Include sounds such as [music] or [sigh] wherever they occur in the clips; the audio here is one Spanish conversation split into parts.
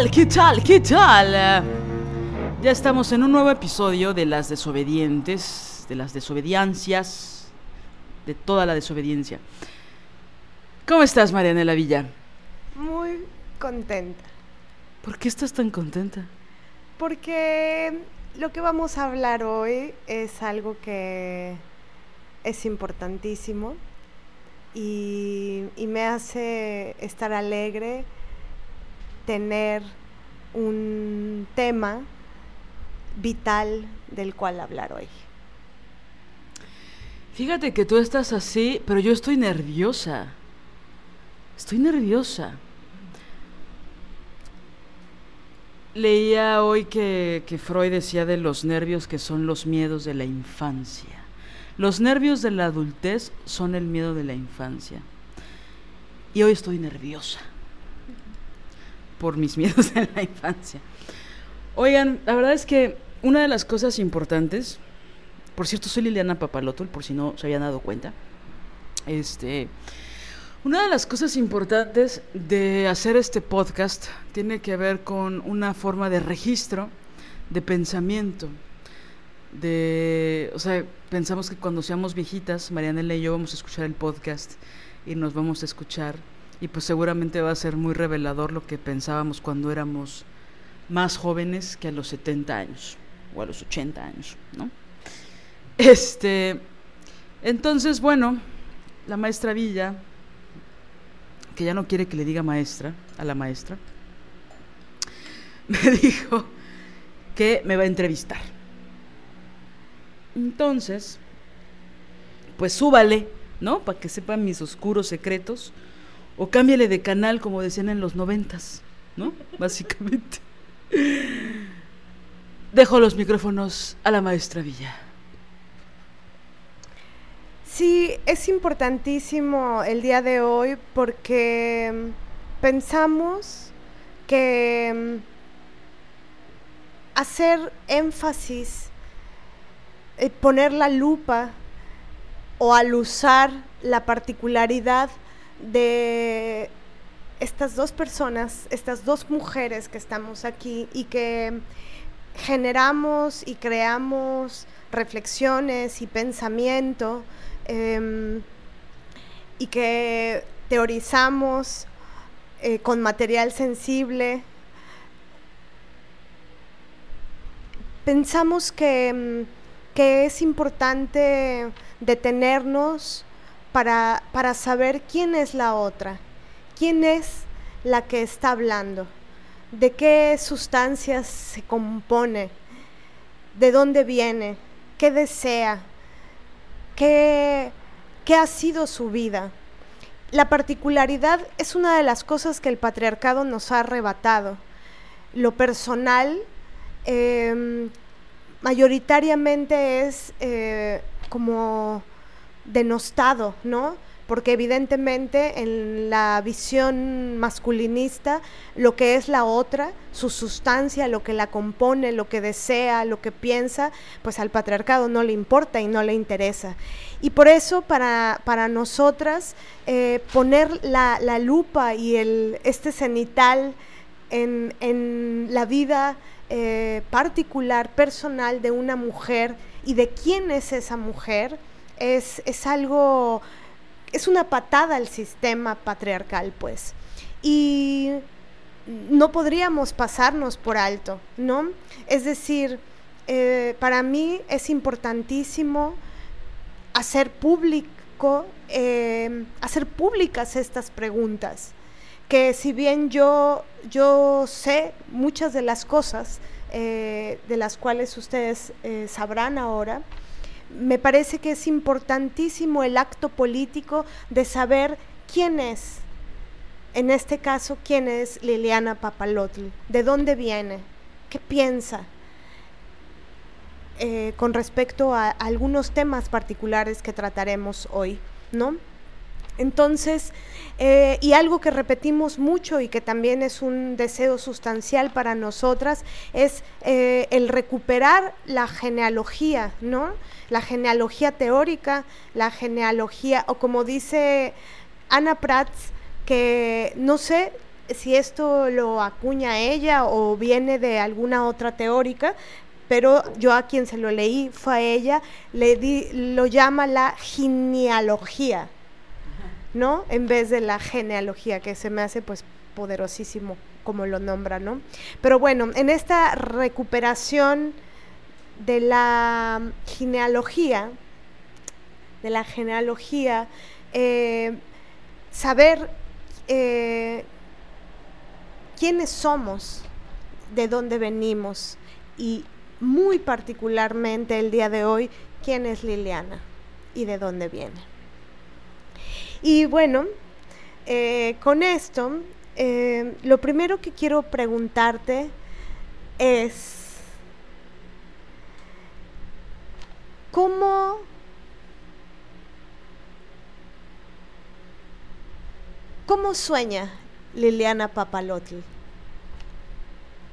Tal? ¿Qué tal? ¿Qué tal? Ya estamos en un nuevo episodio de las desobedientes, de las desobediencias, de toda la desobediencia. ¿Cómo estás, Marianela Villa? Muy contenta. ¿Por qué estás tan contenta? Porque lo que vamos a hablar hoy es algo que es importantísimo y, y me hace estar alegre tener un tema vital del cual hablar hoy. Fíjate que tú estás así, pero yo estoy nerviosa. Estoy nerviosa. Leía hoy que, que, Freud decía de los nervios que son los miedos de la infancia. Los nervios de la adultez son el miedo de la infancia. Y hoy estoy nerviosa por mis [laughs] miedos en la infancia. Oigan, la verdad es que una de las cosas importantes, por cierto, soy Liliana Papalotol, por si no se habían dado cuenta. Este, una de las cosas importantes de hacer este podcast tiene que ver con una forma de registro, de pensamiento. De, o sea, pensamos que cuando seamos viejitas, Marianela y yo vamos a escuchar el podcast y nos vamos a escuchar y pues seguramente va a ser muy revelador lo que pensábamos cuando éramos más jóvenes que a los 70 años o a los 80 años, ¿no? Este, entonces, bueno, la maestra Villa, que ya no quiere que le diga maestra a la maestra, [laughs] me dijo que me va a entrevistar. Entonces, pues súbale, ¿no? Para que sepan mis oscuros secretos o cámbiale de canal, como decían en los noventas, ¿no? Básicamente. Dejo los micrófonos a la maestra Villa. Sí, es importantísimo el día de hoy porque mm, pensamos que mm, hacer énfasis, eh, poner la lupa o al usar la particularidad de estas dos personas, estas dos mujeres que estamos aquí y que generamos y creamos reflexiones y pensamiento em, y que teorizamos eh, con material sensible. Pensamos que, em, que es importante detenernos para, para saber quién es la otra, quién es la que está hablando, de qué sustancias se compone, de dónde viene, qué desea, qué, qué ha sido su vida. La particularidad es una de las cosas que el patriarcado nos ha arrebatado. Lo personal em, mayoritariamente es eh, como denostado, ¿no? Porque evidentemente en la visión masculinista lo que es la otra, su sustancia, lo que la compone, lo que desea, lo que piensa, pues al patriarcado no le importa y no le interesa. Y por eso para, para nosotras eh, poner la, la, lupa y el, este cenital en, en la vida eh, particular, personal de una mujer y de quién es esa mujer, es, algo es una patada al sistema patriarcal, pues. Y no podríamos pasarnos por alto, ¿no? Es decir, eh, para mí es importantísimo hacer público, eh, hacer públicas estas preguntas, que si bien yo, yo sé muchas de las cosas eh, de las cuales ustedes sabrán ahora, me parece que es importantísimo el acto político de saber quién es en este caso, ¿quién es Liliana Papalotl? ¿De dónde viene? ¿Qué piensa? Eh, con respecto a, algunos temas particulares que trataremos hoy, ¿no? Entonces, eh, y algo que repetimos mucho y que también es un deseo sustancial para nosotras, es eh, el recuperar la genealogía, ¿no? La genealogía teórica, la genealogía, o como dice Ana Prats, que no sé si esto lo acuña ella o viene de alguna otra teórica, pero yo a quien se lo leí fue a ella, le di, lo llama la genealogía, ¿no? En vez de la genealogía, que se me hace pues poderosísimo como lo nombra, ¿no? Pero bueno, en esta recuperación de la genealogía, de la genealogía, eh, saber eh, quiénes somos, de dónde venimos y muy particularmente el día de hoy, quién es Liliana y de dónde viene. Y bueno, eh, con esto, lo primero que quiero preguntarte es, ¿cómo ¿Cómo sueña Liliana Papalotl?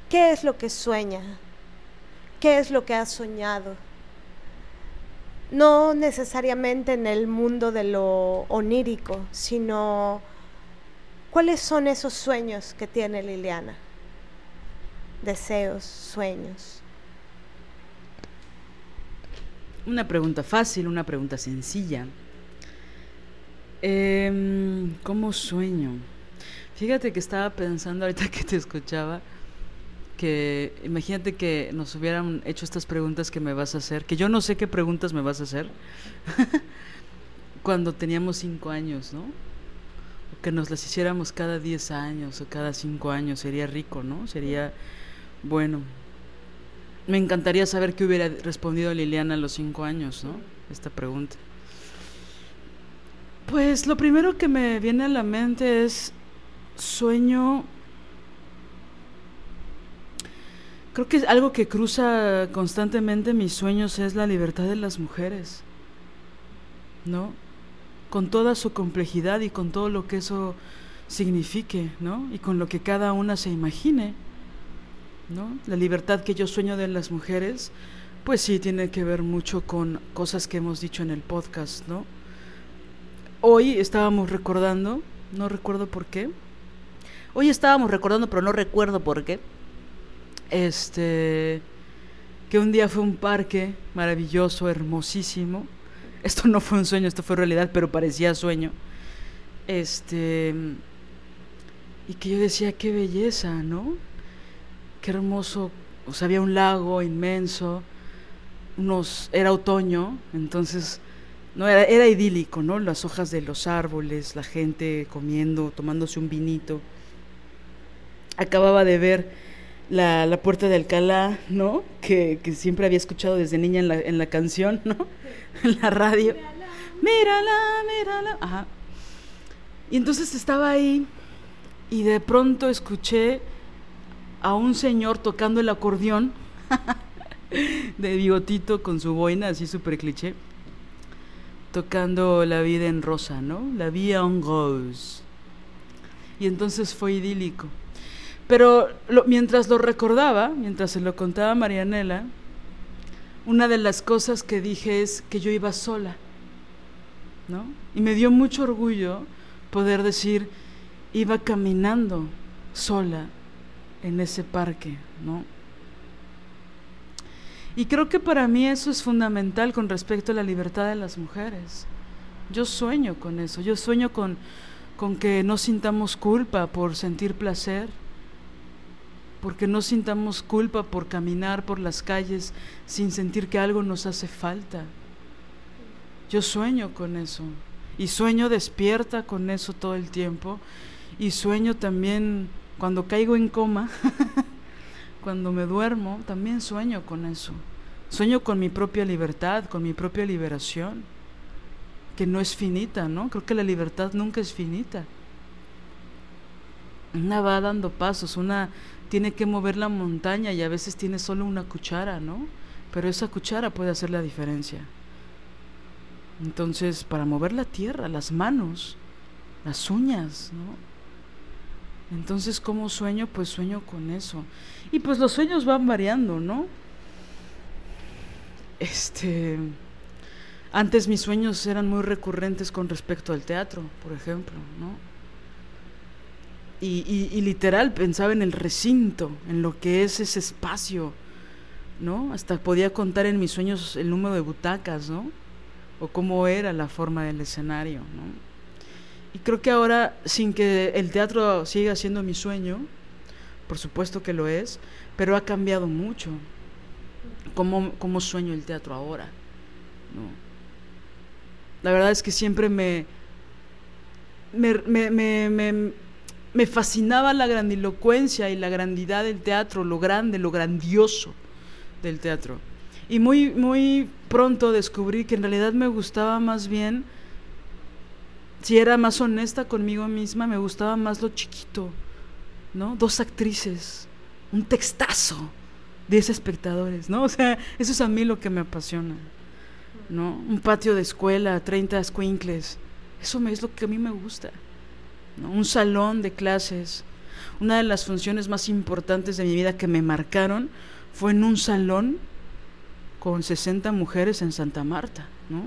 ¿Qué es lo que sueña? ¿Qué es lo que ha soñado? No necesariamente en el mundo de lo onírico, sino cuáles son esos sueños que tiene Liliana. Deseos, sueños. Una pregunta fácil, una pregunta sencilla. Eh, ¿Cómo sueño? Fíjate que estaba pensando ahorita que te escuchaba que imagínate que nos hubieran hecho estas preguntas que me vas a hacer, que yo no sé qué preguntas me vas a hacer, [laughs] cuando teníamos cinco años, ¿no? O que nos las hiciéramos cada diez años o cada cinco años, sería rico, ¿no? Sería bueno. Me encantaría saber qué hubiera respondido Liliana a los cinco años, ¿no? Esta pregunta. Pues lo primero que me viene a la mente es sueño. Creo que algo que cruza constantemente mis sueños es la libertad de las mujeres, ¿no? Con toda su complejidad y con todo lo que eso signifique, ¿no? Y con lo que cada una se imagine, ¿no? La libertad que yo sueño de las mujeres, pues sí, tiene que ver mucho con cosas que hemos dicho en el podcast, ¿no? hoy estábamos recordando, no recuerdo por qué. Hoy estábamos recordando, pero no recuerdo por qué. Este que un día fue un parque maravilloso, hermosísimo. Esto no fue un sueño, esto fue realidad, pero parecía sueño. Este y que yo decía, qué belleza, ¿no? Qué hermoso, o sea, había un lago inmenso, era otoño, entonces no era, era idílico, ¿no? Las hojas de los árboles, la gente comiendo, tomándose un vinito. Acababa de ver la, la puerta de Alcalá, ¿no? Que, que, siempre había escuchado desde niña en la, en la canción, ¿no? [laughs] en la radio. Mírala, mírala. Ajá. Y entonces estaba ahí y de pronto escuché a un señor tocando el acordeón [laughs] de bigotito con su boina, así súper cliché tocando La vida en rosa, ¿no? La vie en rose. Y entonces fue idílico. Pero mientras lo recordaba, mientras se lo contaba a Marianela, una de las cosas que dije es que yo iba sola, ¿no? Y me dio mucho orgullo poder decir, iba caminando sola en ese parque, ¿no? Y creo que para mí eso es fundamental con respecto a la libertad de las mujeres, Yo sueño con eso, yo sueño con, con que no sintamos culpa por sentir placer, porque no sintamos culpa por caminar por las calles sin sentir que algo nos hace falta. Yo sueño con eso y sueño despierta con eso todo el tiempo y sueño también cuando caigo en coma, [laughs] cuando me duermo, también sueño con eso. Sueño con mi propia libertad, con mi propia liberación, que no es finita, ¿no? Creo que la libertad nunca es finita. Una va dando pasos, una tiene que mover la montaña y a veces tiene solo una cuchara, ¿no? Pero esa cuchara puede hacer la diferencia. Entonces, para mover la tierra, las manos, las uñas, ¿no? Entonces, ¿cómo sueño? Pues sueño con eso. Y pues los sueños van variando, ¿no? Este. Antes mis sueños eran muy recurrentes con respecto al teatro, por ejemplo, ¿no? Y, literal pensaba en el recinto, en lo que es ese espacio, ¿no? Hasta podía contar en mis sueños el número de butacas, ¿no? O cómo era la forma del escenario, ¿no? Y creo que ahora, sin que el teatro siga siendo mi sueño, por supuesto que lo es, pero ha cambiado mucho. ¿Cómo, cómo sueño el teatro ahora? ¿no? La verdad es que siempre me, me, me me fascinaba la grandilocuencia y la grandidad del teatro, lo grande, lo grandioso del teatro. Y muy, muy pronto descubrí que en realidad me gustaba más bien, si era más honesta conmigo misma, me gustaba más lo chiquito, ¿no? Dos actrices, un textazo, diez espectadores, ¿no? [laughs] O sea, eso es a mí lo que me apasiona, ¿no? Un patio de escuela, 30 squinkles, eso me, es lo que a mí me gusta un salón de clases. Una de las funciones más importantes de mi vida que me marcaron fue en un salón con 60 mujeres en Santa Marta, ¿no?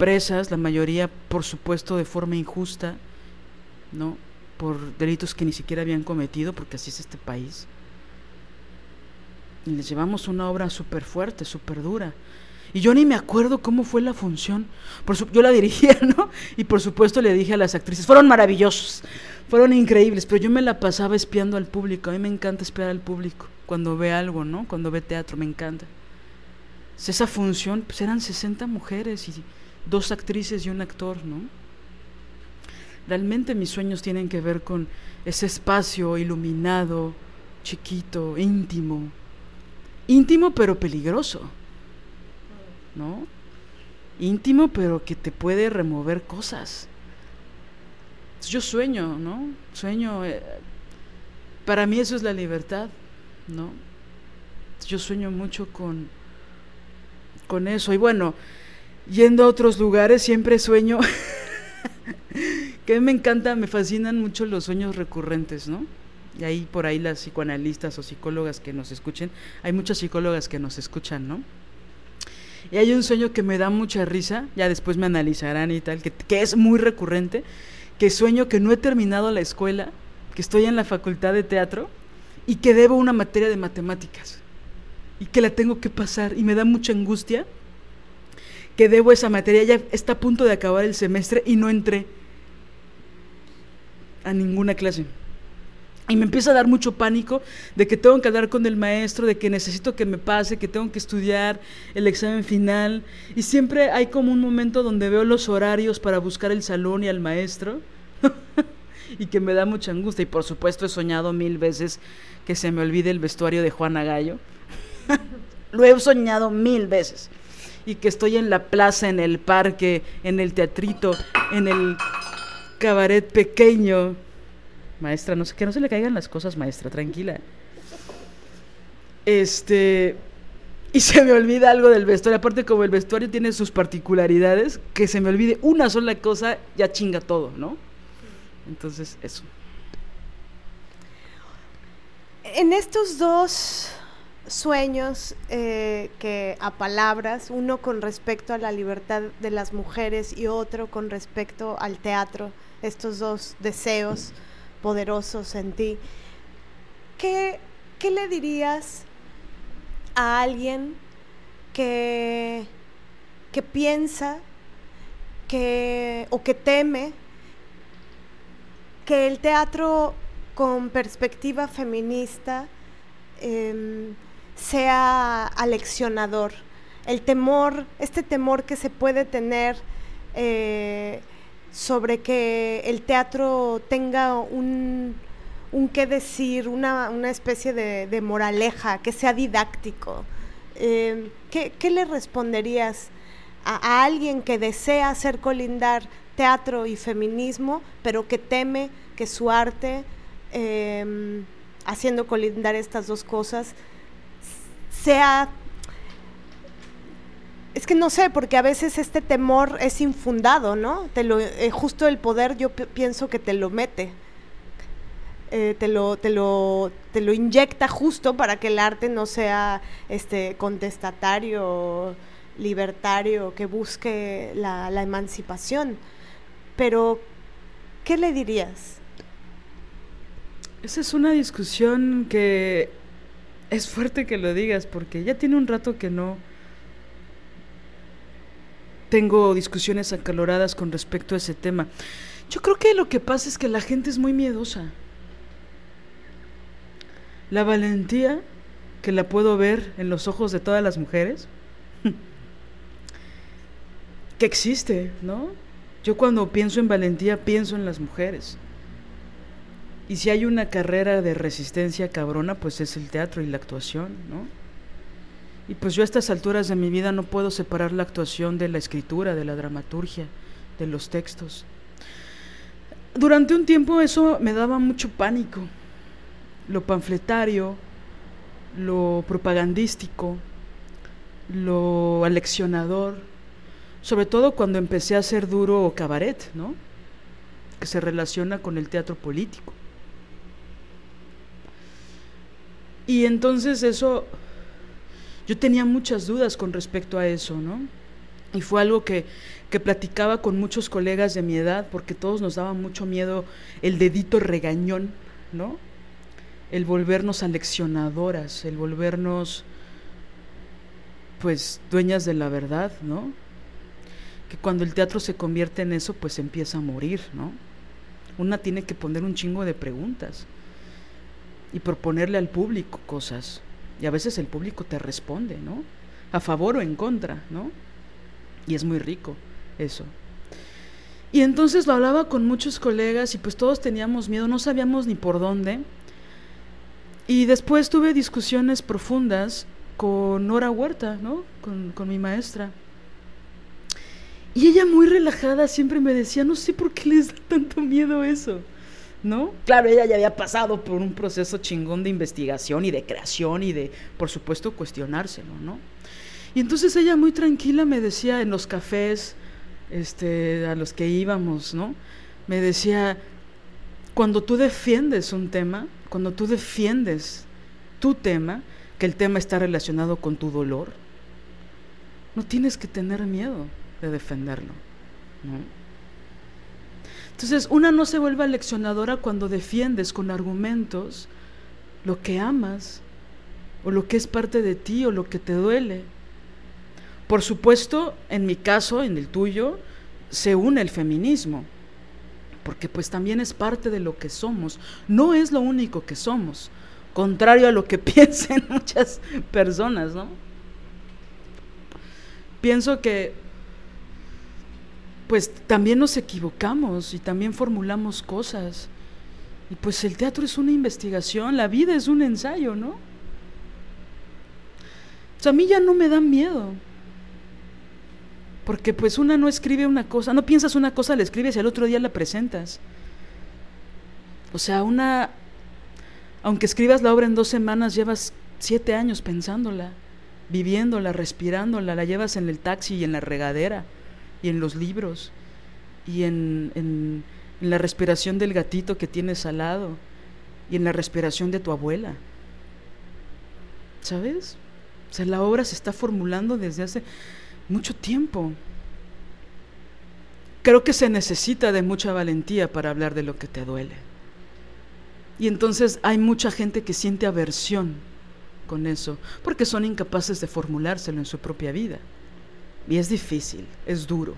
Presas, la mayoría, por supuesto, de forma injusta, ¿no? Por delitos que ni siquiera habían cometido, porque así es este país. Y les llevamos una obra súper fuerte, súper dura. Y yo ni me acuerdo cómo fue la función. Por yo la dirigía, [laughs] ¿no? Y por supuesto le dije a las actrices, fueron maravillosos, fueron increíbles, pero yo me la pasaba espiando al público. A mí me encanta espiar al público cuando ve algo, ¿no? Cuando ve teatro, me encanta. Esa función, pues eran 60 mujeres y dos actrices y un actor, ¿no? Realmente mis sueños tienen que ver con ese espacio iluminado, chiquito, íntimo. Íntimo pero peligroso ¿no? Íntimo, pero que te puede remover cosas. Yo sueño, ¿no? Sueño. Eh, para mí eso es la libertad, ¿no? Yo sueño mucho con, con eso. Y bueno, yendo a otros lugares, siempre sueño. [laughs] que me encanta, me fascinan mucho los sueños recurrentes, ¿no? Y ahí por ahí las psicoanalistas o psicólogas que nos escuchen, hay muchas psicólogas que nos escuchan, ¿no? Y hay un sueño que me da mucha risa, ya después me analizarán y tal, que, que es muy recurrente, que sueño que no he terminado la escuela, que estoy en la facultad de teatro y que debo una materia de matemáticas y que la tengo que pasar y me da mucha angustia que debo esa materia, ya está a punto de acabar el semestre y no entré a ninguna clase. Y me empieza a dar mucho pánico de que tengo que hablar con el maestro, de que necesito que me pase, que tengo que estudiar el examen final. Y siempre hay como un momento donde veo los horarios para buscar el salón y al maestro. [laughs] y que me da mucha angustia. Y por supuesto he soñado mil veces que se me olvide el vestuario de Juana Gallo. [laughs] Lo he soñado mil veces. Y que estoy en la plaza, en el parque, en el teatrito, en el cabaret pequeño Maestra, no sé, que no se le caigan las cosas, maestra, tranquila. Este. Y se me olvida algo del vestuario. Aparte, como el vestuario tiene sus particularidades, que se me olvide una sola cosa, ya chinga todo, ¿no? Entonces, eso. En estos dos sueños eh, que a palabras, uno con respecto a la libertad de las mujeres y otro con respecto al teatro, estos dos deseos poderosos en ti. ¿Qué, qué le dirías a alguien que, que piensa que, o que teme que el teatro con perspectiva feminista em, sea aleccionador. El temor, este temor que se puede tener eh, sobre que el teatro tenga un, un qué decir, una, especie de, moraleja, que sea didáctico. Em, ¿qué, le responderías a, alguien que desea hacer colindar teatro y feminismo, pero que teme que su arte, em, haciendo colindar estas dos cosas, sea es que no sé, porque a veces este temor es infundado, ¿no? Te lo, eh, justo el poder yo pienso que te lo mete. Eh, te, lo, te, lo, te lo inyecta justo para que el arte no sea este contestatario, libertario, que busque la, la emancipación. Pero, ¿qué le dirías? Esa es una discusión que es fuerte que lo digas, porque ya tiene un rato que no tengo discusiones acaloradas con respecto a ese tema. Yo creo que lo que pasa es que la gente es muy miedosa. La valentía, que la puedo ver en los ojos de todas las mujeres, [laughs] que existe, ¿no? Yo cuando pienso en valentía pienso en las mujeres. Y si hay una carrera de resistencia cabrona, pues es el teatro y la actuación, ¿no? Y pues yo a estas alturas de mi vida no puedo separar la actuación de la escritura, de la dramaturgia, de los textos. Durante un tiempo eso me daba mucho pánico. Lo panfletario, lo propagandístico, lo aleccionador, sobre todo cuando empecé a hacer duro cabaret, ¿no? Que se relaciona con el teatro político. Y entonces eso yo tenía muchas dudas con respecto a eso, ¿no? Y fue algo que, que platicaba con muchos colegas de mi edad, porque todos nos daba mucho miedo el dedito regañón, ¿no? El volvernos aleccionadoras, el volvernos, pues, dueñas de la verdad, ¿no? Que cuando el teatro se convierte en eso, pues empieza a morir, ¿no? Una tiene que poner un chingo de preguntas y proponerle al público cosas. Y a veces el público te responde, ¿no? A favor o en contra, ¿no? Y es muy rico eso. Y entonces lo hablaba con muchos colegas y pues todos teníamos miedo, no sabíamos ni por dónde. Y después tuve discusiones profundas con Nora Huerta, ¿no? Con, con mi maestra. Y ella muy relajada siempre me decía, no sé por qué les da tanto miedo eso. ¿No? Claro, ella ya había pasado por un proceso chingón de investigación y de creación y de, por supuesto, cuestionárselo, ¿no? Y entonces ella muy tranquila me decía en los cafés este, a los que íbamos, ¿no? Me decía, cuando tú defiendes un tema, cuando tú defiendes tu tema, que el tema está relacionado con tu dolor, no tienes que tener miedo de defenderlo, ¿no? Entonces, una no se vuelve leccionadora cuando defiendes con argumentos lo que amas, o lo que es parte de ti, o lo que te duele. Por supuesto, en mi caso, en el tuyo, se une el feminismo, porque pues también es parte de lo que somos, no es lo único que somos, contrario a lo que [laughs] piensen muchas personas, ¿no? Pienso que pues también nos equivocamos y también formulamos cosas. Y pues el teatro es una investigación, la vida es un ensayo, ¿no? O sea, a mí ya no me da miedo. Porque pues una no escribe una cosa, no piensas una cosa, la escribes y al otro día la presentas. O sea, una, aunque escribas la obra en dos semanas, llevas siete años pensándola, viviéndola, respirándola, la llevas en el taxi y en la regadera y en los libros y en, en, la respiración del gatito que tienes al lado y en la respiración de tu abuela. ¿Sabes? O sea, la obra se está formulando desde hace mucho tiempo. Creo que se necesita de mucha valentía para hablar de lo que te duele. Y entonces hay mucha gente que siente aversión con eso, porque son incapaces de formulárselo en su propia vida. Y es difícil, es duro.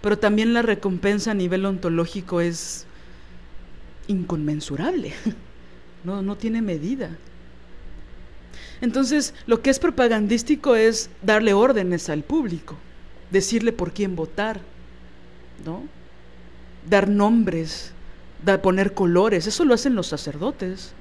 pero también la recompensa a nivel ontológico es inconmensurable, [laughs] no, no tiene medida. Entonces, lo que es propagandístico es darle órdenes al público, decirle por quién votar, ¿no? Dar nombres, dar, poner colores, eso lo hacen los sacerdotes,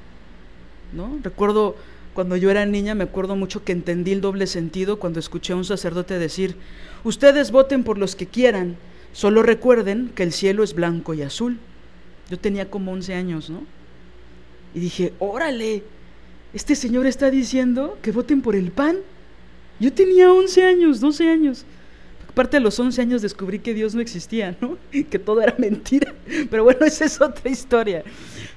¿no? Recuerdo cuando yo era niña, me acuerdo mucho que entendí el doble sentido cuando escuché a un sacerdote decir, ustedes voten por los que quieran, solo recuerden que el cielo es blanco y azul. Yo tenía como 11 años, ¿no? Y dije, órale, este señor está diciendo que voten por el pan. Yo tenía 11 años, 12 años. Aparte de los 11 años descubrí que Dios no existía, ¿no? [laughs] Que todo era mentira. Pero bueno, [laughs] esa es otra historia.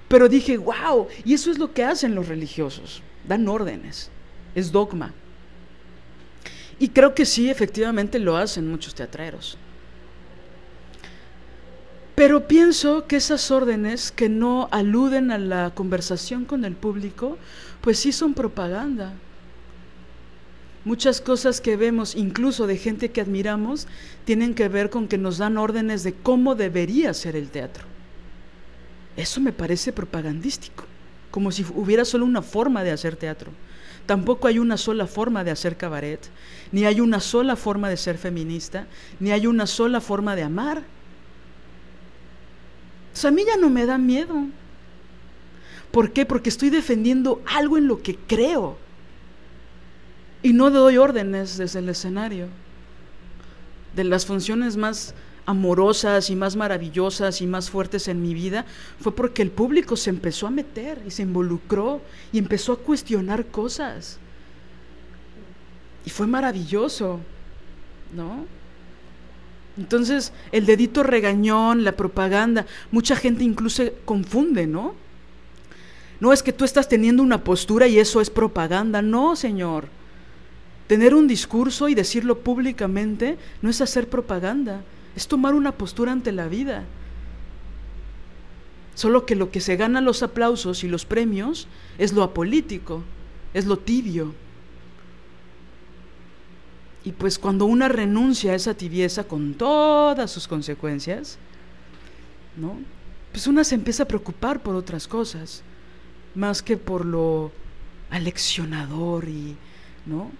Pero dije, wow, y eso es lo que hacen los religiosos. Dan órdenes. Es dogma. Y creo que sí, efectivamente lo hacen muchos teatreros. Pero pienso que esas órdenes que no aluden a la conversación con el público, pues sí son propaganda. Muchas cosas que vemos, incluso de gente que admiramos, tienen que ver con que nos dan órdenes de cómo debería ser el teatro. Eso me parece propagandístico, como si hubiera solo una forma de hacer teatro. Tampoco hay una sola forma de hacer cabaret, ni hay una sola forma de ser feminista, ni hay una sola forma de amar a mí ya no me da miedo. ¿Por qué? Porque estoy defendiendo algo en lo que creo. Y no doy órdenes desde el escenario. De las funciones más amorosas y más maravillosas y más fuertes en mi vida fue porque el público se empezó a meter y se involucró y empezó a cuestionar cosas. Y fue maravilloso, ¿no? Entonces, el dedito regañón, la propaganda, mucha gente incluso confunde, ¿no? No es que tú estás teniendo una postura y eso es propaganda, no, señor. Tener un discurso y decirlo públicamente no es hacer propaganda, es tomar una postura ante la vida. Solo que lo que se gana los aplausos y los premios es lo apolítico, es lo tibio. Y pues cuando una renuncia a esa tibieza con todas sus consecuencias, ¿no? Pues una se empieza a preocupar por otras cosas, más que por lo aleccionador y, ¿no?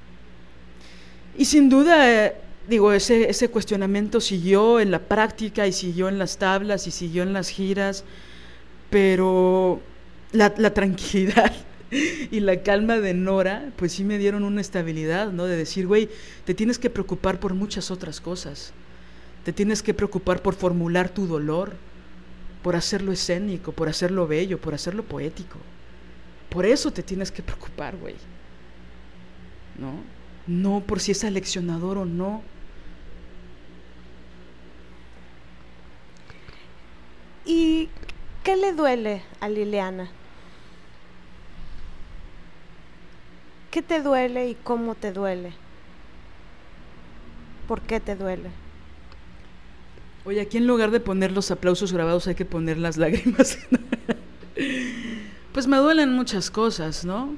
Y sin duda, eh, digo, ese, ese cuestionamiento siguió en la práctica y siguió en las tablas y siguió en las giras, pero la, la tranquilidad [laughs] y la calma de Nora, pues sí me dieron una estabilidad, ¿no? De decir, güey, te tienes que preocupar por muchas otras cosas. Te tienes que preocupar por formular tu dolor, por hacerlo escénico, por hacerlo bello, por hacerlo poético. Por eso te tienes que preocupar, güey. ¿No? No por si es aleccionador o no. ¿Y qué le duele a Liliana? ¿Qué te duele y cómo te duele? ¿Por qué te duele? Oye, aquí en lugar de poner los aplausos grabados hay que poner las lágrimas. pues me duelen muchas cosas, ¿no?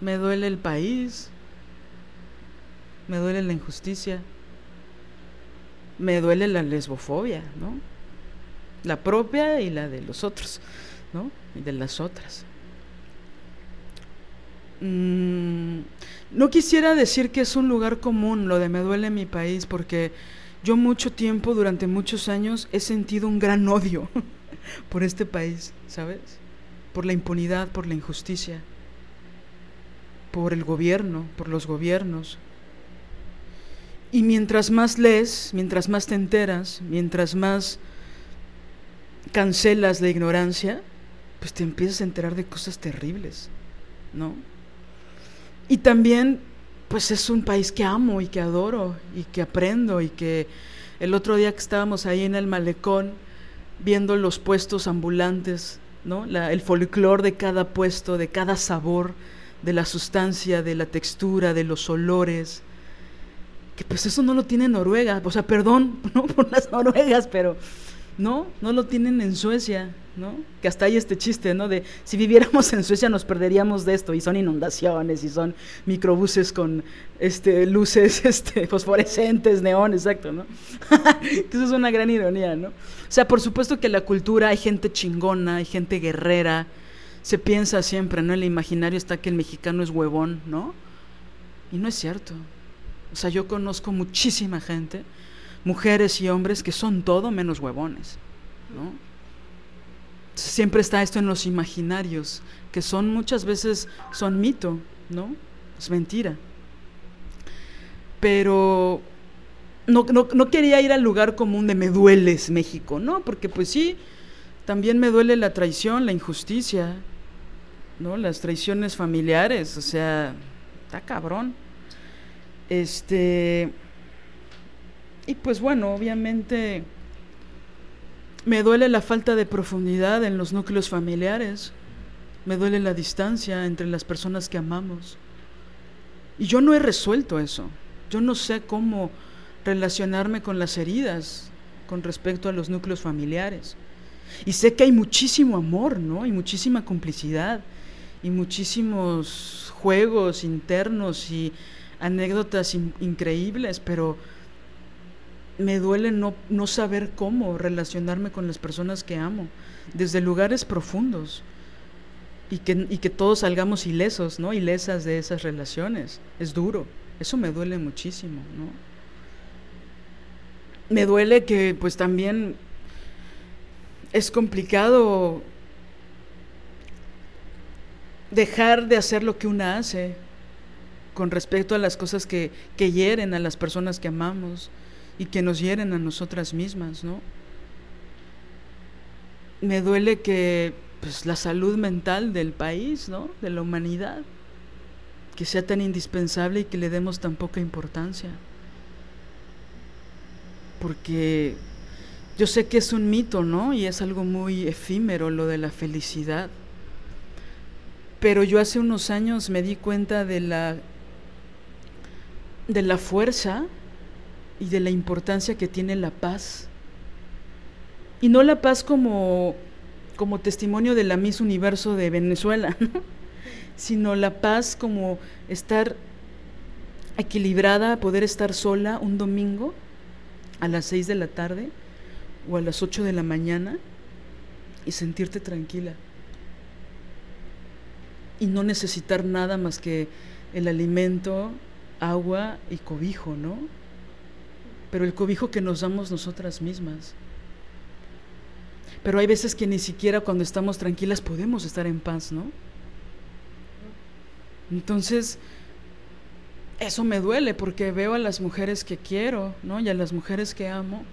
Me duele el país, me duele la injusticia, me duele la lesbofobia, ¿no? La propia y la de los otros, ¿no? Y de las otras. Mm, no quisiera decir que es un lugar común lo de me duele mi país, porque yo mucho tiempo, durante muchos años, he sentido un gran odio [laughs] por este país, ¿sabes? Por la impunidad, por la injusticia, por el gobierno, por los gobiernos. Y mientras más lees, mientras más te enteras, mientras más cancelas la ignorancia, pues te empiezas a enterar de cosas terribles, ¿no? Y también, pues es un país que amo y que adoro y que aprendo y que el otro día que estábamos ahí en el malecón viendo los puestos ambulantes, ¿no? el folclor de cada puesto, de cada sabor, de la sustancia, de la textura, de los olores, que pues eso no lo tiene Noruega, o sea, perdón, [laughs] ¿no? por las noruegas, pero no, no lo tienen en Suecia, ¿no? Que hasta hay este chiste, ¿no? De si viviéramos en Suecia nos perderíamos de esto y son inundaciones y son microbuses con este luces [laughs] este fosforescentes, neones, exacto, ¿no? [laughs] Eso es una gran ironía, ¿no? O sea, por supuesto que la cultura hay gente chingona, hay gente guerrera. Se piensa siempre, ¿no? El imaginario está que el mexicano es huevón, ¿no? Y no es cierto. O sea, yo conozco muchísima gente, mujeres y hombres que son todo menos huevones, ¿no? Siempre está esto en los imaginarios, que son muchas veces son mito, ¿no? Es mentira. Pero no, no, no quería ir al lugar común de me dueles México, ¿no? Porque pues sí, también me duele la traición, la injusticia, ¿no? Las traiciones familiares, o sea, está cabrón. Este. Y pues bueno, obviamente me duele la falta de profundidad en los núcleos familiares. Me duele la distancia entre las personas que amamos. Y yo no he resuelto eso. Yo no sé cómo relacionarme con las heridas con respecto a los núcleos familiares. Y sé que hay muchísimo amor, ¿no? Y muchísima complicidad y muchísimos juegos internos y anécdotas increíbles, pero me duele no, no saber cómo relacionarme con las personas que amo, desde lugares profundos, y que, y que todos salgamos ilesos, ¿no? Ilesas de esas relaciones. Es duro, eso me duele muchísimo, ¿no? Me duele que pues también es complicado dejar de hacer lo que una hace con respecto a las cosas que, que hieren a las personas que amamos y que nos hieren a nosotras mismas, ¿no? Me duele que pues, la salud mental del país, ¿no? De la humanidad, que sea tan indispensable y que le demos tan poca importancia. Porque yo sé que es un mito, ¿no? Y es algo muy efímero lo de la felicidad. Pero yo hace unos años me di cuenta de la de la fuerza y de la importancia que tiene la paz. Y no la paz como, como testimonio de la Miss Universo de Venezuela, [laughs] sino la paz como estar equilibrada, poder estar sola un domingo a las seis de la tarde o a las ocho de la mañana y sentirte tranquila. Y no necesitar nada más que el alimento, agua y cobijo, ¿no? Pero el cobijo que nos damos nosotras mismas. Pero hay veces que ni siquiera cuando estamos tranquilas podemos estar en paz, ¿no? Entonces, eso me duele porque veo a las mujeres que quiero, ¿no? Y a las mujeres que amo,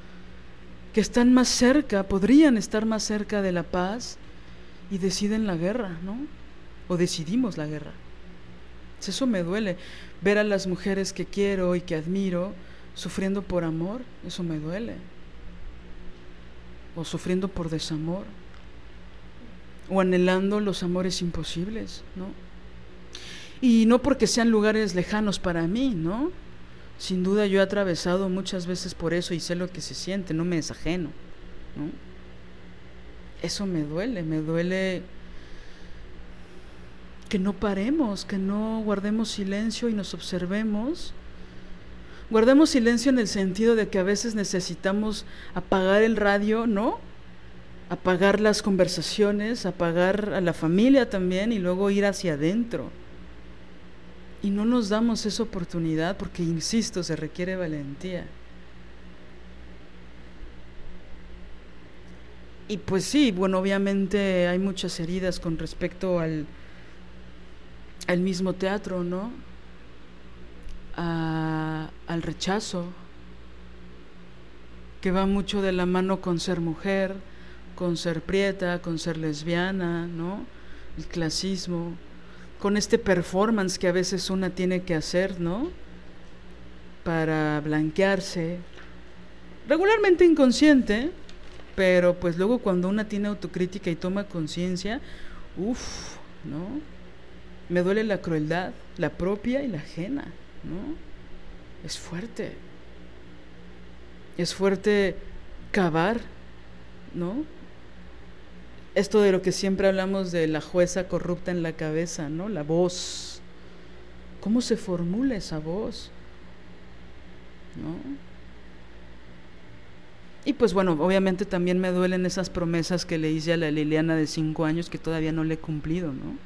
que están más cerca, podrían estar más cerca de la paz y deciden la guerra, ¿no? O decidimos la guerra. Eso me duele ver a las mujeres que quiero y que admiro sufriendo por amor, eso me duele. O sufriendo por desamor. O anhelando los amores imposibles, ¿no? Y no porque sean lugares lejanos para mí, ¿no? Sin duda yo he atravesado muchas veces por eso y sé lo que se siente, no me es ajeno, ¿no? Eso me duele, me duele que no paremos, que no guardemos silencio y nos observemos. Guardemos silencio en el sentido de que a veces necesitamos apagar el radio, ¿no? Apagar las conversaciones, apagar a la familia también y luego ir hacia adentro. Y no nos damos esa oportunidad porque, insisto, se requiere valentía. Y pues sí, bueno, obviamente hay muchas heridas con respecto al, al mismo teatro, ¿no? Al rechazo, que va mucho de la mano con ser mujer, con ser prieta, con ser lesbiana, ¿no? El clasismo, con este performance que a veces una tiene que hacer, ¿no? Para blanquearse, regularmente inconsciente, pero pues luego cuando una tiene autocrítica y toma conciencia, uff, ¿no? Me duele la crueldad, la propia y la ajena, ¿no? Es fuerte. Es fuerte cavar, ¿no? esto de lo que siempre hablamos de la jueza corrupta en la cabeza, ¿no? La voz. ¿Cómo se formula esa voz? ¿No? Y pues bueno, obviamente también me duelen esas promesas que le hice a la Liliana de cinco años que todavía no le he cumplido, ¿no?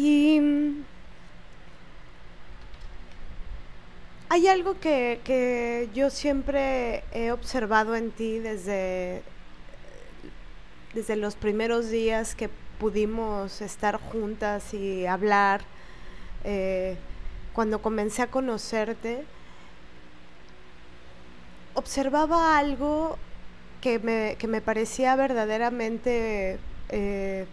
Y mm, hay algo que, que, yo siempre he observado en ti desde, desde los primeros días que pudimos estar juntas y hablar, eh, cuando comencé a conocerte, observaba algo que me, que me parecía verdaderamente... Eh,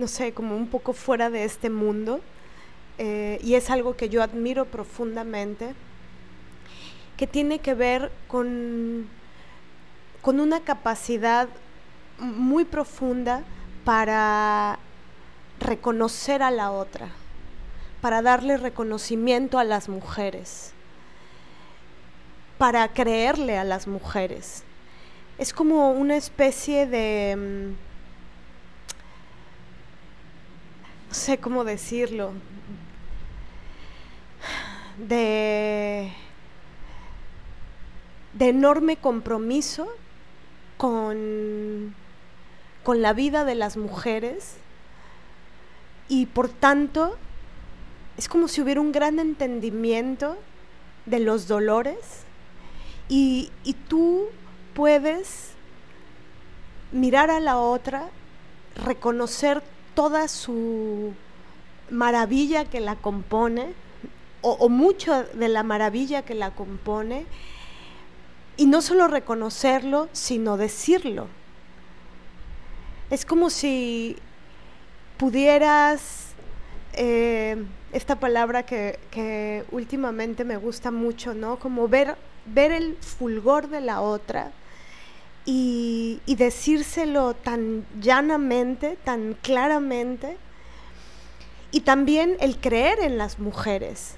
no sé, como un poco fuera de este mundo. Eh, y es algo que yo admiro profundamente, que tiene que ver con, con una capacidad muy profunda para reconocer a la otra, para darle reconocimiento a las mujeres, para creerle a las mujeres. Es como una especie de mm, no sé cómo decirlo, de, de enorme compromiso con, con la vida de las mujeres y por tanto es como si hubiera un gran entendimiento de los dolores y, y tú puedes mirar a la otra, reconocer toda su maravilla que la compone, o, mucho de la maravilla que la compone, y no solo reconocerlo, sino decirlo. Es como si pudieras, eh, esta palabra que, que, últimamente me gusta mucho, ¿no? Como ver, ver el fulgor de la otra y, decírselo tan llanamente, tan claramente, y también el creer en las mujeres.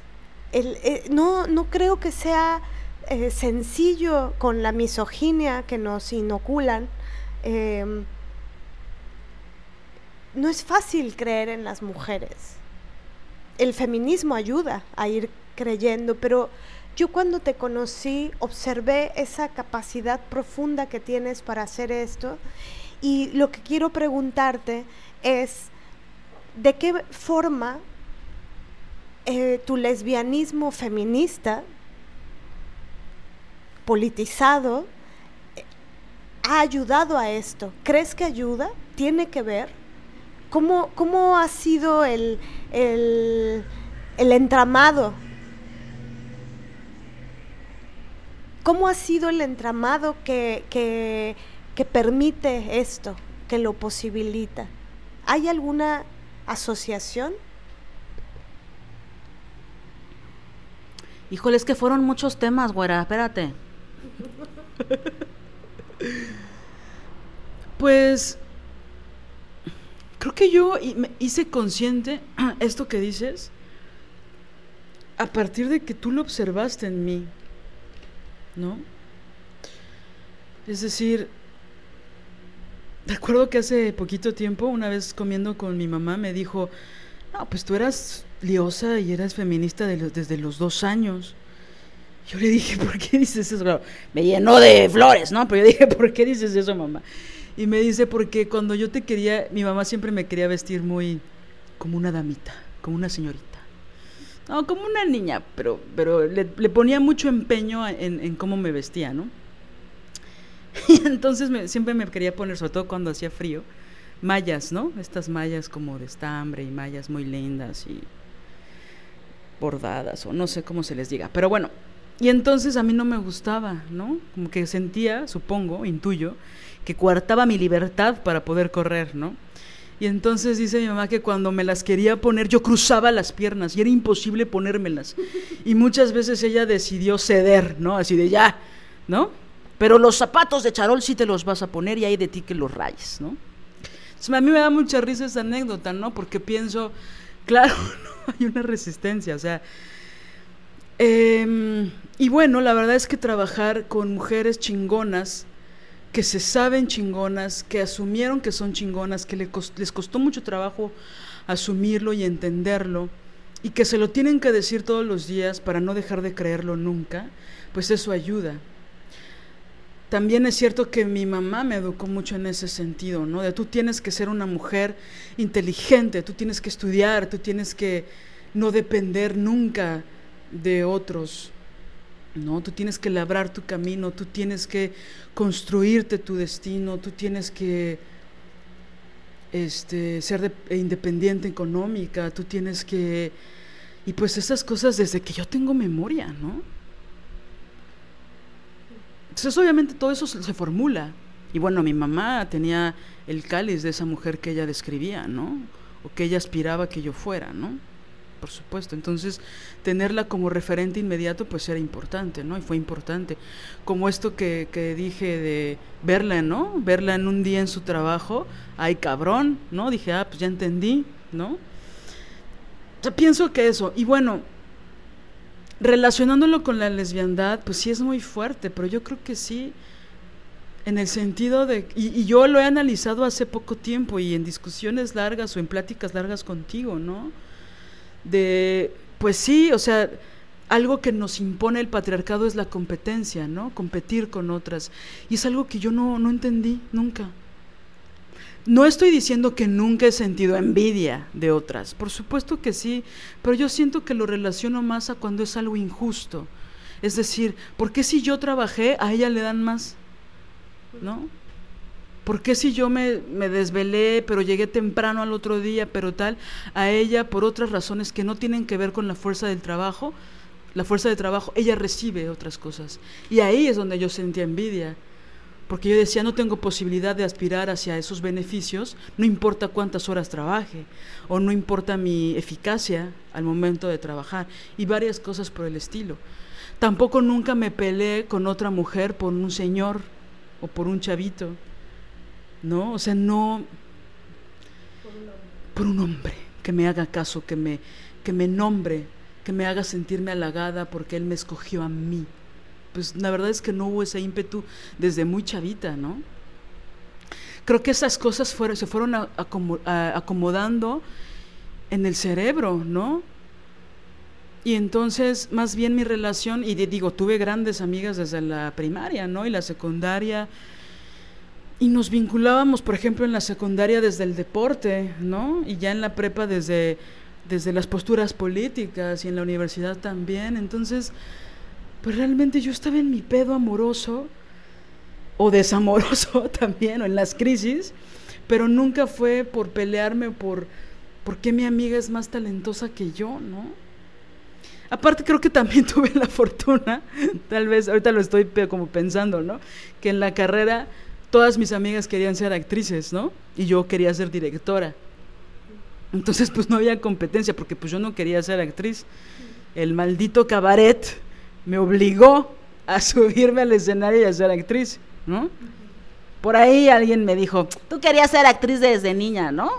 Eh, no, no, creo que sea eh, sencillo con la misoginia que nos inoculan. Em, no es fácil creer en las mujeres. El feminismo ayuda a ir creyendo, pero yo cuando te conocí observé esa capacidad profunda que tienes para hacer esto y lo que quiero preguntarte es, ¿de qué forma eh, tu lesbianismo feminista, politizado, ha ayudado a esto? ¿Crees que ayuda? ¿Tiene que ver? ¿Cómo, cómo ha sido el, el entramado ¿Cómo ha sido el entramado que, que, permite esto, que lo posibilita? ¿Hay alguna asociación? Híjole, es que fueron muchos temas, güera, espérate. pues creo que yo me hice consciente [clears throat] esto que dices a partir de que tú lo observaste en mí. ¿No? Es decir, recuerdo que hace poquito tiempo, una vez comiendo con mi mamá, me dijo, no, pues tú eras liosa y eras feminista desde los dos años. Yo le dije, ¿por qué dices eso? me llenó de flores, ¿no? Pero yo dije, ¿por qué dices eso, mamá? Y me dice, porque cuando yo te quería, mi mamá siempre me quería vestir muy como una damita, como una señorita. No, como una niña, pero, pero le, ponía mucho empeño en, cómo me vestía, ¿no? [laughs] Y entonces siempre me quería poner, sobre todo cuando hacía frío, mallas, ¿no? Estas mallas como de estambre y mallas muy lindas y bordadas o no sé cómo se les diga. Pero bueno, y entonces a mí no me gustaba, ¿no? Como que sentía, supongo, intuyo, que coartaba mi libertad para poder correr, ¿no? Y entonces dice mi mamá que cuando me las quería poner yo cruzaba las piernas y era imposible ponérmelas. Y muchas veces ella decidió ceder, ¿no? Así de ya, ¿no? Pero los zapatos de charol sí te los vas a poner y hay de ti que los rayes, ¿no? Entonces, a mí me da mucha risa esa anécdota, ¿no? Porque pienso, claro, [laughs] no hay una resistencia, o sea, Em, y bueno, la verdad es que trabajar con mujeres chingonas, que se saben chingonas, que asumieron que son chingonas, que les costó mucho trabajo asumirlo y entenderlo, y que se lo tienen que decir todos los días para no dejar de creerlo nunca, pues eso ayuda. También es cierto que mi mamá me educó mucho en ese sentido, ¿no? De tú tienes que ser una mujer inteligente, tú tienes que estudiar, tú tienes que no depender nunca de otros, ¿no? Tú tienes que labrar tu camino, tú tienes que construirte tu destino, tú tienes que este, ser independiente económica, tú tienes que... Y pues esas cosas desde que yo tengo memoria, ¿no? Entonces obviamente todo eso se, formula. Y bueno, mi mamá tenía el cáliz de esa mujer que ella describía, ¿no? O que ella aspiraba que yo fuera, ¿no? Por supuesto. Entonces, tenerla como referente inmediato, pues era importante, ¿no? Y fue importante. Como esto que, que dije de verla, ¿no? Verla en un día en su trabajo, ay cabrón, ¿no? Dije, ah, pues ya entendí, ¿no? O sea, pienso que eso. Y bueno, relacionándolo con la lesbiandad, pues sí es muy fuerte, pero yo creo que sí, en el sentido de, y, yo lo he analizado hace poco tiempo y en discusiones largas o en pláticas largas contigo, ¿no? De, pues sí, o sea, algo que nos impone el patriarcado es la competencia, ¿no? Competir con otras. Y es algo que yo no, no entendí nunca. No estoy diciendo que nunca he sentido envidia de otras, por supuesto que sí, pero yo siento que lo relaciono más a cuando es algo injusto. Es decir, ¿por qué si yo trabajé a ella le dan más? ¿No? ¿Por qué si yo me, me, desvelé, pero llegué temprano al otro día, pero tal, a ella por otras razones que no tienen que ver con la fuerza del trabajo, la fuerza de trabajo, ella recibe otras cosas? Y ahí es donde yo sentía envidia porque yo decía, no tengo posibilidad de aspirar hacia esos beneficios, no importa cuántas horas trabaje, o no importa mi eficacia al momento de trabajar, y varias cosas por el estilo. Tampoco nunca me peleé con otra mujer por un señor o por un chavito, ¿no? O sea, no por un hombre que me haga caso, que me, que me nombre, que me haga sentirme halagada porque él me escogió a mí pues la verdad es que no hubo ese ímpetu desde muy chavita, ¿no? Creo que esas cosas se fueron acomodando en el cerebro, ¿no? Y entonces, más bien mi relación, y digo, tuve grandes amigas desde la primaria, ¿no? Y la secundaria, y nos vinculábamos, por ejemplo, en la secundaria desde el deporte, ¿no? Y ya en la prepa desde, desde las posturas políticas y en la universidad también. Entonces, pues realmente yo estaba en mi pedo amoroso o desamoroso [laughs] también, o en las crisis, pero nunca fue por pelearme por por qué mi amiga es más talentosa que yo, ¿no? Aparte creo que también [laughs] tuve la fortuna, tal vez ahorita lo estoy como pensando, ¿no? Que en la carrera todas mis amigas querían ser actrices, ¿no? Y yo quería ser directora. Entonces pues no había competencia porque pues yo no quería ser actriz. El maldito cabaret me obligó a [laughs] subirme al escenario y a ser actriz, ¿no? Por ahí alguien me dijo, tú querías ser actriz desde niña, ¿no?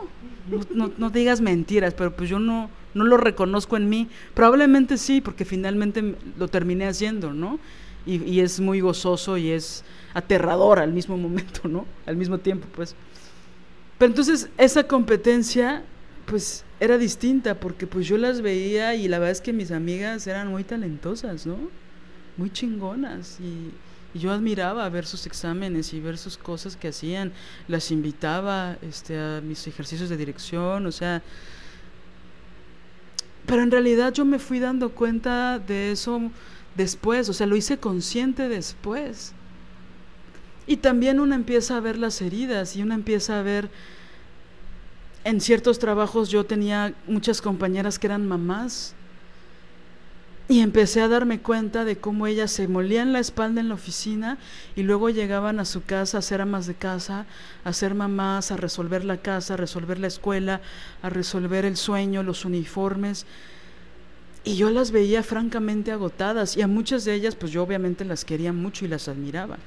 No, digas mentiras, pero pues yo no, no lo reconozco en mí. Probablemente sí, porque finalmente lo terminé haciendo, ¿no? Y, y, es muy gozoso y es aterrador al mismo momento, ¿no? Al mismo tiempo, pues. Pero entonces esa competencia, pues era distinta porque pues yo las veía y la verdad es que mis amigas eran muy talentosas, ¿no? Muy chingonas y, yo admiraba ver sus exámenes y ver sus cosas que hacían, las invitaba este, a mis ejercicios de dirección, o sea, pero en realidad yo me fui dando cuenta de eso después, o sea, lo hice consciente después. Y también uno empieza a ver las heridas y uno empieza a ver en ciertos trabajos yo tenía muchas compañeras que eran mamás y empecé a darme cuenta de cómo ellas se molían la espalda en la oficina y luego llegaban a su casa a ser amas de casa, a ser mamás, a resolver la casa, a resolver la escuela, a resolver el sueño, los uniformes. Y yo las veía francamente agotadas y a muchas de ellas pues yo obviamente las quería mucho y las admiraba.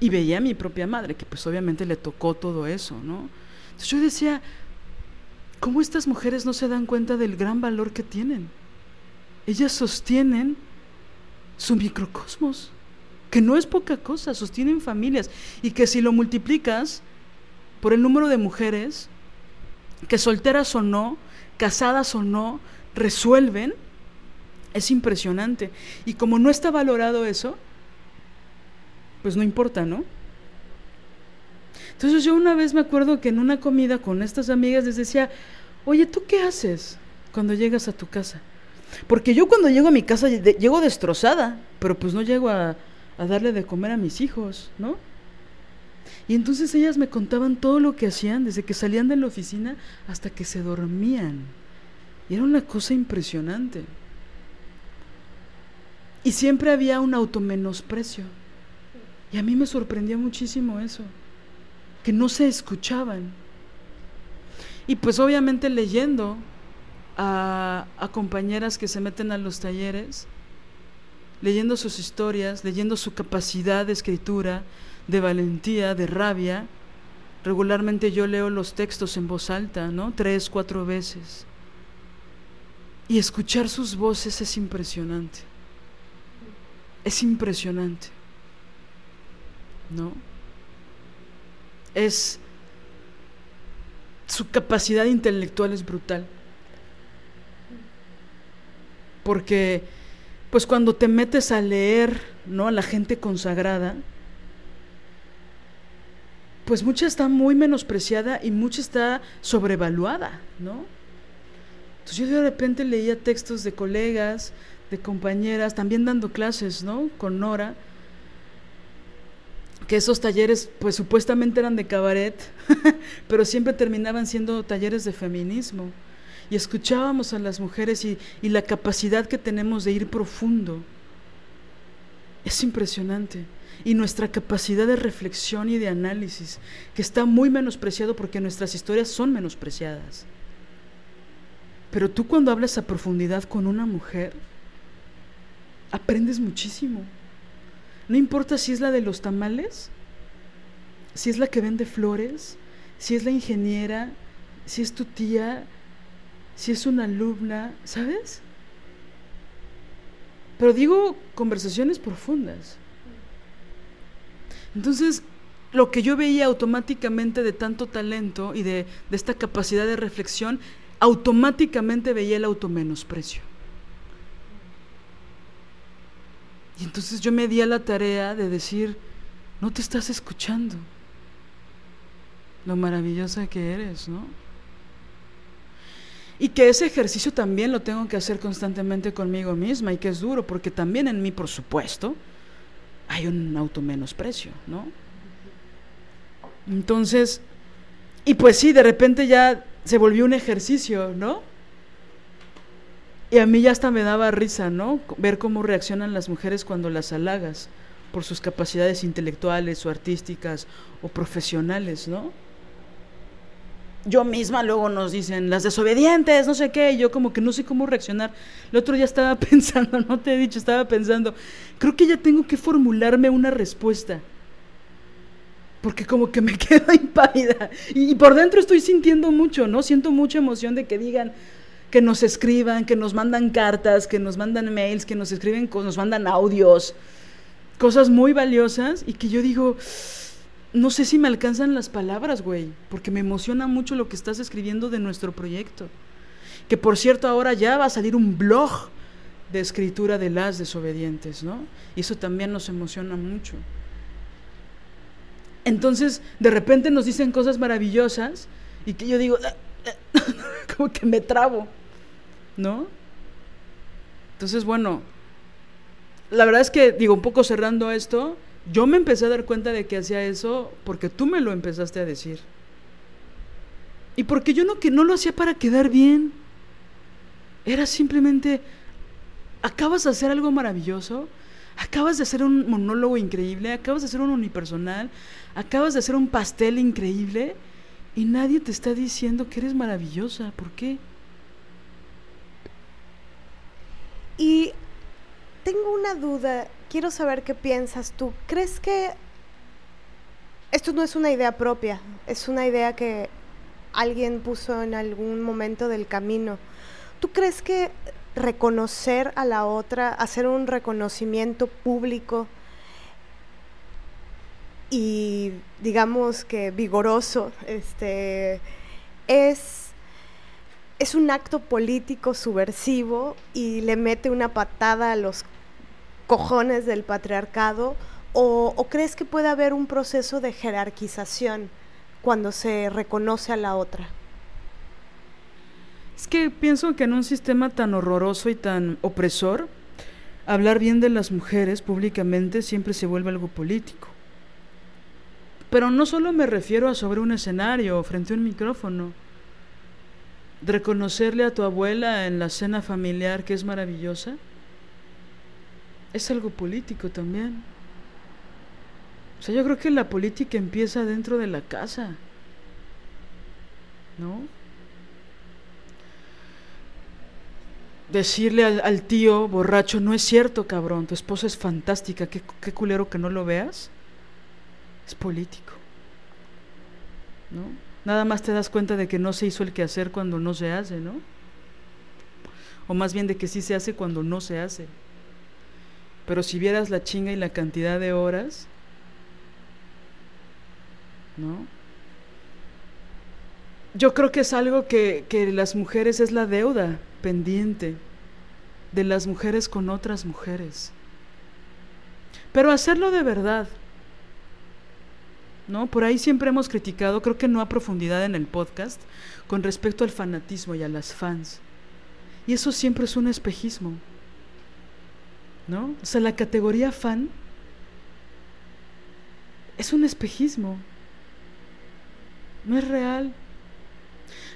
Y veía a mi propia madre que pues obviamente le tocó todo eso, ¿no? Entonces yo decía, ¿Cómo estas mujeres no se dan cuenta del gran valor que tienen? Ellas sostienen su microcosmos, que no es poca cosa, sostienen familias y que si lo multiplicas por el número de mujeres que solteras o no, casadas o no, resuelven, es impresionante. Y como no está valorado eso, pues no importa, ¿no? Entonces yo una vez me acuerdo que en una comida con estas amigas les decía, oye, ¿tú qué haces cuando llegas a tu casa? Porque yo cuando llego a mi casa llego destrozada, pero pues no llego a, a darle de comer a mis hijos, ¿no? Y entonces ellas me contaban todo lo que hacían, desde que salían de la oficina hasta que se dormían. Y era una cosa impresionante. Y siempre había un automenosprecio. Y a mí me sorprendía muchísimo eso, que no se escuchaban. Y pues obviamente leyendo a, a, compañeras que se meten a los talleres, leyendo sus historias, leyendo su capacidad de escritura, de valentía, de rabia. Regularmente yo leo los textos en voz alta, ¿no? Tres, cuatro veces. Y escuchar sus voces es impresionante. Es impresionante. ¿No? Es su capacidad intelectual es brutal. Porque pues cuando te metes a leer, ¿no? a la gente consagrada, pues mucha está muy menospreciada y mucha está sobrevaluada, ¿no? Entonces yo de repente leía textos de colegas, de compañeras, también dando clases, ¿no? Con Nora, que esos talleres pues supuestamente eran de cabaret, [laughs] pero siempre terminaban siendo talleres de feminismo. Y escuchábamos a las mujeres y, y la capacidad que tenemos de ir profundo. Es impresionante y nuestra capacidad de reflexión y de análisis, que está muy menospreciado porque nuestras historias son menospreciadas. Pero tú cuando hablas a profundidad con una mujer, aprendes muchísimo. No importa si es la de los tamales, si es la que vende flores, si es la ingeniera, si es tu tía, si es una alumna, ¿sabes? Pero digo conversaciones profundas. Entonces, lo que yo veía automáticamente de tanto talento y de, de esta capacidad de reflexión, automáticamente veía el automenosprecio. Y entonces yo me di a la tarea de decir, no te estás escuchando, lo maravillosa que eres, ¿no? Y que ese ejercicio también lo tengo que hacer constantemente conmigo misma y que es duro, porque también en mí, por supuesto, hay un automenosprecio, ¿no? Entonces, y pues sí, de repente ya se volvió un ejercicio, ¿no? Y a mí ya hasta me daba risa, ¿no? Ver cómo reaccionan las mujeres cuando las halagas por sus capacidades intelectuales o artísticas o profesionales, ¿no? Yo misma luego nos dicen, las desobedientes, no sé qué, yo como que no sé cómo reaccionar. El otro día estaba [laughs] pensando, no te he dicho, estaba pensando, creo que ya tengo que formularme una respuesta. Porque como que me [laughs] quedo impávida. Y, por dentro estoy sintiendo mucho, ¿no? Siento mucha emoción de que digan, que nos escriban, que nos mandan cartas, que nos mandan mails, que nos escriben, nos mandan audios, cosas muy valiosas y que yo digo, no sé si me alcanzan las palabras, güey, porque me emociona mucho lo que estás escribiendo de nuestro proyecto. Que por cierto ahora ya va a salir un blog de escritura de las desobedientes, ¿no? Y eso también nos emociona mucho. Entonces, de repente nos dicen cosas maravillosas y que yo digo, [laughs] como que me trabo, ¿no? Entonces, bueno, la verdad es que, digo, un poco cerrando esto, yo me empecé a dar cuenta de que hacía eso porque tú me lo empezaste a decir. Y porque yo no, que no lo hacía para quedar bien. Era simplemente, acabas de hacer algo maravilloso, acabas de hacer un monólogo increíble, acabas de hacer un unipersonal, acabas de hacer un pastel increíble y nadie te está diciendo que eres maravillosa. ¿Por qué? Y tengo una duda, quiero saber qué piensas tú. ¿Crees que esto no es una idea propia, es una idea que alguien puso en algún momento del camino? ¿Tú crees que reconocer a la otra, hacer un reconocimiento público y digamos que vigoroso, este, es, es un acto político subversivo y le mete una patada a los cojones del patriarcado o, o crees que puede haber un proceso de jerarquización cuando se reconoce a la otra? Es que pienso que en un sistema tan horroroso y tan opresor, hablar bien de las mujeres públicamente siempre se vuelve algo político. Pero no solo me refiero a sobre un escenario o frente a un micrófono. Reconocerle a tu abuela en la cena familiar que es maravillosa es algo político también. O sea, yo creo que la política empieza dentro de la casa. ¿No? Decirle al, tío borracho, no es cierto, cabrón, tu esposa es fantástica, qué, qué culero que no lo veas. Es político. ¿No? Nada más te das cuenta de que no se hizo el que hacer cuando no se hace, ¿no? O más bien de que sí se hace cuando no se hace. Pero si vieras la chinga y la cantidad de horas ¿no? Yo creo que es algo que, que las mujeres es la deuda pendiente de las mujeres con otras mujeres. Pero hacerlo de verdad, ¿no? Por ahí siempre hemos criticado, creo que no a profundidad en el podcast, con respecto al fanatismo y a las fans. Y eso siempre es un espejismo, ¿no? O sea, la categoría fan es un espejismo no es real.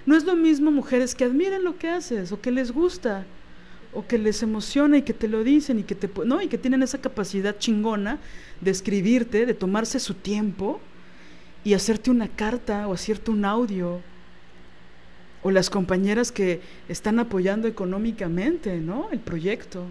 No es lo mismo mujeres que admiren lo que haces o que les gusta o que les emociona y que te lo dicen y que te no y que tienen esa capacidad chingona de escribirte, de tomarse su tiempo y hacerte una carta o hacerte un audio o las compañeras que están apoyando económicamente, ¿no? El proyecto.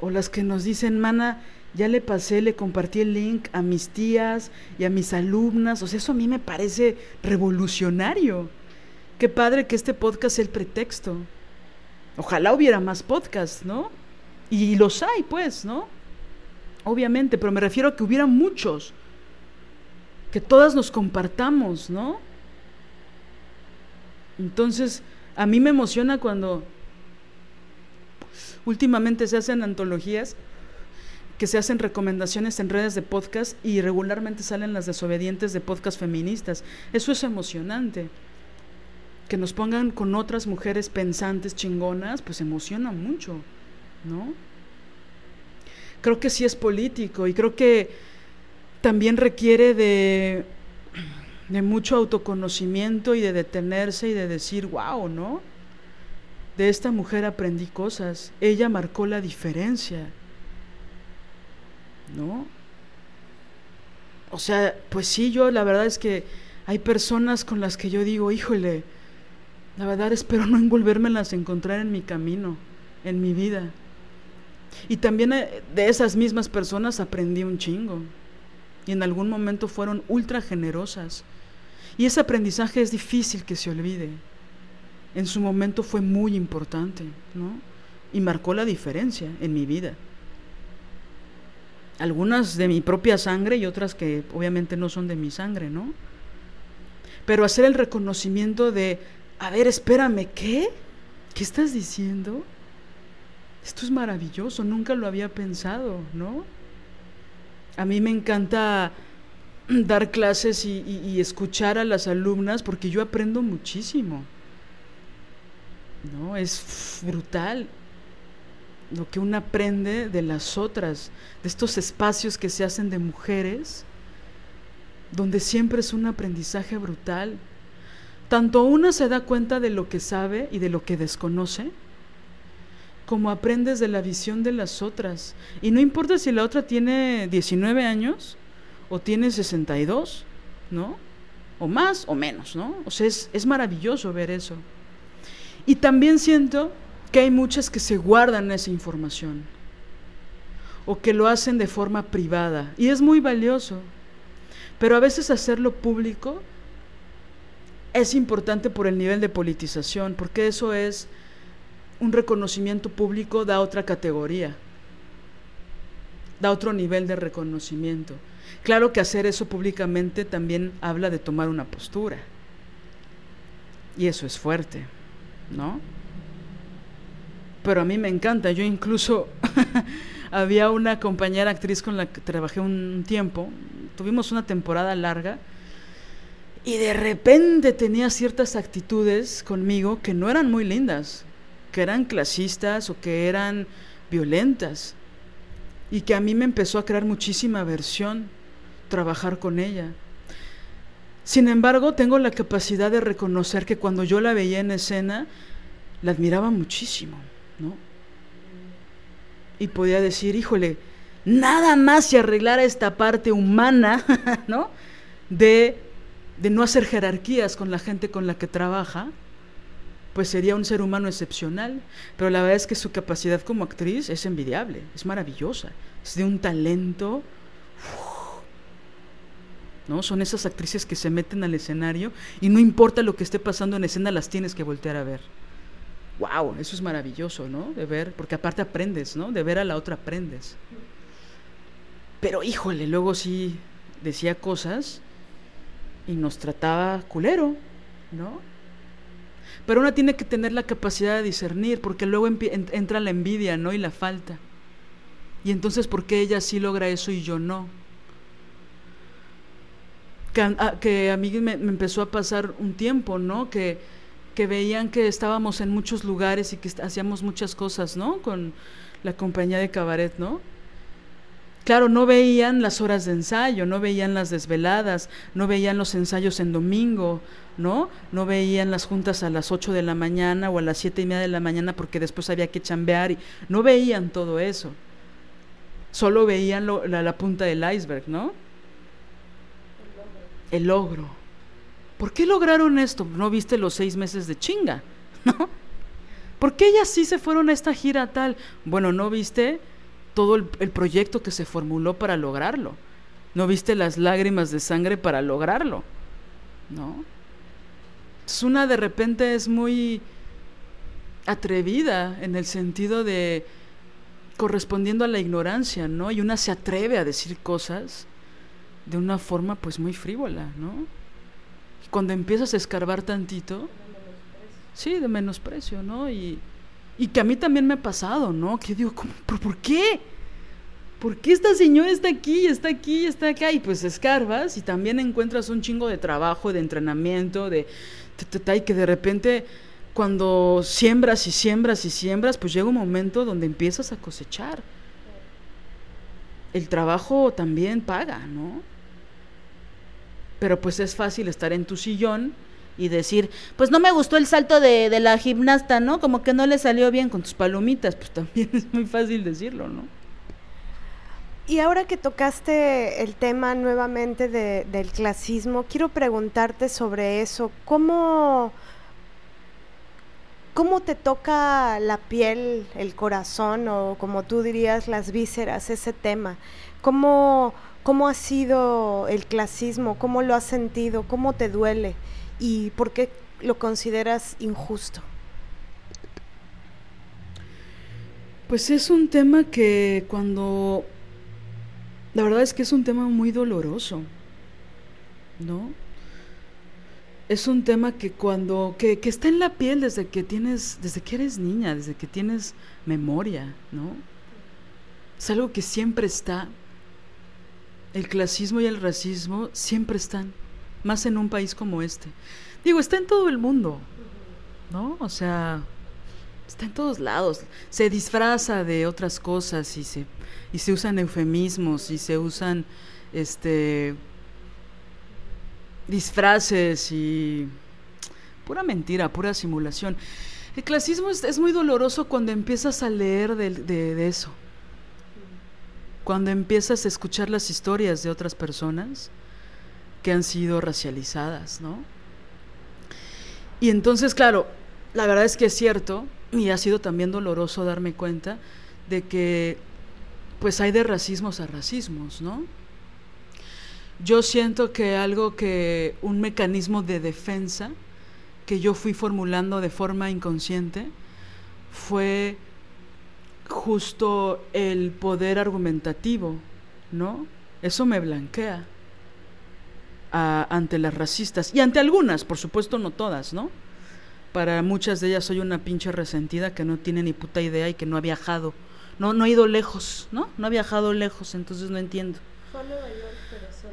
O las que nos dicen, "Mana, ya le pasé, le compartí el link a mis tías y a mis alumnas. O sea, eso a mí me parece revolucionario. Qué padre que este podcast sea el pretexto. Ojalá hubiera más podcasts, ¿no? Y los hay, pues, ¿no? Obviamente, pero me refiero a que hubiera muchos. Que todas nos compartamos, ¿no? Entonces, a mí me emociona cuando últimamente se hacen antologías que se hacen recomendaciones en redes de podcast y regularmente salen las desobedientes de podcast feministas. Eso es emocionante. Que nos pongan con otras mujeres pensantes chingonas, pues emociona mucho, ¿no? Creo que sí es político y creo que también requiere de, de mucho autoconocimiento y de detenerse y de decir, wow, ¿no? De esta mujer aprendí cosas. Ella marcó la diferencia ¿no? O sea, pues sí, yo la verdad es que hay personas con las que yo digo, híjole, la verdad espero no envolvérmelas a encontrar en mi camino, en mi vida. Y también eh, de esas mismas personas aprendí un chingo. Y en algún momento fueron ultra generosas. Y ese aprendizaje es difícil que se olvide. En su momento fue muy importante, ¿no? Y marcó la diferencia en mi vida algunas de mi propia sangre y otras que obviamente no son de mi sangre, ¿no? Pero hacer el reconocimiento de, a ver, espérame, ¿qué? ¿Qué estás diciendo? Esto es maravilloso, nunca lo había pensado, ¿no? A mí me encanta [clears throat] dar clases y, escuchar a las alumnas porque yo aprendo muchísimo. ¿No? Es brutal lo que uno aprende de las otras, de estos espacios que se hacen de mujeres, donde siempre es un aprendizaje brutal. Tanto una se da cuenta de lo que sabe y de lo que desconoce, como aprendes de la visión de las otras. Y no importa si la otra tiene 19 años o tiene 62, ¿no? O más o menos, ¿no? O sea, es, es maravilloso ver eso. Y también siento que hay muchas que se guardan esa información o que lo hacen de forma privada y es muy valioso. Pero a veces hacerlo público es importante por el nivel de politización, porque eso es un reconocimiento público da otra categoría, da otro nivel de reconocimiento. Claro que hacer eso públicamente también habla de tomar una postura. Y eso es fuerte, ¿no? Pero a mí me encanta. Yo incluso [laughs] había una compañera actriz con la que trabajé un tiempo. Tuvimos una temporada larga. Y de repente tenía ciertas actitudes conmigo que no eran muy lindas, que eran clasistas o que eran violentas. Y que a mí me empezó a crear muchísima aversión trabajar con ella. Sin embargo, tengo la capacidad de reconocer que cuando yo la veía en escena, la admiraba muchísimo, ¿no? Y podía decir, híjole, nada más si arreglara esta parte humana, [laughs] ¿no? De, de no hacer jerarquías con la gente con la que trabaja, pues sería un ser humano excepcional. Pero la verdad es que su capacidad como actriz es envidiable, es maravillosa, es de un talento. ¿no? Son esas actrices que se meten al escenario y no importa lo que esté pasando en escena, las tienes que voltear a ver. ¡Wow! Eso es maravilloso, ¿no? De ver, porque aparte aprendes, ¿no? De ver a la otra aprendes. Pero híjole, luego sí decía cosas y nos trataba culero, ¿no? Pero una tiene que tener la capacidad de discernir, porque luego entra la envidia, ¿no? Y la falta. Y entonces, ¿por qué ella sí logra eso y yo no? que a, mí me, empezó a pasar un tiempo, ¿no? Que, que veían que estábamos en muchos lugares y que hacíamos muchas cosas, ¿no? Con la compañía de cabaret, ¿no? Claro, no veían las horas de ensayo, no veían las desveladas, no veían los ensayos en domingo, ¿no? No veían las juntas a las 8 de la mañana o a las siete y media de la mañana porque después había que chambear y no veían todo eso. Solo veían la, la punta del iceberg, ¿no? el logro. ¿Por qué lograron esto? ¿No viste los seis meses de chinga? [laughs] ¿No? ¿Por qué ellas sí se fueron a esta gira tal? Bueno, ¿no viste todo el, proyecto que se formuló para lograrlo? ¿No viste las lágrimas de sangre para lograrlo? ¿No? Es una de repente es muy atrevida en el sentido de correspondiendo a la ignorancia, ¿no? Y una se atreve a decir cosas de una forma pues muy frívola, ¿no? cuando empiezas a escarbar tantito, sí, de menosprecio, ¿no? Y, y que a mí también me ha pasado, ¿no? Que digo, ¿cómo, ¿por, qué? ¿Por qué esta señora está aquí, está aquí, está acá? Y pues escarbas y también encuentras un chingo de trabajo, de entrenamiento, de... Y que de repente cuando siembras y siembras y siembras, pues llega un momento donde empiezas a cosechar. El trabajo también paga, ¿no? pero pues es fácil estar en tu sillón y decir, pues no me gustó el salto de, de, la gimnasta, ¿no? Como que no le salió bien con tus palomitas, pues también [laughs] es muy fácil decirlo, ¿no? Y ahora que tocaste el tema nuevamente de, del clasismo, quiero preguntarte sobre eso. ¿Cómo, ¿Cómo te toca la piel, el corazón o como tú dirías las vísceras ese tema? ¿Cómo, ¿Cómo ha sido el clasismo? ¿Cómo lo has sentido? ¿Cómo te duele? ¿Y por qué lo consideras injusto? Pues es un tema que cuando... La verdad es que es un tema muy doloroso, ¿no? Es un tema que cuando... que, que está en la piel desde que tienes... desde que eres niña, desde que tienes memoria, ¿no? Es algo que siempre está el clasismo y el racismo siempre están, más en un país como este. Digo, está en todo el mundo, ¿no? O sea, está en todos lados. Se disfraza de otras cosas y se, y se usan eufemismos y se usan este disfraces y pura mentira, pura simulación. El clasismo es, muy doloroso cuando empiezas a leer de eso cuando empiezas a escuchar las historias de otras personas que han sido racializadas, ¿no? Y entonces, claro, la verdad es que es cierto, y ha sido también doloroso darme cuenta de que pues hay de racismos a racismos, ¿no? Yo siento que algo que, un mecanismo de defensa que yo fui formulando de forma inconsciente, fue justo el poder argumentativo, ¿no? Eso me blanquea a- ante las racistas y ante algunas, por supuesto no todas, ¿no? Para muchas de ellas soy una pinche resentida que no tiene ni puta idea y que no ha viajado, no, no ha ido lejos, ¿no? No ha viajado lejos, entonces no entiendo.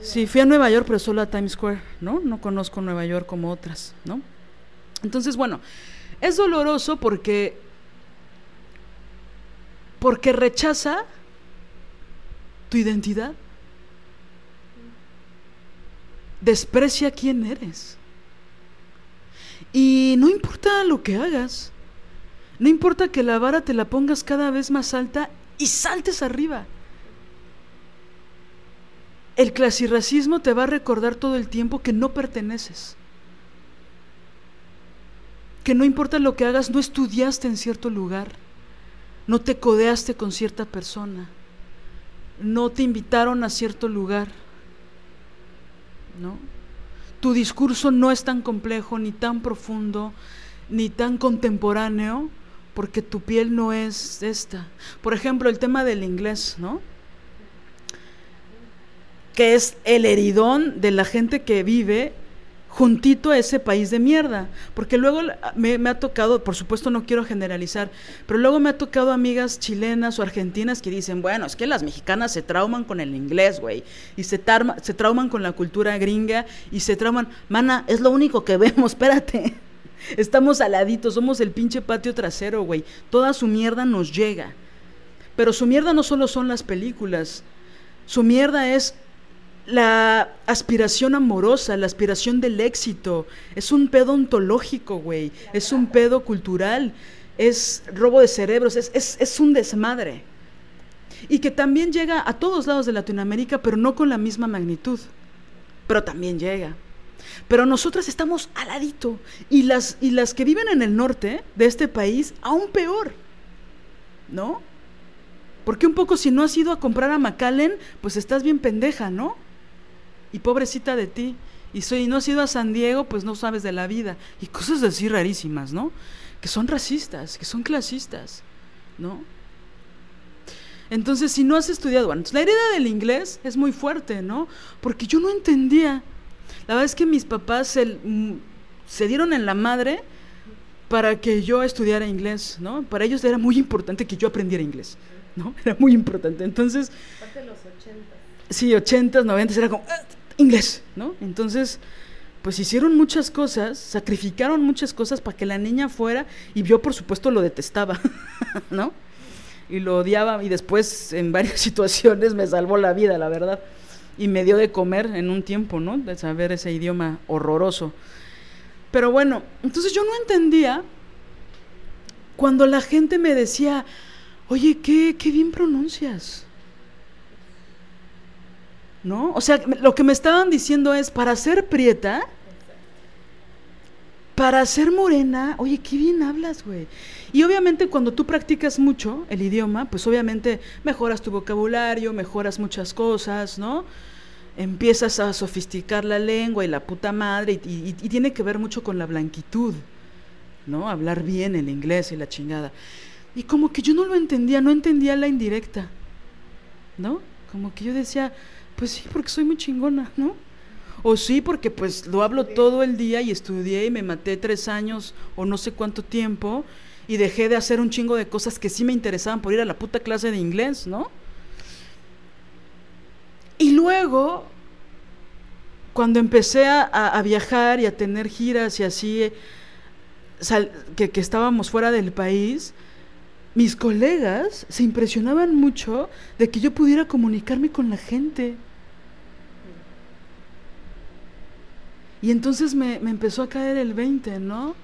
Sí, fui a Nueva York, pero solo a Times Square, ¿no? No conozco Nueva York como otras, ¿no? Entonces, bueno, es doloroso porque porque rechaza tu identidad. Desprecia quién eres. Y no importa lo que hagas. No importa que la vara te la pongas cada vez más alta y saltes arriba. El clasirracismo te va a recordar todo el tiempo que no perteneces. Que no importa lo que hagas, no estudiaste en cierto lugar. No te codeaste con cierta persona. No te invitaron a cierto lugar. ¿No? Tu discurso no es tan complejo, ni tan profundo, ni tan contemporáneo, porque tu piel no es esta. Por ejemplo, el tema del inglés, ¿no? que es el heridón de la gente que vive juntito a ese país de mierda. Porque luego me ha tocado, por supuesto no quiero generalizar, pero luego me ha tocado amigas chilenas o argentinas que dicen, bueno, es que las mexicanas se trauman con el inglés, güey, y se, tarma- se trauman con la cultura gringa y se trauman, mana, es lo único que [laughs] vemos, espérate. Estamos aladitos, somos el pinche patio trasero, güey. Toda su mierda nos llega. Pero su mierda no solo son las películas, su mierda es la aspiración amorosa, la aspiración del éxito. Es un pedo ontológico, güey. Es un pedo cultural. Es robo de cerebros. Es, es, es un desmadre. Y que también llega a todos lados de Latinoamérica, pero no con la misma magnitud. Pero también llega. Pero nosotras estamos al. Y las, y las que viven en el norte de este país, aún peor. ¿No? Porque un poco si no has ido a comprar a McAllen, pues estás bien pendeja, ¿no? Y pobrecita de ti. Y si no has ido a San Diego, pues no sabes de la vida. Y cosas así rarísimas, ¿no? Que son racistas, que son clasistas, ¿no? Entonces, si no has estudiado, bueno, entonces, la herida del inglés es muy fuerte, ¿no? Porque yo no entendía. La verdad es que mis papás se, mm, se dieron en la madre para que yo estudiara inglés, ¿no? Para ellos era muy importante que yo aprendiera inglés, ¿no? [laughs] Era muy importante. Entonces, sí, 80s, 90s, era como, "Ah, inglés, ¿no? Entonces, pues hicieron muchas cosas, sacrificaron muchas cosas para que la niña fuera, y yo por supuesto lo detestaba, [laughs] ¿no? Y lo odiaba, y después en varias [laughs] situaciones me salvó la vida, la verdad. Y me dio de comer en un tiempo, ¿no? De saber ese idioma horroroso. Pero bueno, entonces yo no entendía cuando la gente me decía, oye, qué, qué bien pronuncias. ¿No? O sea, lo que me estaban diciendo es, para ser prieta, para ser morena, oye, qué bien hablas, güey. Y obviamente cuando tú practicas mucho el idioma, pues obviamente mejoras tu vocabulario, mejoras muchas cosas, ¿no? Empiezas a sofisticar la lengua y la puta madre, y, y- y tiene que ver mucho con la blanquitud, ¿no? Hablar bien el inglés y la chingada. Y como que yo no lo entendía, no entendía la indirecta, ¿no? Como que yo decía, pues sí, porque soy muy chingona, ¿no? O sí, porque pues lo hablo todo el día y estudié y me maté tres años o no sé cuánto tiempo y dejé de hacer un chingo de cosas que sí me interesaban por ir a la puta clase de inglés, ¿no? Y luego, cuando empecé a, viajar y a tener giras y así, eh, que estábamos fuera del país, mis colegas se impresionaban mucho de que yo pudiera comunicarme con la gente. Y entonces me, empezó a caer el 20, ¿no?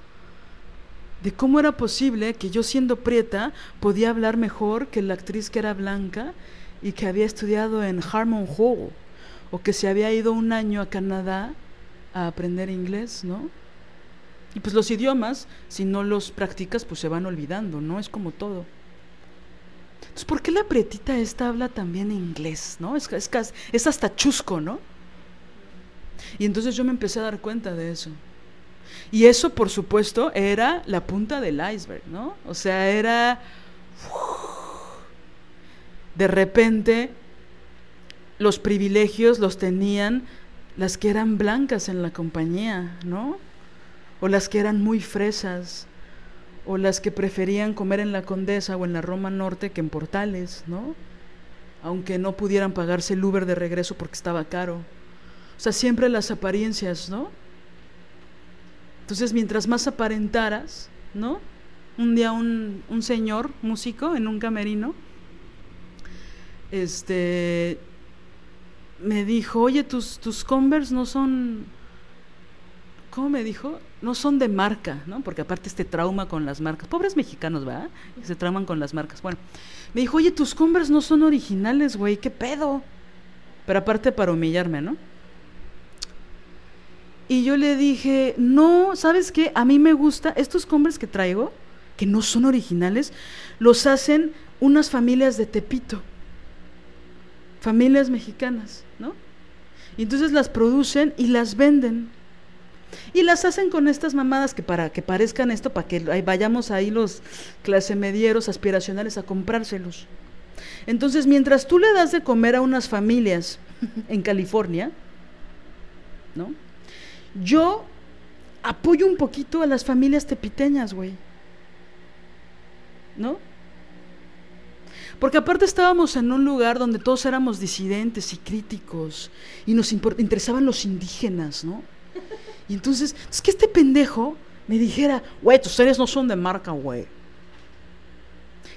De cómo era posible que yo siendo prieta podía hablar mejor que la actriz que era blanca y que había estudiado en Harmon Hall o que se había ido un año a Canadá a aprender inglés, ¿no? Y pues los idiomas, si no los practicas, pues se van olvidando, ¿no? Es como todo. Entonces, ¿por qué la prietita esta habla también inglés, ¿no? Es, es, es hasta chusco, ¿no? Y entonces yo me empecé a dar cuenta de eso. Y eso, por supuesto, era la punta del iceberg, ¿no? O sea, era... De repente, los privilegios los tenían las que eran blancas en la compañía, ¿no? O las que eran muy fresas, o las que preferían comer en la Condesa o en la Roma Norte que en Portales, ¿no? Aunque no pudieran pagarse el Uber de regreso porque estaba caro. O sea, siempre las apariencias, ¿no? Entonces, mientras más aparentaras, ¿no? Un día un, un señor músico en un camerino, este, me dijo, oye, tus, tus Converse no son, ¿cómo me dijo? No son de marca, ¿no? Porque aparte este trauma con las marcas, pobres mexicanos, ¿verdad? Que se trauman con las marcas. Bueno, me dijo, oye, tus Converse no son originales, güey, ¿qué pedo? Pero aparte para humillarme, ¿no? Y yo le dije, no, ¿sabes qué? A mí me gusta, estos Converse que traigo, que no son originales, los hacen unas familias de Tepito, familias mexicanas, ¿no? Y entonces las producen y las venden. Y las hacen con estas mamadas que para que parezcan esto, para que vayamos ahí los clase medieros aspiracionales a comprárselos. Entonces, mientras tú le das de comer a unas familias [laughs] en California, ¿no? Yo apoyo un poquito a las familias tepiteñas, güey. ¿No? Porque aparte estábamos en un lugar donde todos éramos disidentes y críticos y nos interesaban los indígenas, ¿no? Y entonces, es que este pendejo me dijera, güey, tus series no son de marca, güey.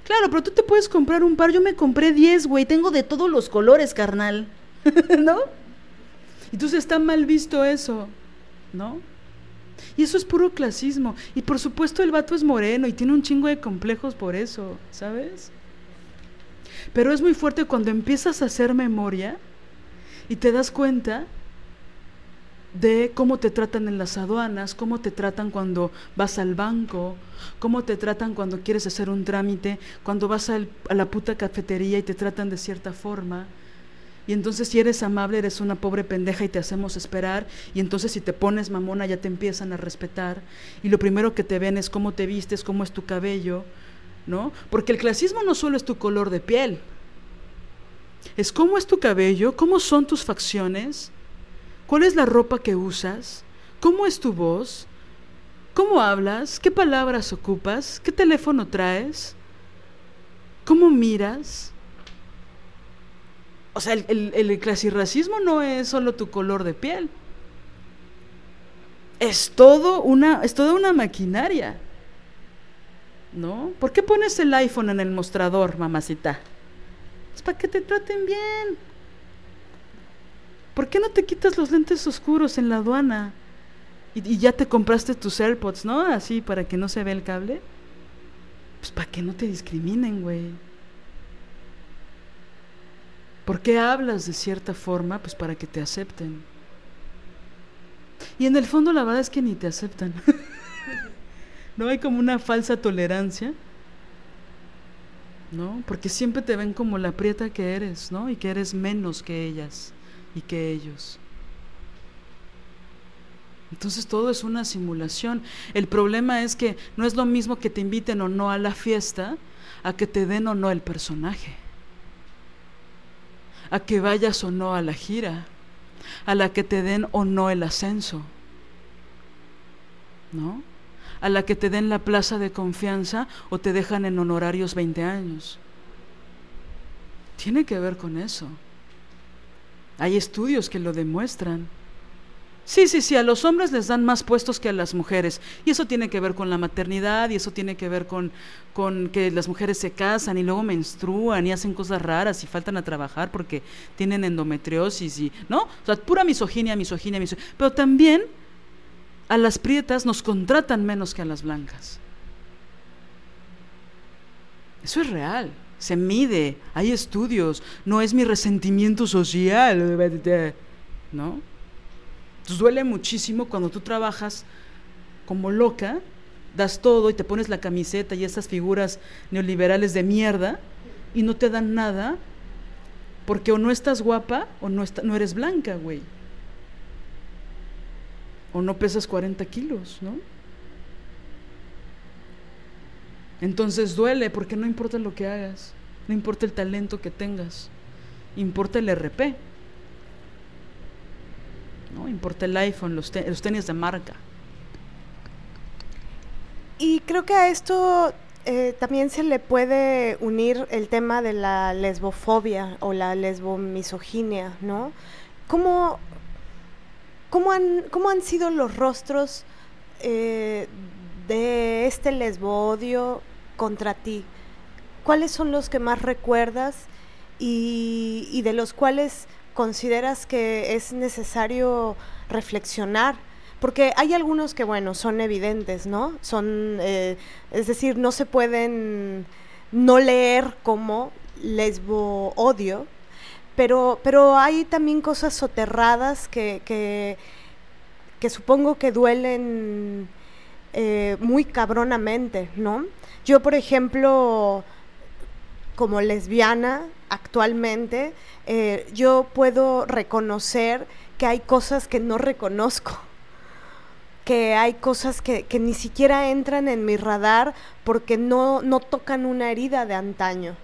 Claro, pero tú te puedes comprar un par, yo me compré 10, güey, tengo de todos los colores, carnal. [laughs] ¿No? Entonces está mal visto eso. ¿No? Y eso es puro clasismo. Y por supuesto el vato es moreno y tiene un chingo de complejos por eso, ¿sabes? Pero es muy fuerte cuando empiezas a hacer memoria y te das cuenta de cómo te tratan en las aduanas, cómo te tratan cuando vas al banco, cómo te tratan cuando quieres hacer un trámite, cuando vas a la puta cafetería y te tratan de cierta forma y entonces si eres amable eres una pobre pendeja y te hacemos esperar, y entonces si te pones mamona ya te empiezan a respetar, y lo primero que te ven es cómo te vistes, cómo es tu cabello, ¿no? Porque el clasismo no solo es tu color de piel, es cómo es tu cabello, cómo son tus facciones, cuál es la ropa que usas, cómo es tu voz, cómo hablas, qué palabras ocupas, qué teléfono traes, cómo miras, o sea, el, el, clasirracismo no es solo tu color de piel. Es todo una, es toda una maquinaria. ¿No? ¿Por qué pones el iPhone en el mostrador, mamacita? Es para que te traten bien. ¿Por qué no te quitas los lentes oscuros en la aduana? Y, y ya te compraste tus AirPods, ¿no? Así para que no se vea el cable. Pues para que no te discriminen, güey. ¿Por qué hablas de cierta forma? Pues para que te acepten. Y en el fondo la verdad es que ni te aceptan. [laughs] no hay como una falsa tolerancia. ¿No? Porque siempre te ven como la prieta que eres, ¿no? Y que eres menos que ellas y que ellos. Entonces todo es una simulación. El problema es que no es lo mismo que te inviten o no a la fiesta a que te den o no el personaje a que vayas o no a la gira, a la que te den o no el ascenso, ¿no? A la que te den la plaza de confianza o te dejan en honorarios 20 años. Tiene que ver con eso. Hay estudios que lo demuestran. Sí, sí, sí, a los hombres les dan más puestos que a las mujeres. Y eso tiene que ver con la maternidad y eso tiene que ver con, con que las mujeres se casan y luego menstruan y hacen cosas raras y faltan a trabajar porque tienen endometriosis y, ¿no? O sea, pura misoginia, misoginia, misoginia. Pero también a las prietas nos contratan menos que a las blancas. Eso es real, se mide, hay estudios, no es mi resentimiento social, ¿no? Entonces duele muchísimo cuando tú trabajas como loca, das todo y te pones la camiseta y esas figuras neoliberales de mierda y no te dan nada porque o no estás guapa o no, no eres blanca, güey. O no pesas 40 kilos, ¿no? Entonces duele porque no importa lo que hagas, no importa el talento que tengas, importa el RP, no importa el iPhone, los, tenis de marca. Y creo que a esto eh, también se le puede unir el tema de la lesbofobia o la lesbomisoginia, ¿no? ¿Cómo, cómo, han, cómo han sido los rostros eh, de este lesbodio contra ti? ¿Cuáles son los que más recuerdas y de los cuales consideras que es necesario reflexionar porque hay algunos que, bueno, son evidentes, ¿no? Son, eh, es decir, no se pueden no leer como lesbo odio, pero, pero hay también cosas soterradas que, que, supongo que duelen eh, muy cabronamente, ¿no? Yo, por ejemplo, como lesbiana actualmente, eh, yo puedo reconocer que hay cosas que no reconozco que hay cosas que, ni siquiera entran en mi radar porque no, no tocan una herida de antaño.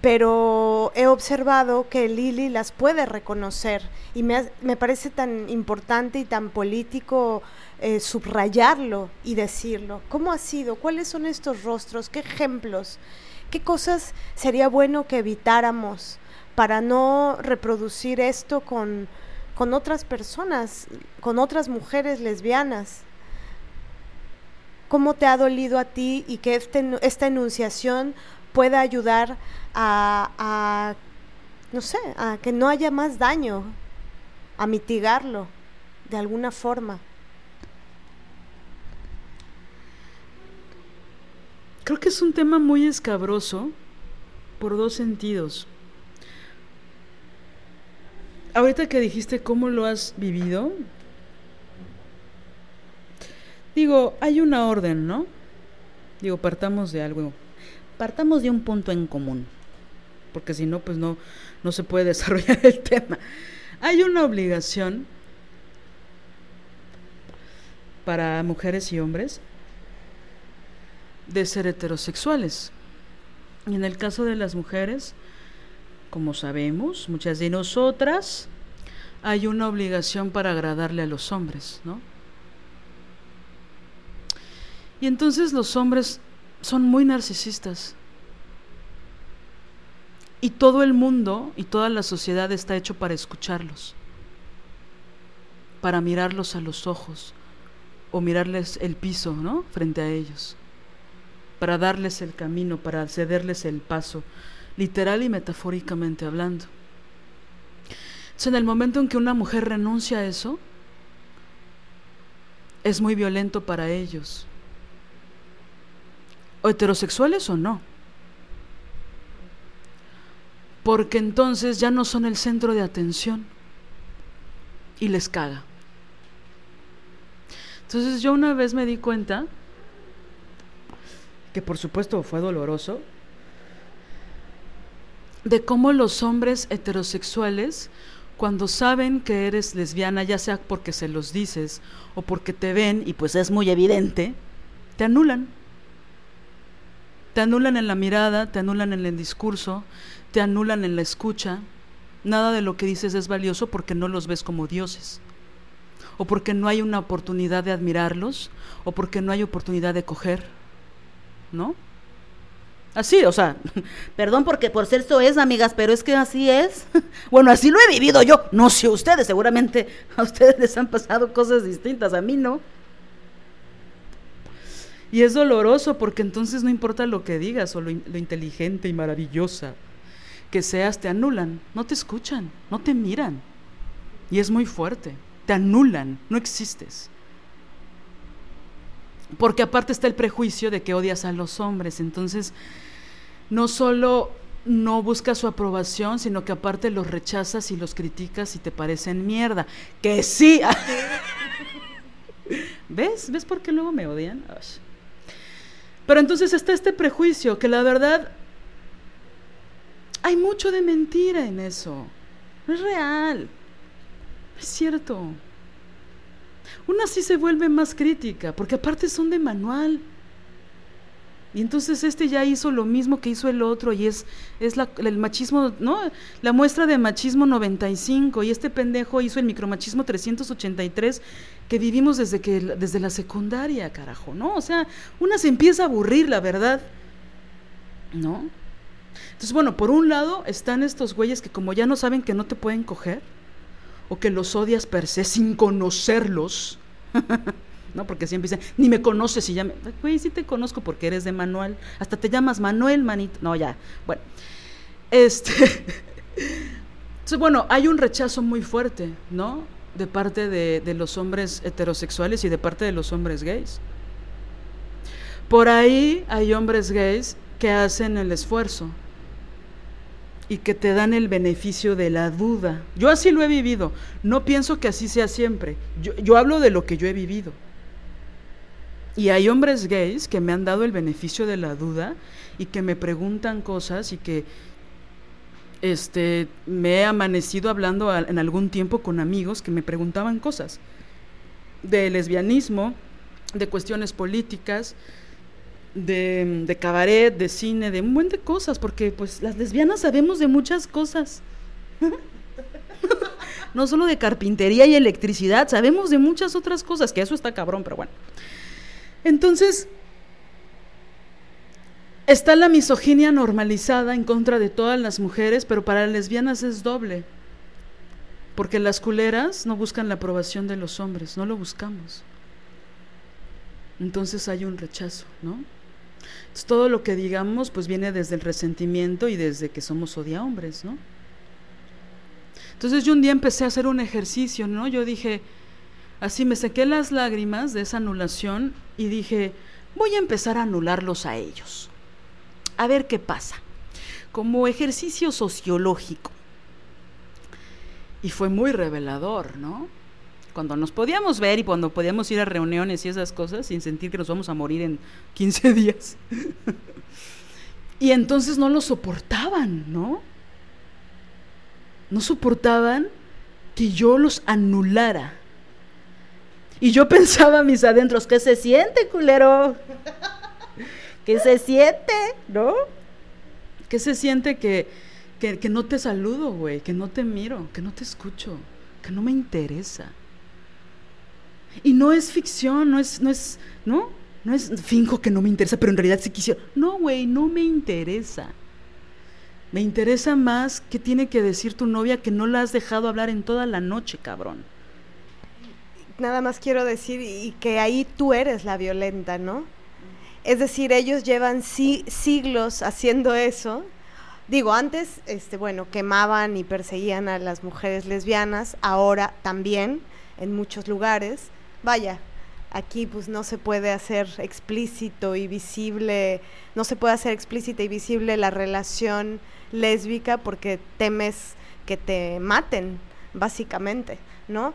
Pero he observado que Lili las puede reconocer y me, me parece tan importante y tan político eh, subrayarlo y decirlo. ¿Cómo ha sido? ¿Cuáles son estos rostros? ¿Qué ejemplos? ¿Qué cosas sería bueno que evitáramos para no reproducir esto con, con otras personas, con otras mujeres lesbianas. ¿Cómo te ha dolido a ti y que este, esta enunciación pueda ayudar a, no sé, a que no haya más daño, a mitigarlo de alguna forma? Creo que es un tema muy escabroso por dos sentidos ahorita que dijiste cómo lo has vivido, digo, hay una orden, ¿no? Digo, partamos de algo, partamos de un punto en común, porque si no, pues no, no se puede [laughs] desarrollar el tema. Hay una obligación para mujeres y hombres de ser heterosexuales. Y en el caso de las mujeres, como sabemos, muchas de nosotras, hay una obligación para agradarle a los hombres, ¿no? Y entonces los hombres son muy narcisistas. Y todo el mundo y toda la sociedad está hecho para escucharlos, para mirarlos a los ojos o mirarles el piso, ¿no? Frente a ellos, para darles el camino, para cederles el paso, literal y metafóricamente hablando. Entonces, en el momento en que una mujer renuncia a eso, es muy violento para ellos. O heterosexuales o no. Porque entonces ya no son el centro de atención y les caga. Entonces yo una vez me di cuenta, que por supuesto fue doloroso, de cómo los hombres heterosexuales, cuando saben que eres lesbiana, ya sea porque se los dices o porque te ven, y pues es muy evidente, te anulan. Te anulan en la mirada, te anulan en el discurso, te anulan en la escucha. Nada de lo que dices es valioso porque no los ves como dioses. O porque no hay una oportunidad de admirarlos, o porque no hay oportunidad de coger. ¿No? Así, o sea, [laughs] perdón porque por ser eso es, amigas, pero es que así es. [laughs] Bueno, así lo he vivido yo. No sé ustedes, seguramente [laughs] a ustedes les han pasado cosas distintas, a mí no. Y es doloroso porque entonces no importa lo que digas o lo, lo inteligente y maravillosa que seas, te anulan, no te escuchan, no te miran. Y es muy fuerte, te anulan, no existes. Porque aparte está el prejuicio de que odias a los hombres, entonces no solo no buscas su aprobación, sino que aparte los rechazas y los criticas y te parecen mierda. Que sí. [laughs] ¿Ves? ¿Ves por qué luego me odian? Pero entonces está este prejuicio, que la verdad hay mucho de mentira en eso. No es real. es cierto. Una sí se vuelve más crítica, porque aparte son de manual. Y entonces este ya hizo lo mismo que hizo el otro y es, es la, el machismo, ¿no? La muestra de machismo 95 y este pendejo hizo el micromachismo 383 que vivimos desde, que, desde la secundaria, carajo, ¿no? O sea, una se empieza a aburrir, la verdad, ¿no? Entonces, bueno, por un lado están estos güeyes que como ya no saben que no te pueden coger o que los odias per se sin conocerlos, [laughs] ¿no? Porque siempre dicen, ni me conoces y ya me... Güey, sí te conozco porque eres de Manuel. Hasta te llamas Manuel, manito. No, ya. Bueno. Este... [laughs] Entonces, bueno, hay un rechazo muy fuerte, ¿no? De parte de, de los hombres heterosexuales y de parte de los hombres gays. Por ahí hay hombres gays que hacen el esfuerzo y que te dan el beneficio de la duda. Yo así lo he vivido. No pienso que así sea siempre. Yo, yo hablo de lo que yo he vivido. Y hay hombres gays que me han dado el beneficio de la duda y que me preguntan cosas y que este, me he amanecido hablando en algún tiempo con amigos que me preguntaban cosas de lesbianismo, de cuestiones políticas, de, de, cabaret, de cine, de un buen de cosas, porque pues las lesbianas sabemos de muchas cosas. [laughs] no solo de carpintería y electricidad, sabemos de muchas otras cosas, que eso está cabrón, pero bueno. Entonces, está la misoginia normalizada en contra de todas las mujeres, pero para las lesbianas es doble. Porque las culeras no buscan la aprobación de los hombres, no lo buscamos. Entonces hay un rechazo, ¿no? Todo lo que digamos pues viene desde el resentimiento y desde que somos odia hombres, ¿no? Entonces yo un día empecé a hacer un ejercicio, ¿no? Yo dije, Así me sequé las lágrimas de esa anulación y dije, voy a empezar a anularlos a ellos. A ver qué pasa. Como ejercicio sociológico. Y fue muy revelador, ¿no? Cuando nos podíamos ver y cuando podíamos ir a reuniones y esas cosas sin sentir que nos vamos a morir en 15 [laughs] días. y entonces no lo soportaban, ¿no? No soportaban que yo los anulara y yo pensaba a mis adentros, ¿qué se siente, culero? ¿Qué se siente, no? ¿Qué se siente que, que, que no te saludo, güey? Que no te miro, que no te escucho, que no me interesa. Y no es ficción, no es, no es, ¿no? No es finjo que no me interesa, pero en realidad sí quisiera. No, güey, no me interesa. Me interesa más qué tiene que decir tu novia que no la has dejado hablar en toda la noche, cabrón nada más quiero decir y que ahí tú eres la violenta, ¿no? Es decir, ellos llevan si, siglos haciendo eso. Digo, antes, este, bueno, quemaban y perseguían a las mujeres lesbianas, ahora también en muchos lugares. Vaya, aquí pues no se puede hacer explícito y visible, no se puede hacer explícita y visible la relación lésbica porque temes que te maten, básicamente, ¿no?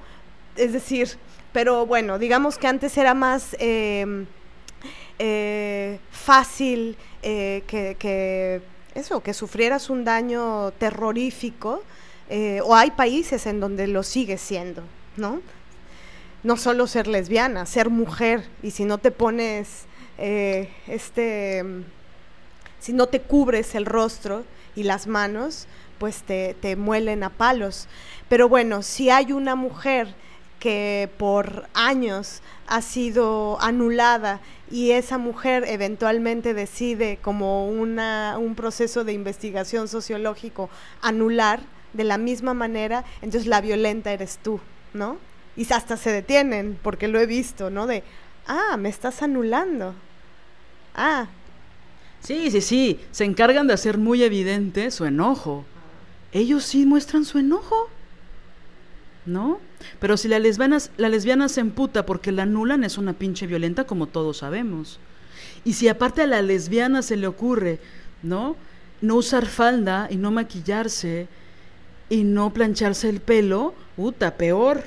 Es decir, pero bueno, digamos que antes era más eh, eh, fácil eh, que, que, eso, que sufrieras un daño terrorífico, eh, o hay países en donde lo sigue siendo, ¿no? No solo ser lesbiana, ser mujer, y si no te pones eh, este, si no te cubres el rostro y las manos, pues te, te muelen a palos. Pero bueno, si hay una mujer que por años ha sido anulada y esa mujer eventualmente decide como una, un proceso de investigación sociológico anular de la misma manera, entonces la violenta eres tú, ¿no? Y hasta se detienen, porque lo he visto, ¿no? De, ah, me estás anulando. Ah. Sí, sí, sí, se encargan de hacer muy evidente su enojo. Ellos sí muestran su enojo. ¿no? Pero si la lesbiana, la lesbiana se emputa porque la anulan, es una pinche violenta, como todos sabemos. Y si aparte a la lesbiana se le ocurre, ¿no? No usar falda y no maquillarse y no plancharse el pelo, puta, peor.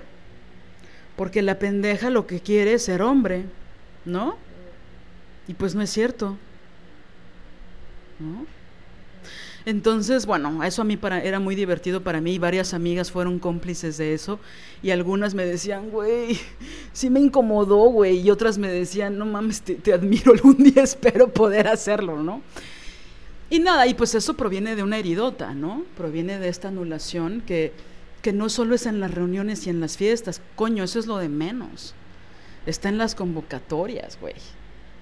Porque la pendeja lo que quiere es ser hombre, ¿no? Y pues no es cierto. ¿No? Entonces, bueno, eso a mí era muy divertido para mí y varias amigas fueron cómplices de eso y algunas me decían, güey, sí me incomodó, güey. Y otras me decían, no mames, te, te admiro, [laughs] algún día espero poder hacerlo, ¿no? Y nada, y pues eso proviene de una heridota, ¿no? Proviene de esta anulación que, que no solo es en las reuniones y en las fiestas, coño, eso es lo de menos. Está en las convocatorias, güey.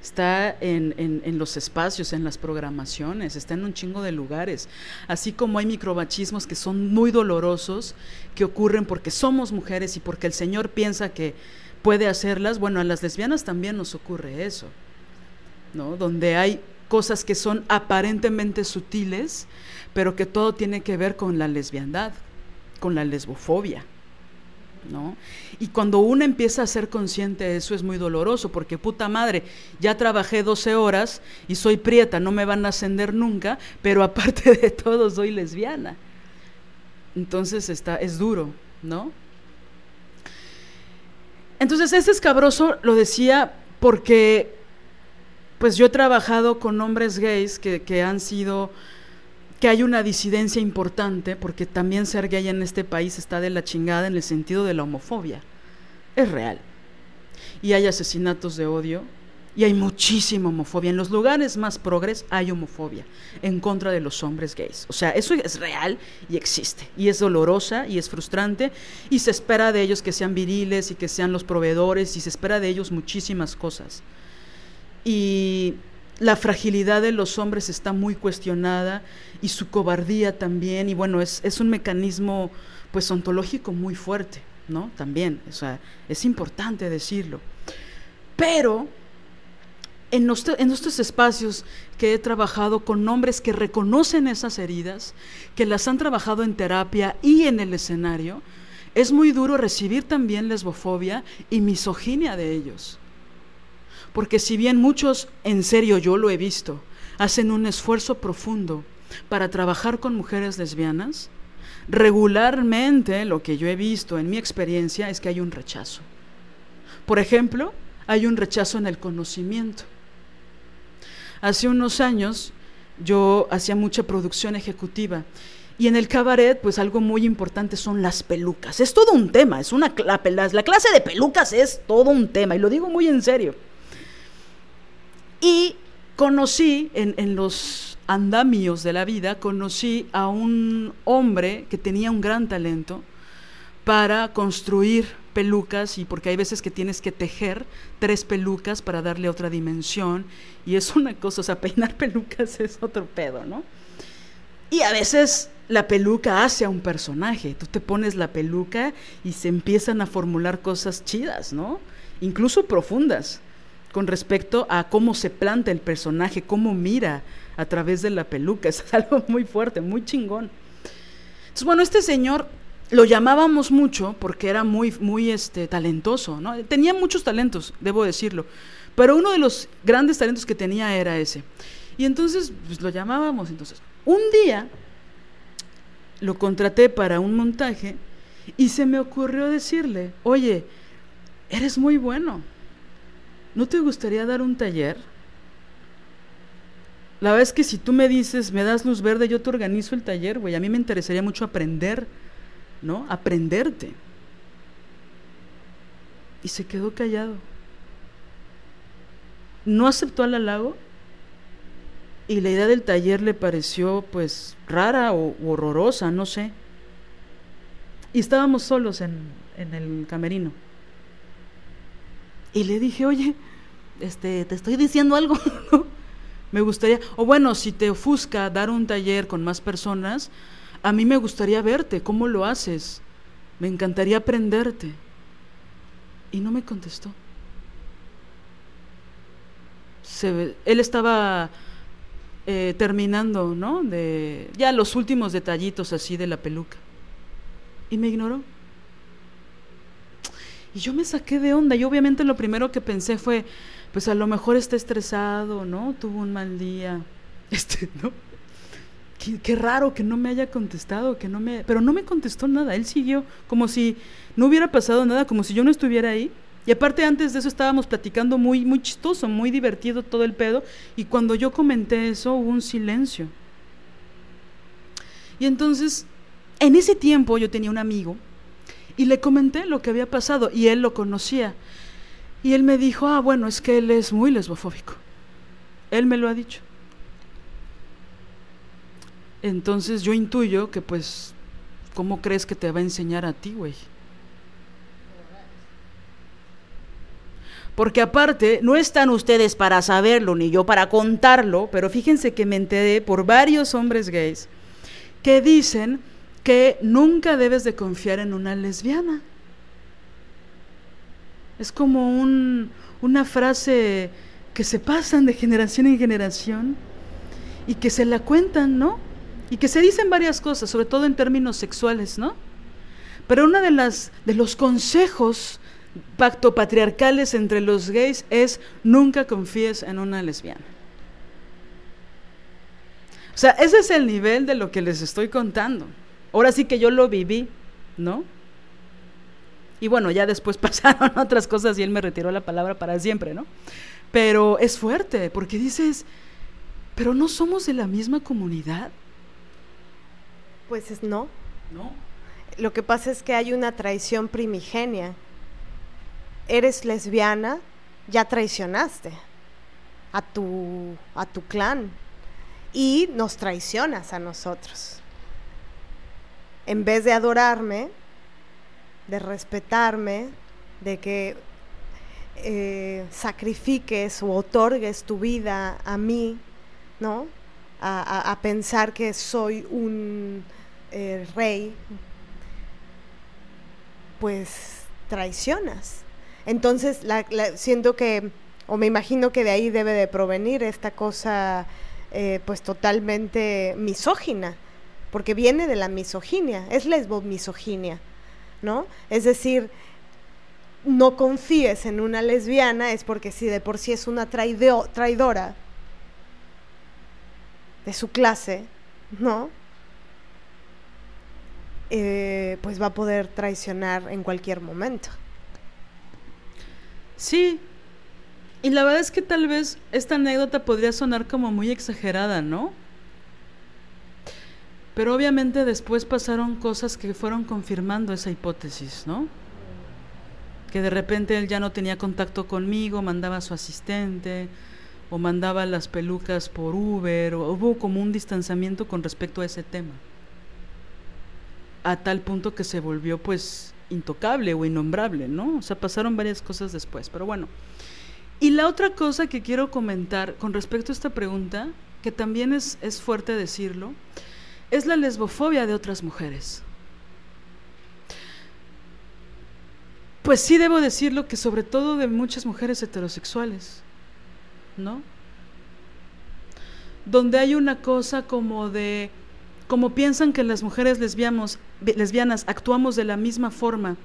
Está en, en, los espacios, en las programaciones, está en un chingo de lugares. Así como hay microbachismos que son muy dolorosos, que ocurren porque somos mujeres y porque el Señor piensa que puede hacerlas, bueno, a las lesbianas también nos ocurre eso, ¿no? Donde hay cosas que son aparentemente sutiles, pero que todo tiene que ver con la lesbiandad, con la lesbofobia. ¿No? Y cuando uno empieza a ser consciente de eso es muy doloroso, porque puta madre, ya trabajé 12 horas y soy prieta, no me van a ascender nunca, pero aparte [laughs] de todo soy lesbiana. Entonces está, es duro, ¿no? Entonces ese escabroso lo decía porque pues yo he trabajado con hombres gays que, que, han sido, que hay una disidencia importante, porque también ser gay en este país está de la chingada en el sentido de la homofobia. Es real. Y hay asesinatos de odio, y hay muchísima homofobia. En los lugares más progres hay homofobia en contra de los hombres gays. O sea, eso es real y existe. Y es dolorosa y es frustrante. Y se espera de ellos que sean viriles y que sean los proveedores. Y se espera de ellos muchísimas cosas y la fragilidad de los hombres está muy cuestionada y su cobardía también, y bueno, es, es un mecanismo pues ontológico muy fuerte, ¿no? También, o sea, es importante decirlo. Pero en, nuestro, en estos espacios que he trabajado con hombres que reconocen esas heridas, que las han trabajado en terapia y en el escenario, es muy duro recibir también lesbofobia y misoginia de ellos. Porque si bien muchos, en serio yo lo he visto, hacen un esfuerzo profundo para trabajar con mujeres lesbianas, regularmente lo que yo he visto en mi experiencia es que hay un rechazo. Por ejemplo, hay un rechazo en el conocimiento. Hace unos años yo hacía mucha producción ejecutiva y en el cabaret, pues algo muy importante son las pelucas. Es todo un tema, es una la, la clase de pelucas es todo un tema y lo digo muy en serio. Y conocí en, en, los andamios de la vida, conocí a un hombre que tenía un gran talento para construir pelucas y porque hay veces que tienes que tejer tres pelucas para darle otra dimensión y es una cosa, o sea, peinar pelucas es otro pedo, ¿no? Y a veces la peluca hace a un personaje, tú te pones la peluca y se empiezan a formular cosas chidas, ¿no? Incluso profundas con respecto a cómo se planta el personaje, cómo mira a través de la peluca. [laughs] Es algo muy fuerte, muy chingón. Entonces, bueno, este señor lo llamábamos mucho porque era muy, muy este, talentoso, ¿no? Tenía muchos talentos, debo decirlo, pero uno de los grandes talentos que tenía era ese. Y entonces, pues lo llamábamos. Entonces, un día lo contraté para un montaje y se me ocurrió decirle, oye, eres muy bueno ¿no te gustaría dar un taller? La verdad es que si tú me dices, me das luz verde, yo te organizo el taller, güey. A mí me interesaría mucho aprender, ¿no? Aprenderte. Y se quedó callado. No aceptó al halago y la idea del taller le pareció pues rara o horrorosa, no sé. Y estábamos solos en, en el camerino. Y le dije, oye, este, te estoy diciendo algo, [laughs] Me gustaría, o bueno, si te ofusca dar un taller con más personas, a mí me gustaría verte, ¿cómo lo haces? Me encantaría aprenderte. Y no me contestó. Se, él estaba eh, terminando, ¿no? De ya los últimos detallitos así de la peluca. Y me ignoró. Y yo me saqué de onda. Y obviamente lo primero que pensé fue, pues a lo mejor está estresado, ¿no? Tuvo un mal día. [laughs] Este, ¿no? Qué, raro que no me haya contestado, que no me, pero no me contestó nada. Él siguió como si no hubiera pasado nada, como si yo no estuviera ahí. Y aparte antes de eso estábamos platicando muy muy chistoso, muy divertido todo el pedo, y cuando yo comenté eso hubo un silencio. Y entonces, en ese tiempo yo tenía un amigo Y le comenté lo que había pasado y él lo conocía. Y él me dijo, ah, bueno, es que él es muy lesbofóbico. Él me lo ha dicho. Entonces yo intuyo que pues, ¿cómo crees que te va a enseñar a ti, güey? Porque aparte, no están ustedes para saberlo, ni yo para contarlo, pero fíjense que me enteré por varios hombres gays que dicen que nunca debes de confiar en una lesbiana. Es como un, una frase que se pasan de generación en generación y que se la cuentan, ¿no? Y que se dicen varias cosas, sobre todo en términos sexuales, ¿no? Pero uno de, las, de los consejos pacto patriarcales entre los gays es nunca confíes en una lesbiana. O sea, ese es el nivel de lo que les estoy contando. Ahora sí que yo lo viví, ¿no? Y bueno, ya después [laughs] pasaron otras cosas y él me retiró la palabra para siempre, ¿no? Pero es fuerte, porque dices, pero no somos de la misma comunidad. Pues no. No. Lo que pasa es que hay una traición primigenia. Eres lesbiana, ya traicionaste a tu, a tu clan y nos traicionas a nosotros. En vez de adorarme, de respetarme, de que eh, sacrifiques o otorgues tu vida a mí, ¿no? A, pensar que soy un eh, rey, pues traicionas. Entonces, siento que, o me imagino que de ahí debe de provenir esta cosa, eh, pues totalmente misógina, porque viene de la misoginia, es lesbo-misoginia. ¿No? Es decir, no confíes en una lesbiana es porque si de por sí es una traidora de su clase, ¿no? Eh, pues va a poder traicionar en cualquier momento. Sí, y la verdad es que tal vez esta anécdota podría sonar como muy exagerada, ¿no? Pero obviamente después pasaron cosas que fueron confirmando esa hipótesis, ¿no? Que de repente él ya no tenía contacto conmigo, mandaba a su asistente o mandaba las pelucas por Uber, o hubo como un distanciamiento con respecto a ese tema. A tal punto que se volvió pues intocable o innombrable, ¿no? O sea, pasaron varias cosas después, pero bueno. Y la otra cosa que quiero comentar con respecto a esta pregunta, que también es, es fuerte decirlo, es la lesbofobia de otras mujeres. Pues sí debo decirlo que sobre todo de muchas mujeres heterosexuales, ¿no? Donde hay una cosa como de, como piensan que las mujeres lesbianas actuamos de la misma forma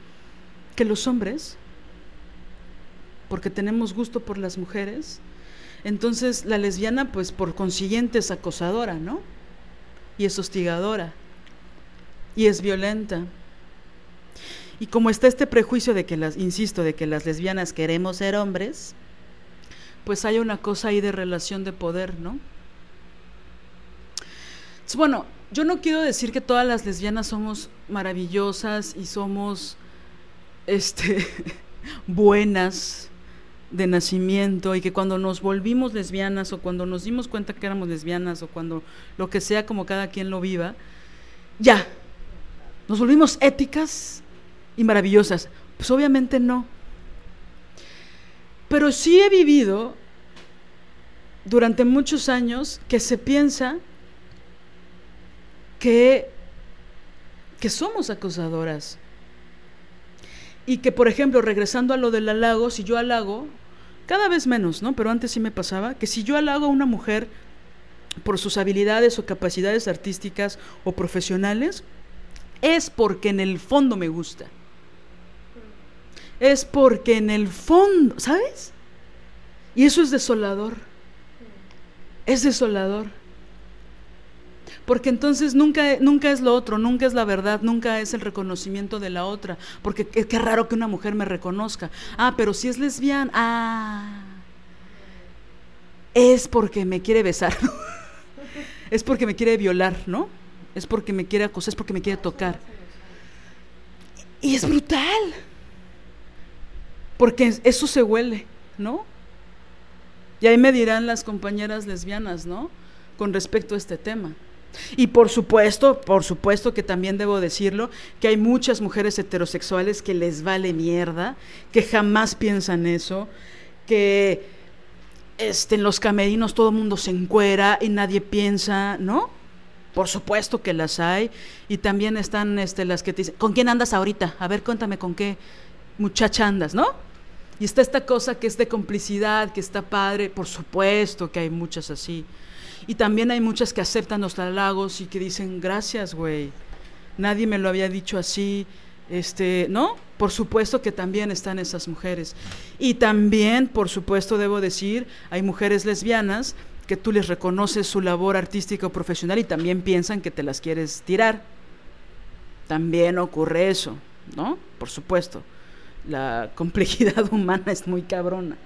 que los hombres, porque tenemos gusto por las mujeres, entonces la lesbiana pues por consiguiente es acosadora, ¿no? Y es hostigadora y es violenta. Y como está este prejuicio de que las, insisto, de que las lesbianas queremos ser hombres, pues hay una cosa ahí de relación de poder, ¿no? bueno, yo no quiero decir que todas las lesbianas somos maravillosas y somos este [laughs] buenas de nacimiento y que cuando nos volvimos lesbianas o cuando nos dimos cuenta que éramos lesbianas o cuando lo que sea como cada quien lo viva, ya, nos volvimos éticas y maravillosas. Pues obviamente no. Pero sí he vivido durante muchos años que se piensa que, que somos acosadoras. Y que, por ejemplo, regresando a lo del halago, si yo halago, cada vez menos, ¿no? Pero antes sí me pasaba que si yo halago a una mujer por sus habilidades o capacidades artísticas o profesionales, es porque en el fondo me gusta. Es porque en el fondo, ¿sabes? Y eso es desolador. Es desolador. Porque entonces nunca, nunca es lo otro, nunca es la verdad, nunca es el reconocimiento de la otra. Porque qué, raro que una mujer me reconozca. Ah, pero si es lesbiana, ah, es porque me quiere besar, [laughs] es porque me quiere violar, ¿no? Es porque me quiere acosar, es porque me quiere tocar. Y es brutal. Porque eso se huele, ¿no? Y ahí me dirán las compañeras lesbianas, ¿no? Con respecto a este tema. Y por supuesto, por supuesto que también debo decirlo, que hay muchas mujeres heterosexuales que les vale mierda, que jamás piensan eso, que este, en los camerinos todo el mundo se encuera y nadie piensa, ¿no? Por supuesto que las hay. Y también están este, las que te dicen, ¿con quién andas ahorita? A ver, cuéntame con qué muchacha andas, ¿no? Y está esta cosa que es de complicidad, que está padre. Por supuesto que hay muchas así. Y también hay muchas que aceptan los halagos y que dicen, gracias, güey. Nadie me lo había dicho así. Este, ¿no? Por supuesto que también están esas mujeres. Y también, por supuesto, debo decir, hay mujeres lesbianas que tú les reconoces su labor artística o profesional y también piensan que te las quieres tirar. También ocurre eso, ¿no? Por supuesto. La [laughs] complejidad humana es muy cabrona.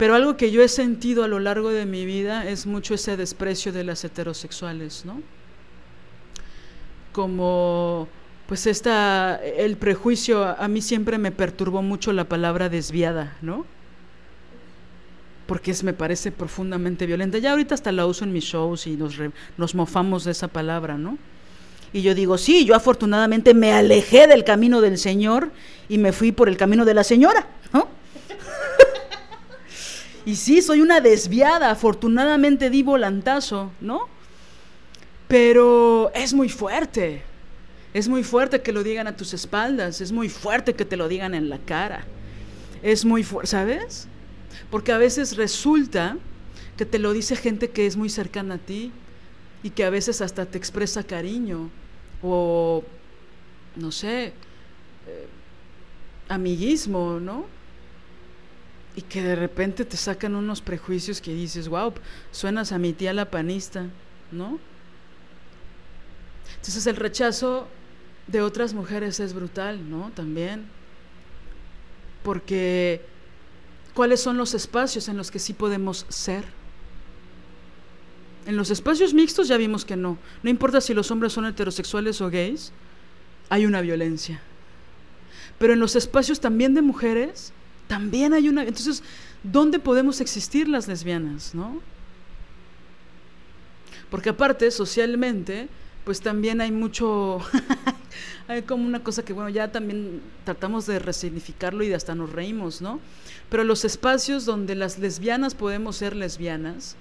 Pero algo que yo he sentido a lo largo de mi vida es mucho ese desprecio de las heterosexuales, ¿no? Como pues esta el prejuicio a mí siempre me perturbó mucho la palabra desviada, ¿no? Porque es, me parece profundamente violenta. Ya ahorita hasta la uso en mis shows y nos, nos mofamos de esa palabra, ¿no? Y yo digo, sí, yo afortunadamente me alejé del camino del Señor y me fui por el camino de la señora, ¿no? Y sí, soy una desviada, afortunadamente di volantazo, ¿no? Pero es muy fuerte. Es muy fuerte que lo digan a tus espaldas, es muy fuerte que te lo digan en la cara. Es muy fuerte, ¿sabes? Porque a veces resulta que te lo dice gente que es muy cercana a ti y que a veces hasta te expresa cariño o, no sé, eh, amiguismo, ¿no? Y que de repente te sacan unos prejuicios que dices, wow, suenas a mi tía la panista, ¿no? Entonces el rechazo de otras mujeres es brutal, ¿no? También. Porque, ¿cuáles son los espacios en los que sí podemos ser? En los espacios mixtos ya vimos que no. No importa si los hombres son heterosexuales o gays, hay una violencia. Pero en los espacios también de mujeres, también hay una... Entonces, ¿dónde podemos existir las lesbianas, no? Porque aparte, socialmente, pues también hay mucho... [laughs] hay como una cosa que, bueno, ya también tratamos de resignificarlo y hasta nos reímos, ¿no? Pero los espacios donde las lesbianas podemos ser lesbianas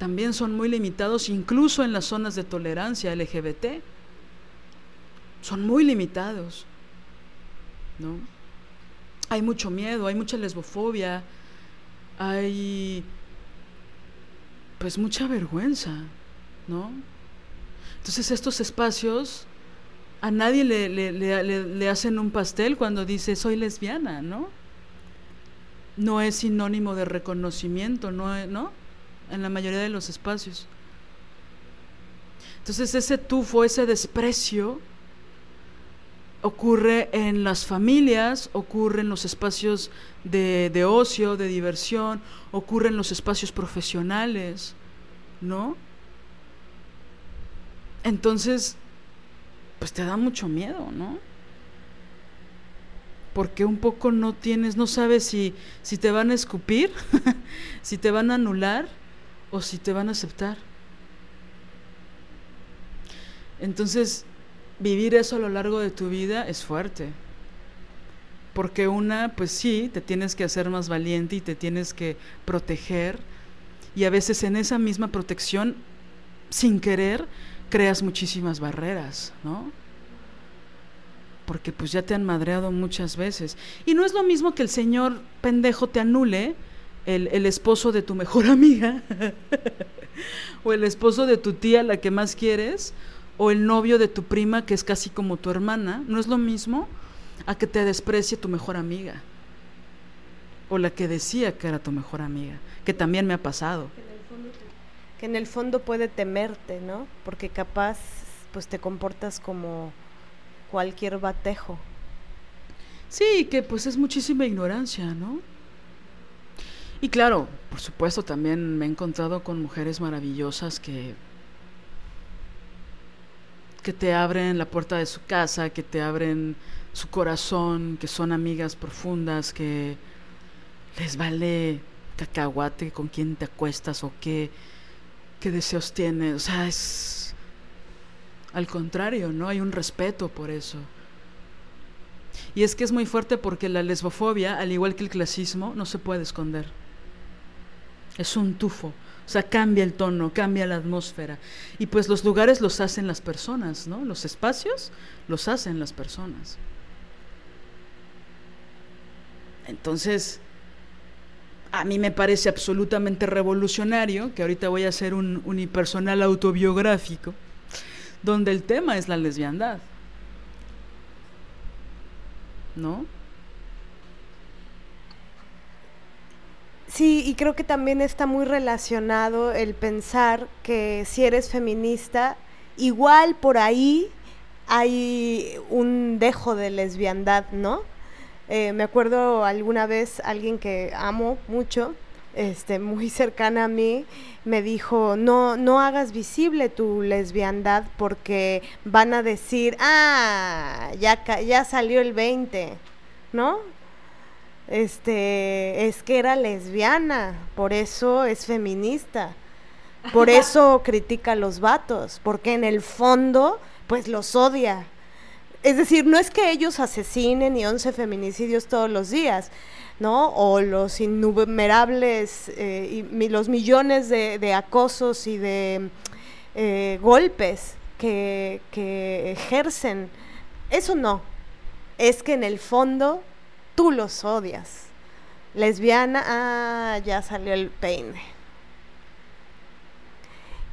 también son muy limitados, incluso en las zonas de tolerancia LGBT. Son muy limitados, ¿no? Hay mucho miedo, hay mucha lesbofobia, hay pues mucha vergüenza, ¿no? Entonces estos espacios a nadie le, hacen un pastel cuando dice soy lesbiana, ¿no? No es sinónimo de reconocimiento, ¿no? ¿no? En la mayoría de los espacios. Entonces ese tufo, ese desprecio, ocurre en las familias, ocurre en los espacios de, ocio, de diversión, ocurre en los espacios profesionales, ¿no? Entonces, pues te da mucho miedo, ¿no? Porque un poco no tienes, no sabes si, si te van a escupir, [laughs] si te van a anular o si te van a aceptar. Entonces, vivir eso a lo largo de tu vida es fuerte. Porque una, pues sí, te tienes que hacer más valiente y te tienes que proteger. Y a veces en esa misma protección, sin querer, creas muchísimas barreras, ¿no? Porque pues ya te han madreado muchas veces. Y no es lo mismo que el señor pendejo te anule el, el esposo de tu mejor [laughs] amiga o el esposo de tu tía, la que más quieres, o el novio de tu prima que es casi como tu hermana, no es lo mismo a que te desprecie tu mejor amiga. O la que decía que era tu mejor amiga, que también me ha pasado. Que en el fondo puede temerte, ¿no? Porque capaz pues te comportas como cualquier batejo. Sí, que pues es muchísima ignorancia, ¿no? Y claro, por supuesto también me he encontrado con mujeres maravillosas que que te abren la puerta de su casa, que te abren su corazón, que son amigas profundas, que les vale cacahuate con quién te acuestas o qué, qué deseos tienes. O sea, es al contrario, ¿no? Hay un respeto por eso. Y es que es muy fuerte porque la lesbofobia, al igual que el clasismo, no se puede esconder. Es un tufo. O sea, cambia el tono, cambia la atmósfera. Y pues los lugares los hacen las personas, ¿no? Los espacios los hacen las personas. Entonces, a mí me parece absolutamente revolucionario, que ahorita voy a hacer un unipersonal autobiográfico, donde el tema es la lesbiandad. ¿No? Sí, y creo que también está muy relacionado el pensar que si eres feminista, igual por ahí hay un dejo de lesbiandad, ¿no? Eh, me acuerdo alguna vez alguien que amo mucho, este, muy cercana a mí, me dijo, no, no hagas visible tu lesbiandad porque van a decir, ah, ya, ya salió el 20, ¿no? Este, es que era lesbiana, por eso es feminista, por [laughs] eso critica a los vatos, porque en el fondo, pues los odia es decir, no es que ellos asesinen y 11 feminicidios todos los días, ¿no? O los innumerables, eh, y los millones de, acosos y de eh, golpes que, que ejercen. Eso no. Es que en el fondo tú los odias. Lesbiana, ah, ya salió el peine.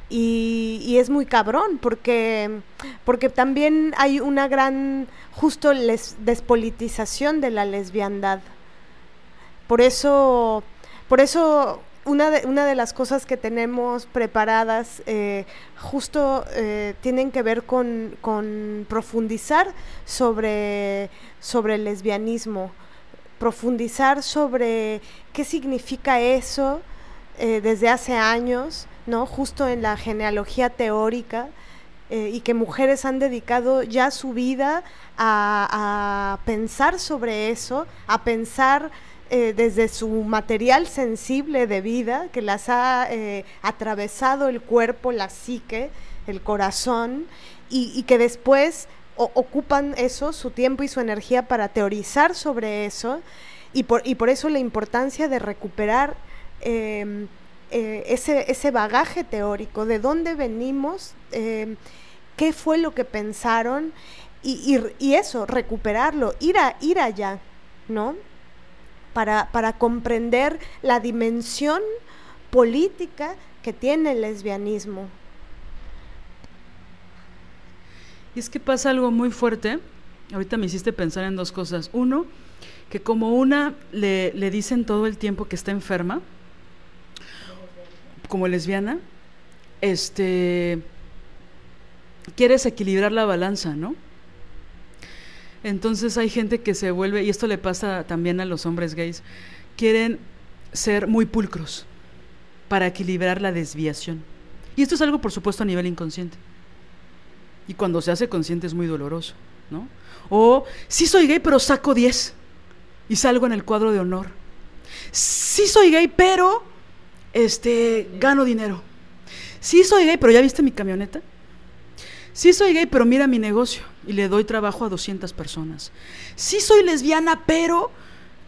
Y, es muy cabrón porque, porque también hay una gran, justo despolitización de la lesbiandad. Por eso, por eso una de, una de las cosas que tenemos preparadas eh, justo eh, tienen que ver con, con profundizar sobre, sobre el lesbianismo, profundizar sobre qué significa eso eh, desde hace años ¿no? Justo en la genealogía teórica eh, y que mujeres han dedicado ya su vida a, pensar sobre eso, a pensar eh, desde su material sensible de vida que las ha atravesado el cuerpo, la psique, el corazón y, que después ocupan eso, su tiempo y su energía para teorizar sobre eso y por, y por eso la importancia de recuperar em, eh, ese, ese bagaje teórico, de dónde venimos, em, qué fue lo que pensaron y, y, eso, recuperarlo, ir, a, ir allá, ¿no? Para, para comprender la dimensión política que tiene el lesbianismo. Y es que pasa algo muy fuerte. Ahorita me hiciste pensar en dos cosas. Uno, que como una le, dicen todo el tiempo que está enferma, como lesbiana, este, quieres equilibrar la balanza, ¿no? Entonces hay gente que se vuelve, y esto le pasa también a los hombres gays, quieren ser muy pulcros para equilibrar la desviación. Y esto es algo, por supuesto, a nivel inconsciente. Y cuando se hace consciente es muy doloroso, ¿no? O, sí soy gay, pero saco 10 y salgo en el cuadro de honor. Sí soy gay, pero este, gano dinero. Sí soy gay, pero ya viste mi camioneta. Sí soy gay, pero mira mi negocio y le doy trabajo a 200 personas. Sí soy lesbiana, pero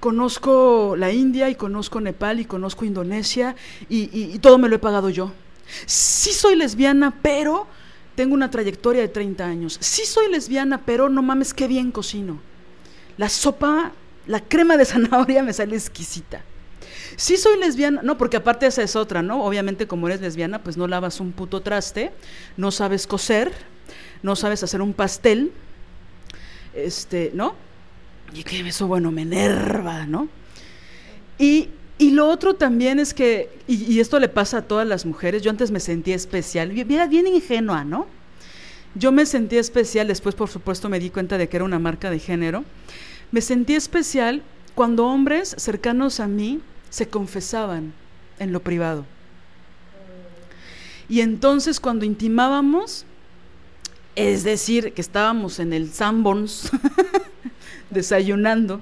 conozco la India y conozco Nepal y conozco Indonesia y, todo me lo he pagado yo. Sí soy lesbiana, pero tengo una trayectoria de 30 años. Sí soy lesbiana, pero no mames, qué bien cocino. La sopa, la crema de [laughs] zanahoria me sale exquisita. Sí soy lesbiana, no, porque aparte esa es otra, ¿no? Obviamente como eres lesbiana, pues no lavas un puto traste, no sabes coser, no sabes hacer un pastel, este, ¿no? Y que eso, bueno, me enerva, ¿no? Y, lo otro también es que, y, esto le pasa a todas las mujeres, yo antes me sentía especial, bien, bien ingenua, ¿no? Yo me sentía especial, después por supuesto me di cuenta de que era una marca de género, me sentí especial cuando hombres cercanos a mí se confesaban en lo privado. Y entonces cuando intimábamos, Es decir, que estábamos en el Sanborns [laughs] desayunando,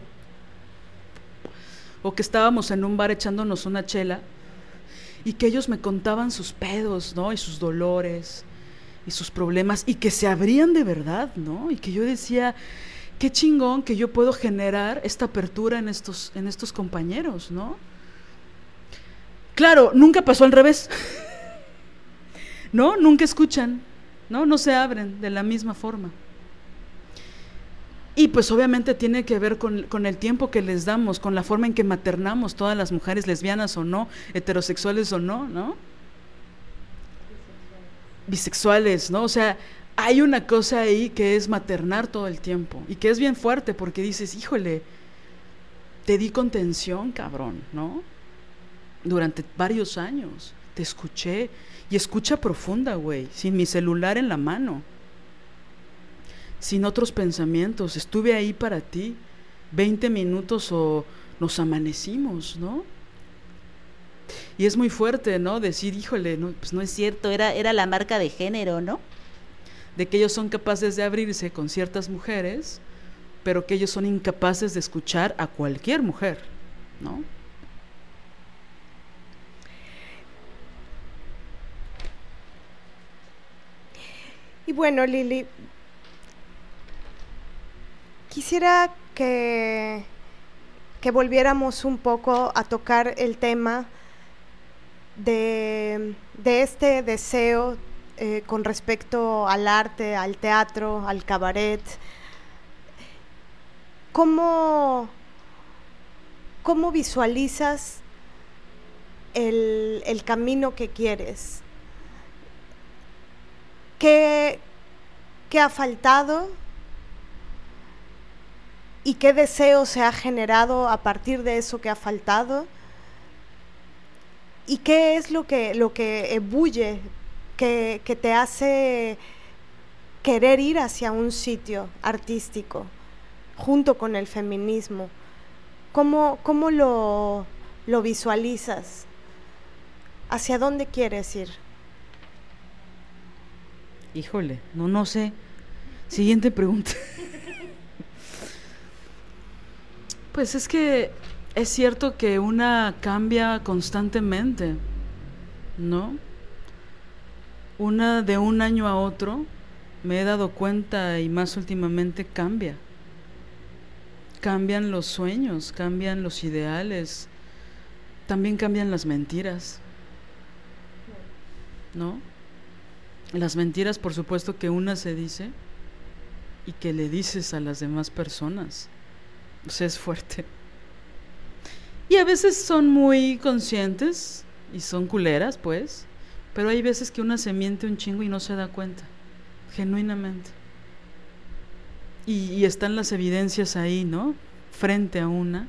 o que estábamos en un bar echándonos una chela, y que ellos me contaban sus pedos, ¿no? Y sus dolores, y sus problemas, y que se abrían de verdad, ¿no? Y que yo decía, qué chingón que yo puedo generar esta apertura en estos, en estos compañeros, ¿no? Claro, nunca pasó al revés. [laughs] ¿No? Nunca escuchan, ¿no? No se abren de la misma forma. Y pues obviamente tiene que ver con, con, el tiempo que les damos, con la forma en que maternamos todas las mujeres lesbianas o no, heterosexuales o no, ¿no? Bisexuales, ¿no? O sea, hay una cosa ahí que es maternar todo el tiempo y que es bien fuerte porque dices, híjole, te di contención, cabrón, ¿no? Durante varios años, te escuché y escucha profunda, güey, sin mi celular en la mano, sin otros pensamientos, estuve ahí para ti, 20 minutos o nos amanecimos, ¿no? Y es muy fuerte, ¿no? Decir, híjole, no, pues no es cierto, era, era la marca de género, ¿no? de que ellos son capaces de abrirse con ciertas mujeres, pero que ellos son incapaces de escuchar a cualquier mujer, ¿no? Y bueno, Lili, quisiera que, que volviéramos un poco a tocar el tema de, de este deseo eh, con respecto al arte, al teatro, al cabaret. ¿Cómo, cómo visualizas el, el, camino que quieres? ¿Qué, ¿Qué ha faltado? ¿Y qué deseo se ha generado a partir de eso que ha faltado? ¿Y qué es lo que, lo que ebulle que, te hace querer ir hacia un sitio artístico junto con el feminismo. ¿Cómo, cómo lo, lo visualizas? ¿Hacia dónde quieres ir? Híjole, no, no sé. Siguiente pregunta. Pues es que es cierto que una cambia constantemente, ¿no? una de un año a otro, me he dado cuenta y más últimamente cambia. Cambian los sueños, cambian los ideales, también cambian las mentiras. ¿No? Las mentiras, por supuesto, que una se dice y que le dices a las demás personas. O sea, es fuerte. Y a veces son muy conscientes y son culeras, pues. Pero hay veces que una se miente un chingo y no se da cuenta, genuinamente. Y, están las evidencias ahí, ¿no? Frente a una.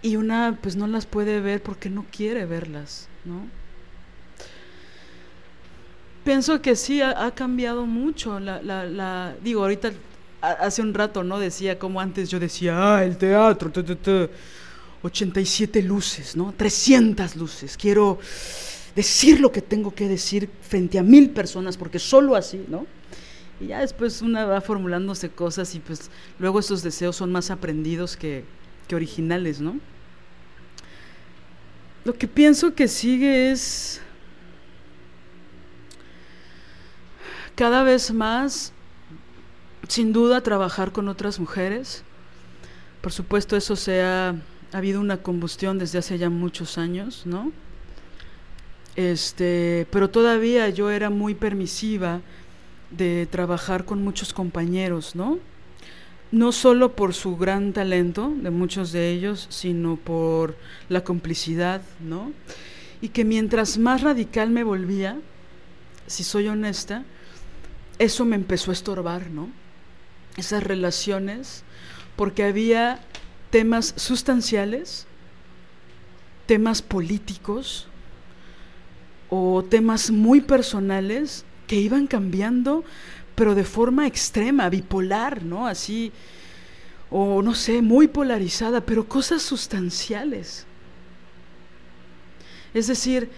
Y una pues no las puede ver porque no quiere verlas, ¿no? Pienso que sí, ha, cambiado mucho. La, la, digo, ahorita, hace un rato, ¿no? Decía como antes yo decía, ah, el teatro, 87 luces, ¿no? 300 luces. Quiero decir lo que tengo que decir frente a mil personas, porque solo así, ¿no? Y ya después una va formulándose cosas y pues luego esos deseos son más aprendidos que, que originales, ¿no? Lo que pienso que sigue es cada vez más, sin duda, trabajar con otras mujeres. Por supuesto, eso sea ha habido una combustión desde hace ya muchos años, ¿no? Este, pero todavía yo era muy permisiva de trabajar con muchos compañeros, ¿no? No solo por su gran talento de muchos de ellos, sino por la complicidad, ¿no? Y que mientras más radical me volvía, si soy honesta, eso me empezó a estorbar, ¿no? Esas relaciones, porque había temas sustanciales, temas políticos o temas muy personales que iban cambiando, pero de forma extrema, bipolar, ¿no? Así, o no sé, muy polarizada, pero cosas sustanciales. Es decir,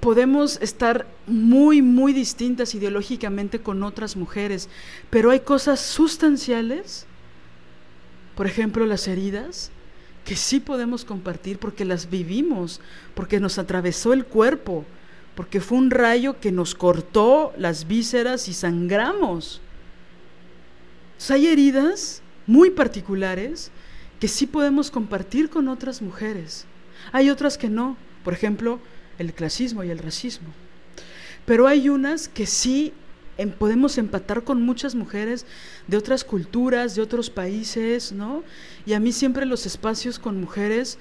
podemos estar muy, muy distintas ideológicamente con otras mujeres, pero hay cosas sustanciales, por ejemplo las heridas, que sí podemos compartir porque las vivimos, porque nos atravesó el cuerpo, porque fue un rayo que nos cortó las vísceras y sangramos. hay heridas muy particulares que sí podemos compartir con otras mujeres. Hay otras que no, por ejemplo, el clasismo y el racismo. Pero hay unas que sí em, podemos empatar con muchas mujeres de otras culturas, de otros países, ¿no? Y a mí siempre los espacios con mujeres,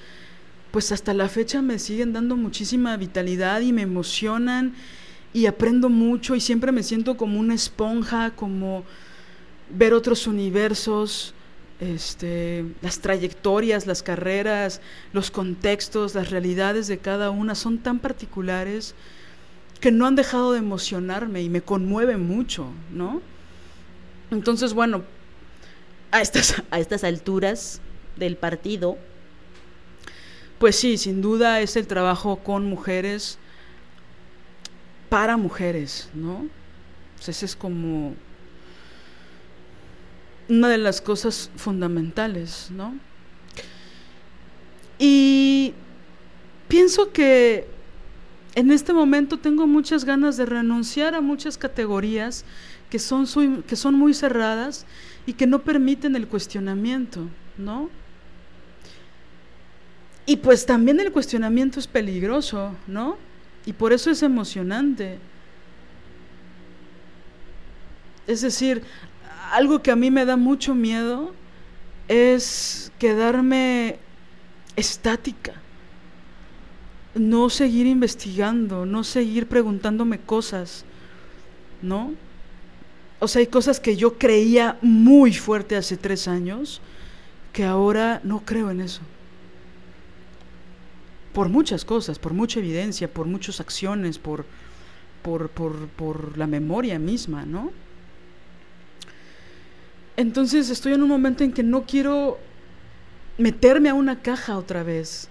pues hasta la fecha me siguen dando muchísima vitalidad y me emocionan y aprendo mucho y siempre me siento como una esponja, como ver otros universos, este, las trayectorias, las carreras, los contextos, las realidades de cada una son tan particulares que no han dejado de emocionarme y me conmueve mucho, ¿no? Entonces, bueno, a estas, a estas alturas del partido, pues sí, sin duda es el trabajo con mujeres para mujeres, ¿no? Pues ese es como una de las cosas fundamentales, ¿no? Y pienso que en este momento tengo muchas ganas de renunciar a muchas categorías que son, que son muy cerradas y que no permiten el cuestionamiento, ¿no? Y pues también el cuestionamiento es peligroso, ¿no? Y por eso es emocionante. Es decir, algo que a mí me da mucho miedo es quedarme estática, no seguir investigando, no seguir preguntándome cosas, ¿no? O sea, hay cosas que yo creía muy fuerte hace tres años que ahora no creo en eso. Por muchas cosas, por mucha evidencia, por muchas acciones, por, por, por, por la memoria misma, ¿no? Entonces estoy en un momento en que no quiero meterme a una caja otra vez.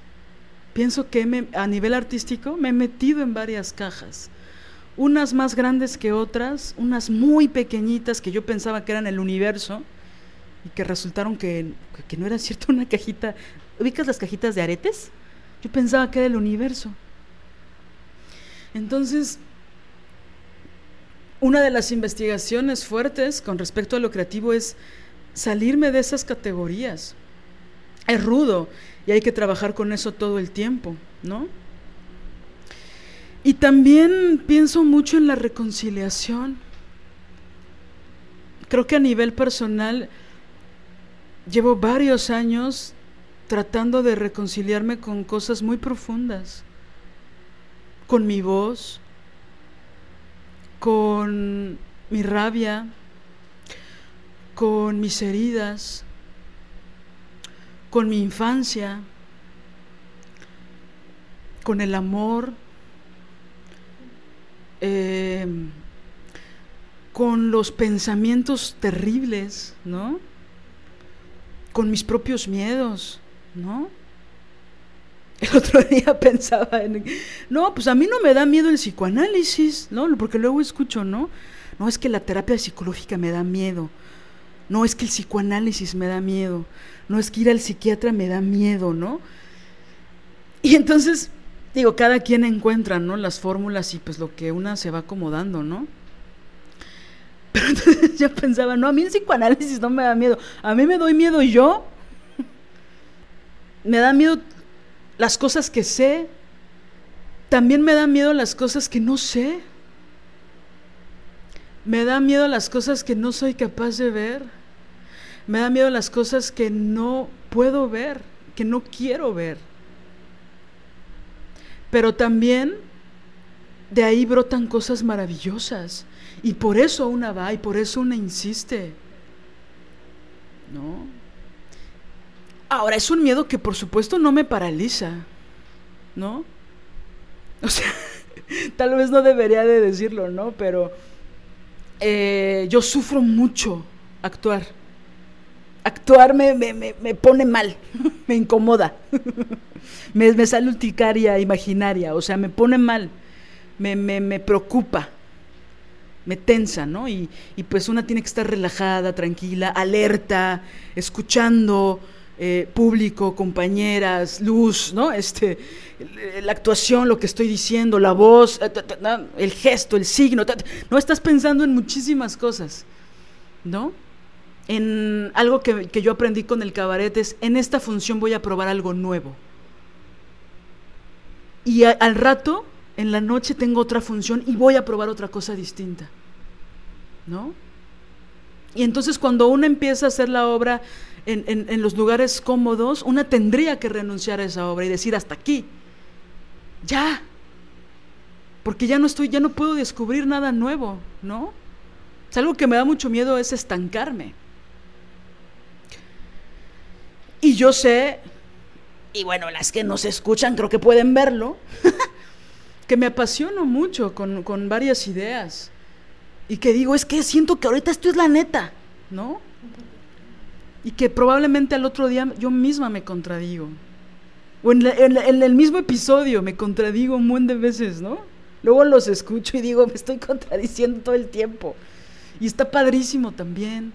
Pienso que a nivel artístico me he metido en varias cajas. Unas más grandes que otras, unas muy pequeñitas que yo pensaba que eran el universo y que resultaron que, que no era cierto [laughs] una cajita. ¿Ubicas las cajitas de aretes? Yo pensaba que era el universo. Entonces, una de las investigaciones fuertes con respecto a lo creativo es salirme de esas categorías. Es rudo y hay que trabajar con eso todo el tiempo, ¿no? Y también pienso mucho en la reconciliación. Creo que a nivel personal llevo varios años tratando de reconciliarme con cosas muy profundas, con mi voz, con mi rabia, con mis heridas, con mi infancia, con el amor, eh, con los pensamientos terribles, ¿no? Con mis propios miedos, ¿no? El otro [laughs] día pensaba en, no, pues a mí no me da miedo el psicoanálisis, ¿no? Porque luego escucho, ¿no? No es que la terapia psicológica me da miedo, no es que el psicoanálisis me da miedo, no es que ir al psiquiatra me da miedo, ¿no? Y entonces, digo, cada quien encuentra, ¿no? Las fórmulas y pues lo que una se va acomodando, ¿no? Pero [laughs] entonces yo pensaba, no, a mí el psicoanálisis no me da miedo, a mí me doy miedo yo. [laughs] Me da miedo las cosas que sé, también me da miedo las cosas que no sé. Me da miedo las cosas que no soy capaz de ver. Me da miedo las cosas que no puedo ver, que no quiero ver. Pero también de ahí brotan cosas maravillosas. Y por eso una va y por eso una insiste. ¿No? Ahora, es un miedo que por supuesto no me paraliza, ¿no? O sea, [laughs] tal vez no debería de decirlo, ¿no? Pero eh, yo sufro mucho actuar. Actuar me, me, pone mal, [laughs] me incomoda. [laughs] me, me sale urticaria imaginaria, o sea, me pone mal. me, me, me preocupa, me tensa, ¿no? Y, y, pues una tiene que estar relajada, tranquila, alerta, escuchando eh, público, compañeras, luz, ¿no? Este, la actuación, lo que estoy diciendo, la voz, eh, el gesto, el signo, no estás pensando en muchísimas cosas, ¿no? En algo que, que yo aprendí con el cabaret es, en esta función voy a probar algo nuevo. Y al rato en la noche tengo otra función y voy a probar otra cosa distinta. ¿No? Y entonces cuando uno empieza a hacer la obra en, los lugares cómodos, una tendría que renunciar a esa obra y decir hasta aquí. Ya. Porque ya no estoy, ya no puedo descubrir nada nuevo, ¿no? Es algo que me da mucho miedo es estancarme. Y yo sé, y bueno, las que nos escuchan creo que pueden verlo, [laughs] que me apasiono mucho con, con, varias ideas y que digo, es que siento que ahorita esto es la neta, ¿no? Y que probablemente al otro día yo misma me contradigo. O en, en, el mismo episodio me contradigo un buen de veces, ¿no? Luego los escucho y digo, me estoy contradiciendo todo el tiempo. Y está padrísimo también,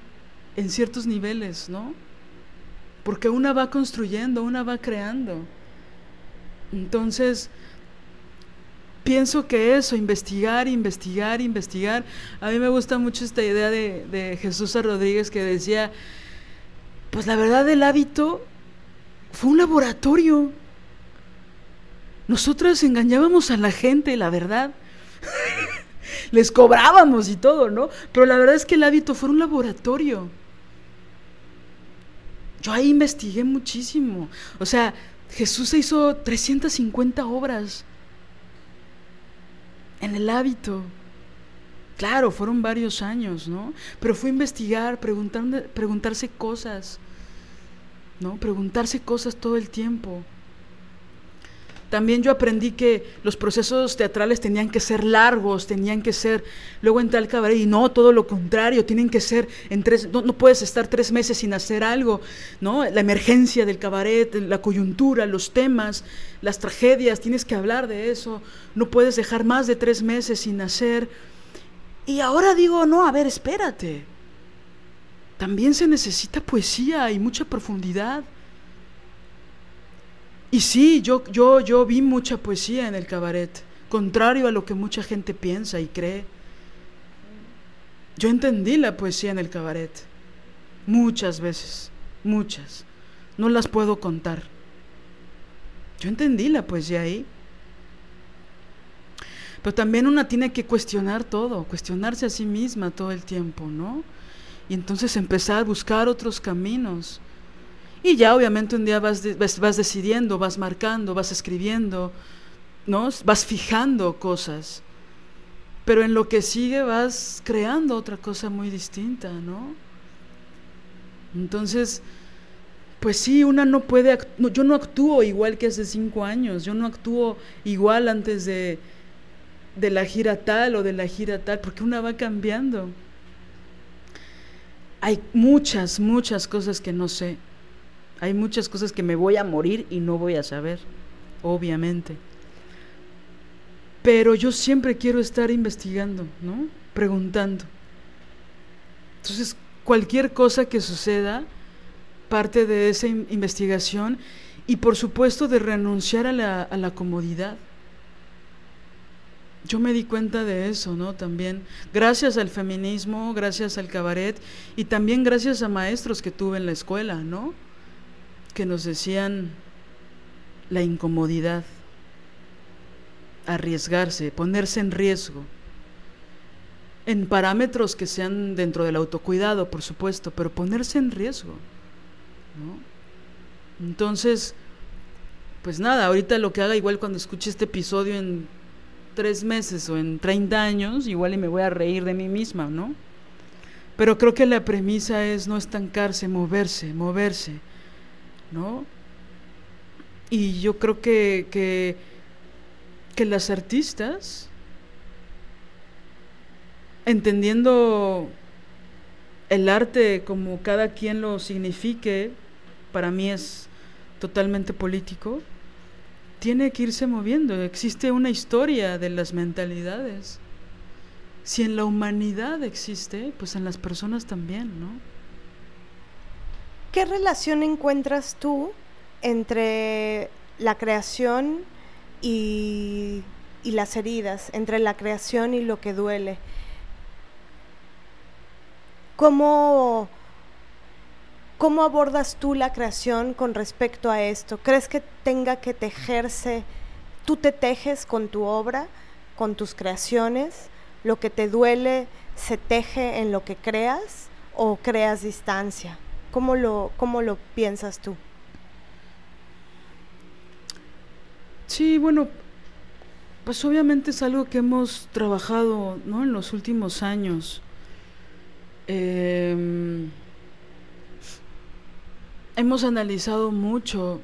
en ciertos niveles, ¿no? Porque una va construyendo, una va creando. Entonces, pienso que eso, investigar, investigar, investigar. A mí me gusta mucho esta idea de, Jesús Rodríguez que decía, pues la verdad el hábito fue un laboratorio. Nosotros engañábamos a la gente, la verdad. [laughs] Les cobrábamos y todo, ¿no? Pero la verdad es que el hábito fue un laboratorio. Yo ahí investigué muchísimo. O sea, Jesús se hizo 350 obras en el hábito. Claro, fueron varios años, ¿no? Pero fue investigar, preguntarse cosas, ¿no? Preguntarse cosas todo el tiempo. También yo aprendí que los procesos teatrales tenían que ser largos, tenían que ser, luego entré al cabaret y no, todo lo contrario, tienen que ser en tres, no, no, puedes estar tres meses sin hacer algo, ¿no? La emergencia del cabaret, la coyuntura, los temas, las tragedias, tienes que hablar de eso, no puedes dejar más de tres meses sin hacer. Y ahora digo, no, a ver, espérate. También se necesita poesía y mucha profundidad. Y sí, yo, yo, yo vi mucha poesía en el cabaret, contrario a lo que mucha gente piensa y cree. Yo entendí la poesía en el cabaret, muchas veces, muchas. No las puedo contar. Yo entendí la poesía ahí. Pero también una tiene que cuestionar todo, cuestionarse a sí misma todo el tiempo, ¿no? Y entonces empezar a buscar otros caminos. Y ya obviamente un día vas, vas, decidiendo, vas marcando, vas escribiendo, ¿no? Vas fijando cosas. Pero en lo que sigue vas creando otra cosa muy distinta, ¿no? Entonces, pues sí, una no puede, yo no actúo igual que hace cinco años, yo no actúo igual antes de, de la gira tal o de la gira tal, porque una va cambiando. Hay muchas, muchas cosas que no sé. Hay muchas cosas que me voy a morir y no voy a saber, obviamente. Pero yo siempre quiero estar investigando, ¿no? Preguntando. Entonces, cualquier cosa que suceda, parte de esa investigación y por supuesto de renunciar a la, a la comodidad. Yo me di cuenta de eso, ¿no? También, gracias al feminismo, gracias al cabaret y también gracias a maestros que tuve en la escuela, ¿no? que nos decían la incomodidad, arriesgarse, ponerse en riesgo, en parámetros que sean dentro del autocuidado, por supuesto, pero ponerse en riesgo. ¿no? Entonces, pues nada, ahorita lo que haga igual cuando escuche este episodio en tres meses o en 30 años, igual y me voy a reír de mí misma, ¿no? Pero creo que la premisa es no estancarse, moverse, moverse ¿no? Y yo creo que, que, que las artistas, entendiendo el arte como cada quien lo signifique, para mí es totalmente político, tiene que irse moviendo. Existe una historia de las mentalidades. Si en la humanidad existe, pues en las personas también, ¿no? ¿Qué relación encuentras tú entre la creación y, y las heridas, entre la creación y lo que duele? ¿Cómo, ¿Cómo abordas tú la creación con respecto a esto? ¿Crees que tenga que tejerse, tú te tejes con tu obra, con tus creaciones? ¿Lo que te duele se teje en lo que creas o creas distancia? ¿Cómo lo, cómo lo piensas tú? Sí, bueno, pues obviamente es algo que hemos trabajado ¿no? en los últimos años. Eh, hemos analizado mucho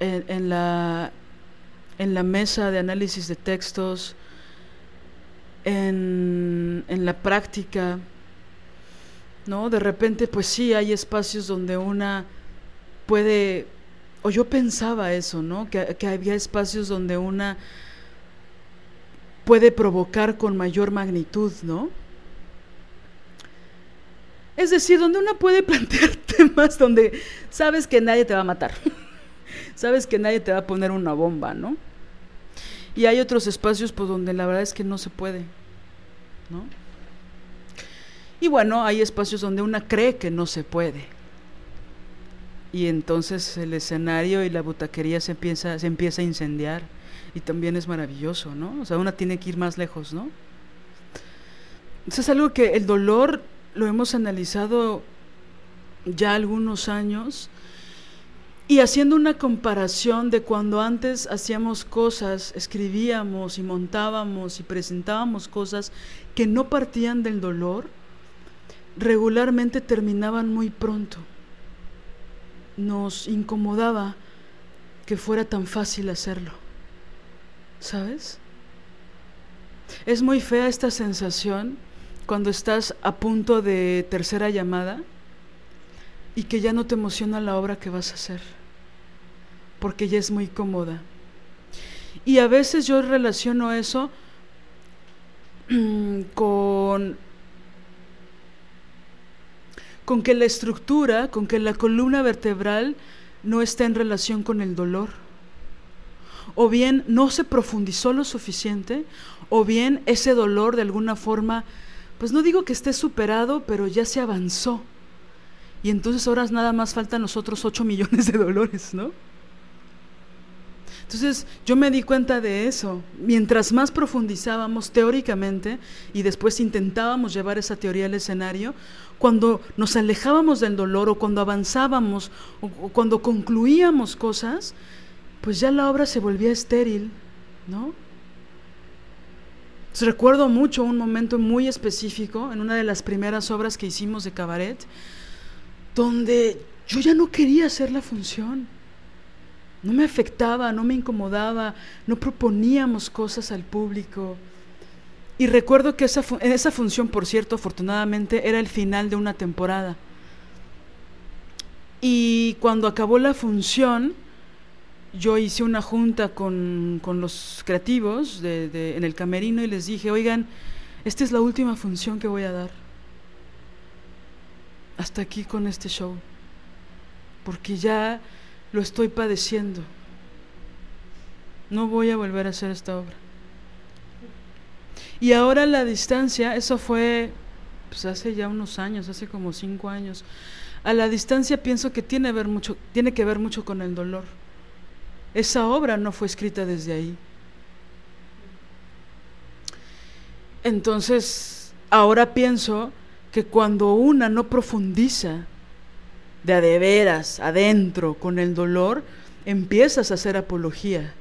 en, en, la, en la mesa de análisis de textos, en, en, la práctica, ¿no? De repente, pues sí, hay espacios donde una puede, o yo pensaba eso, ¿no? Que, que había espacios donde una puede provocar con mayor magnitud, ¿no? Es decir, donde uno puede [laughs] plantear temas donde sabes que nadie te va a matar, [laughs] sabes que nadie te va a poner una bomba, ¿no? Y hay otros espacios pues donde la verdad es que no se puede, ¿no? Y bueno, hay espacios donde una cree que no se puede. Y entonces el escenario y la butaquería se empieza, se empieza a incendiar. Y también es maravilloso, ¿no? O sea, una tiene que ir más lejos, ¿no? Eso es algo que el dolor lo hemos analizado ya algunos años y haciendo una comparación de cuando antes hacíamos cosas, escribíamos y montábamos y presentábamos cosas que no partían del dolor, regularmente terminaban muy pronto. Nos incomodaba que fuera tan fácil hacerlo. ¿Sabes? Es muy fea esta sensación cuando estás a punto de tercera llamada y que ya no te emociona la obra que vas a hacer, porque ya es muy cómoda. Y a veces yo relaciono eso [clears throat] con, con que la estructura, con que la columna vertebral no está en relación con el dolor. O bien no se profundizó lo suficiente, o bien ese dolor de alguna forma pues no digo que esté superado, pero ya se avanzó. Y entonces ahora nada más faltan los otros 8 [laughs] millones de dolores, ¿no? Entonces yo me di cuenta de eso. Mientras más profundizábamos teóricamente y después intentábamos llevar esa teoría al escenario, cuando nos alejábamos del dolor o cuando avanzábamos o cuando concluíamos cosas, pues ya la obra se volvía estéril, ¿no? Recuerdo mucho un momento muy específico en una de las primeras obras que hicimos de cabaret, donde yo ya no quería hacer la función. No me afectaba, no me incomodaba, no proponíamos cosas al público. Y recuerdo que esa, esa función, por cierto, afortunadamente, era el final de una temporada. Y cuando acabó la función, yo hice una junta con, con los creativos de, en el camerino y les dije, oigan, esta es la última función que voy a dar. Hasta aquí con este show. Porque ya lo estoy padeciendo. No voy a volver a hacer esta obra. Y ahora la distancia, eso fue pues hace ya unos años, hace como cinco años. A la distancia pienso que tiene, ver mucho, tiene que ver mucho con el dolor esa obra no fue escrita desde ahí. Entonces, ahora pienso que cuando una no profundiza de a de veras, adentro, con el dolor, empiezas a hacer apología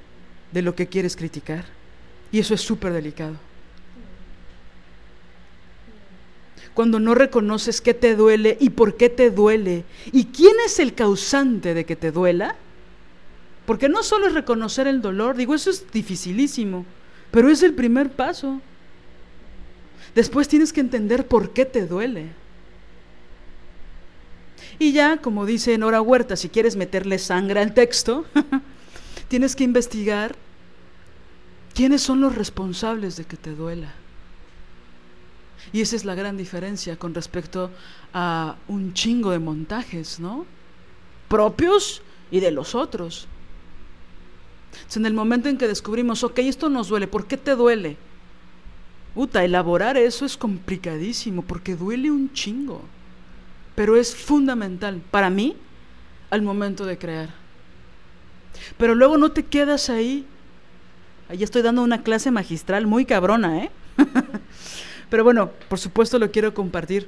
de lo que quieres criticar. Y eso es súper delicado. Cuando no reconoces qué te duele y por qué te duele y quién es el causante de que te duela, porque no solo es reconocer el dolor, digo, eso es dificilísimo, pero es el primer paso. Después tienes que entender por qué te duele. Y ya, como dice Nora Huerta, si quieres meterle sangre al texto, [laughs] tienes que investigar quiénes son los responsables de que te duela. Y esa es la gran diferencia con respecto a un chingo de montajes, ¿no? Propios y de los otros. En el momento en que descubrimos, ok, esto nos duele, ¿por qué te duele? Puta, elaborar eso es complicadísimo porque duele un chingo. Pero es fundamental para mí al momento de crear. Pero luego no te quedas ahí. Ahí estoy dando una clase magistral muy cabrona, ¿eh? [laughs] Pero bueno, por supuesto lo quiero compartir.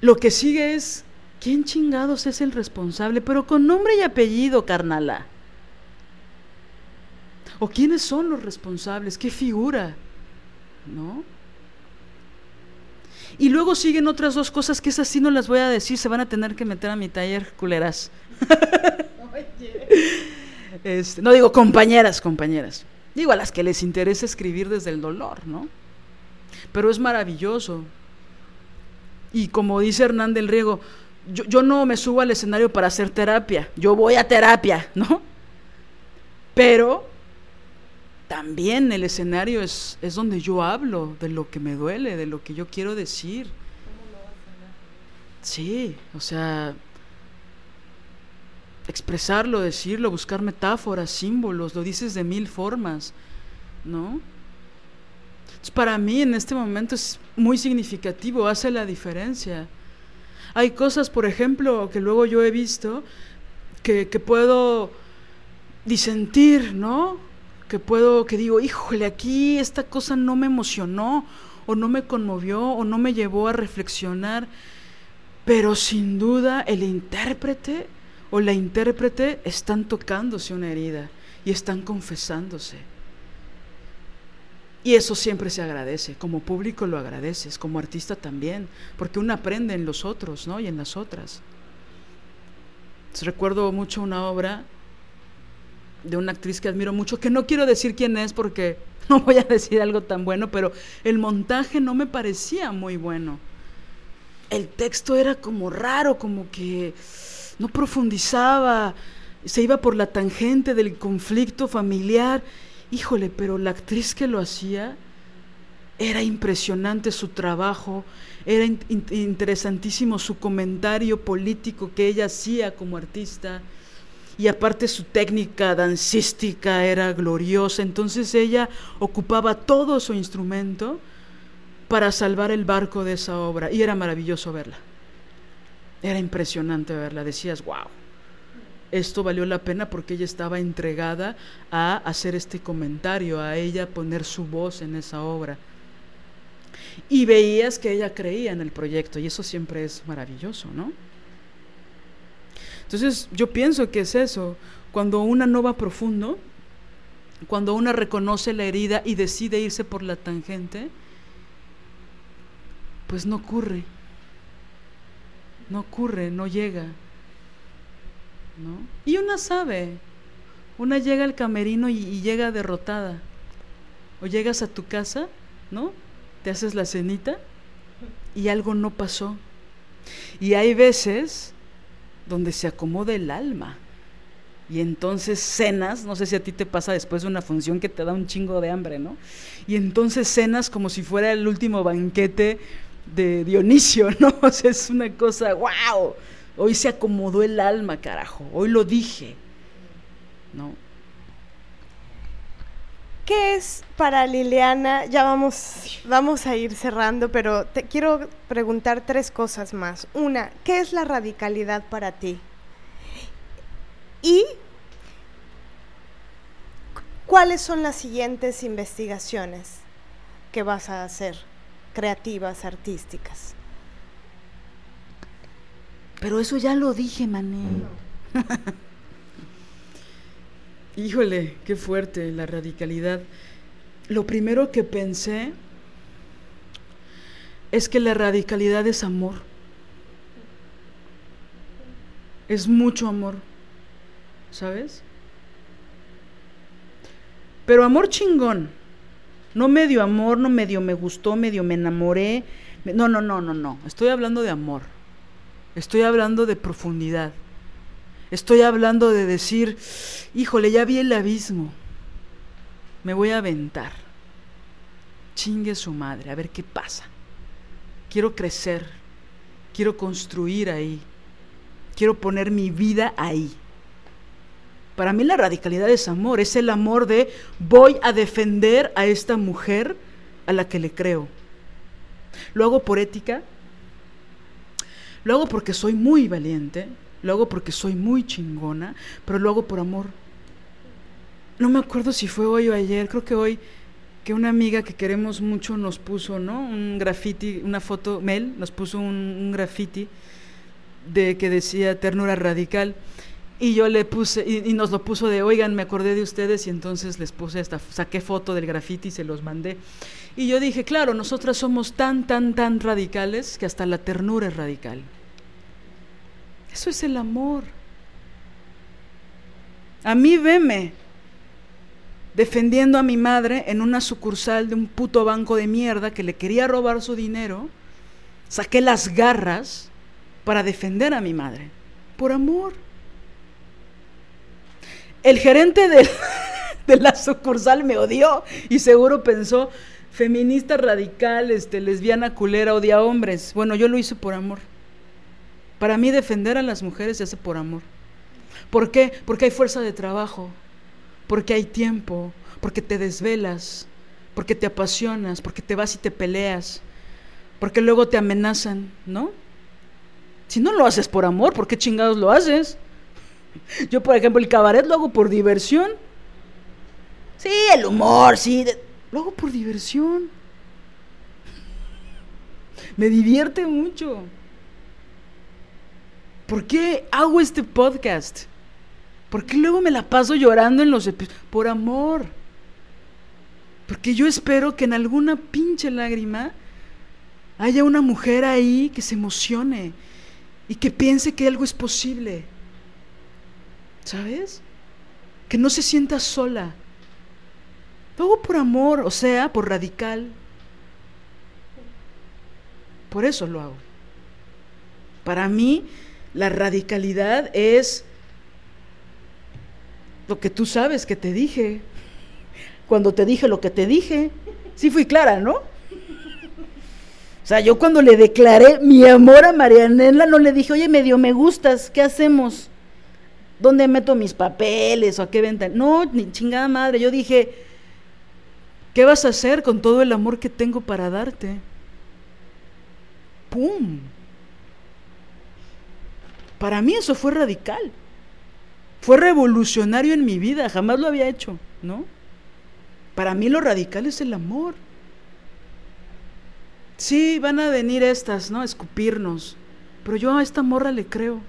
Lo que sigue es, ¿quién chingados es el responsable? Pero con nombre y apellido, carnala. ¿O quiénes son los responsables? ¿Qué figura? ¿No? Y luego siguen otras dos cosas que esas sí no las voy a decir, se van a tener que meter a mi taller, culeras. [laughs] Este, no digo compañeras, compañeras. Digo a las que les interesa escribir desde el dolor, ¿no? Pero es maravilloso. Y como dice Hernán del Riego, yo, yo no me subo al escenario para hacer terapia, yo voy a terapia, ¿no? Pero también el escenario es, es donde yo hablo de lo que me duele, de lo que yo quiero decir. Sí, o sea, expresarlo, decirlo, buscar metáforas, símbolos, lo dices de mil formas, ¿no? para mí en este momento es muy significativo, hace la diferencia. Hay cosas, por ejemplo, que luego yo he visto que, que puedo disentir, ¿no? Que puedo, que digo, híjole, aquí esta cosa no me emocionó, o no me conmovió, o no me llevó a reflexionar, pero sin duda el intérprete o la intérprete están tocándose una herida y están confesándose. Y eso siempre se agradece, como público lo agradeces, como artista también, porque uno aprende en los otros, ¿no? Y en las otras. recuerdo mucho una obra de una actriz que admiro mucho, que no quiero decir quién es porque [laughs] no voy a decir algo tan bueno, pero el montaje no me parecía muy bueno. El texto era como raro, como que no profundizaba, se iba por la tangente del conflicto familiar híjole, pero la actriz que lo hacía, era impresionante su trabajo, era interesantísimo su comentario político que ella hacía como artista y aparte su técnica dancística era gloriosa, entonces ella ocupaba todo su instrumento para salvar el barco de esa obra y era maravilloso verla. Era impresionante verla, decías, wow esto valió la pena porque ella estaba entregada a hacer este comentario, a ella poner su voz en esa obra. Y veías que ella creía en el proyecto y eso siempre es maravilloso, ¿no? Entonces yo pienso que es eso, cuando una no va profundo, cuando una reconoce la herida y decide irse por la tangente, pues no ocurre, no ocurre, no llega. Y una sabe, una llega al camerino y, llega derrotada. O llegas a tu casa, ¿no? Te haces la cenita y algo no pasó. Y hay veces donde se acomoda el alma. Y entonces cenas, no sé si a ti te pasa después de una función que te da un chingo de hambre, ¿no? Y entonces cenas como si fuera el último banquete de Dionisio, [laughs] ¿no? O sea, es una cosa, wow. Hoy se acomodó el alma, carajo. Hoy lo dije. ¿No? ¿Qué es para Liliana? Ya vamos, vamos a ir cerrando, pero te quiero preguntar tres cosas más. Una, ¿qué es la radicalidad para ti? Y ¿cuáles son las siguientes investigaciones que vas a hacer, creativas, artísticas? Pero eso ya lo dije, mané. [laughs] Híjole, qué fuerte la radicalidad. Lo primero que pensé es que la radicalidad es amor. Es mucho amor, ¿sabes? Pero amor chingón. No medio amor, no medio me gustó, medio me enamoré. No, no, no, no, no. Estoy hablando de amor. Estoy hablando de profundidad. Estoy hablando de decir, híjole, ya vi el abismo. Me voy a aventar. Chingue su madre, a ver qué pasa. Quiero crecer. Quiero construir ahí. Quiero poner mi vida ahí. Para mí la radicalidad es amor, es el amor de voy a defender a esta mujer a la que le creo. Lo hago por ética, lo hago porque soy muy valiente, lo hago porque soy muy chingona, pero lo hago por amor. No me acuerdo si fue hoy o ayer, creo que hoy, que una amiga que queremos mucho nos puso, ¿no? Un graffiti, una foto, Mel, nos puso un, un graffiti de que decía ternura radical. Y yo le puse, y, nos lo puso de, oigan, me acordé de ustedes y entonces les puse esta, saqué foto del grafiti y se los mandé. Y yo dije, claro, nosotras somos tan, tan, tan radicales que hasta la ternura es radical. Eso es el amor. A mí veme defendiendo a mi madre en una sucursal de un puto banco de mierda que le quería robar su dinero. Saqué las garras para defender a mi madre. Por amor. El gerente de, la [laughs] sucursal me odió y seguro pensó, feminista radical, este, lesbiana culera, odia hombres. Bueno, yo lo hice por amor. Para mí defender a las mujeres se hace por amor. ¿Por qué? Porque hay fuerza de trabajo, porque hay tiempo, porque te desvelas, porque te apasionas, porque te vas y te peleas, porque luego te amenazan, ¿no? Si no lo haces por amor, ¿por qué chingados lo haces? [laughs] Yo, por ejemplo, el cabaret lo hago por diversión. Sí, el humor, sí. Lo hago por diversión. [laughs] Me divierte mucho. ¿Por qué hago este podcast? ¿Por qué luego me la paso llorando en los episodios? Por amor. Porque yo espero que en alguna pinche lágrima haya una mujer ahí que se emocione y que piense que algo es posible. ¿Sabes? Que no se sienta sola. Lo hago por amor, o sea, por radical. Por eso lo hago. Para mí, la radicalidad es lo que tú sabes que te dije. Cuando te dije lo que te dije. Sí fui clara, ¿no? O sea, yo cuando le declaré mi amor a Marianela, no le dije, oye, medio me gustas, ¿qué hacemos? ¿Dónde meto mis papeles o a qué venta? No, ni chingada madre. Yo dije, ¿qué vas a hacer con todo el amor que tengo para darte? ¡Pum! Para mí eso fue radical. Fue revolucionario en mi vida, jamás lo había hecho, ¿no? Para mí lo radical es el amor. Sí, van a venir estas, ¿no? Escupirnos. Pero yo a esta morra le creo.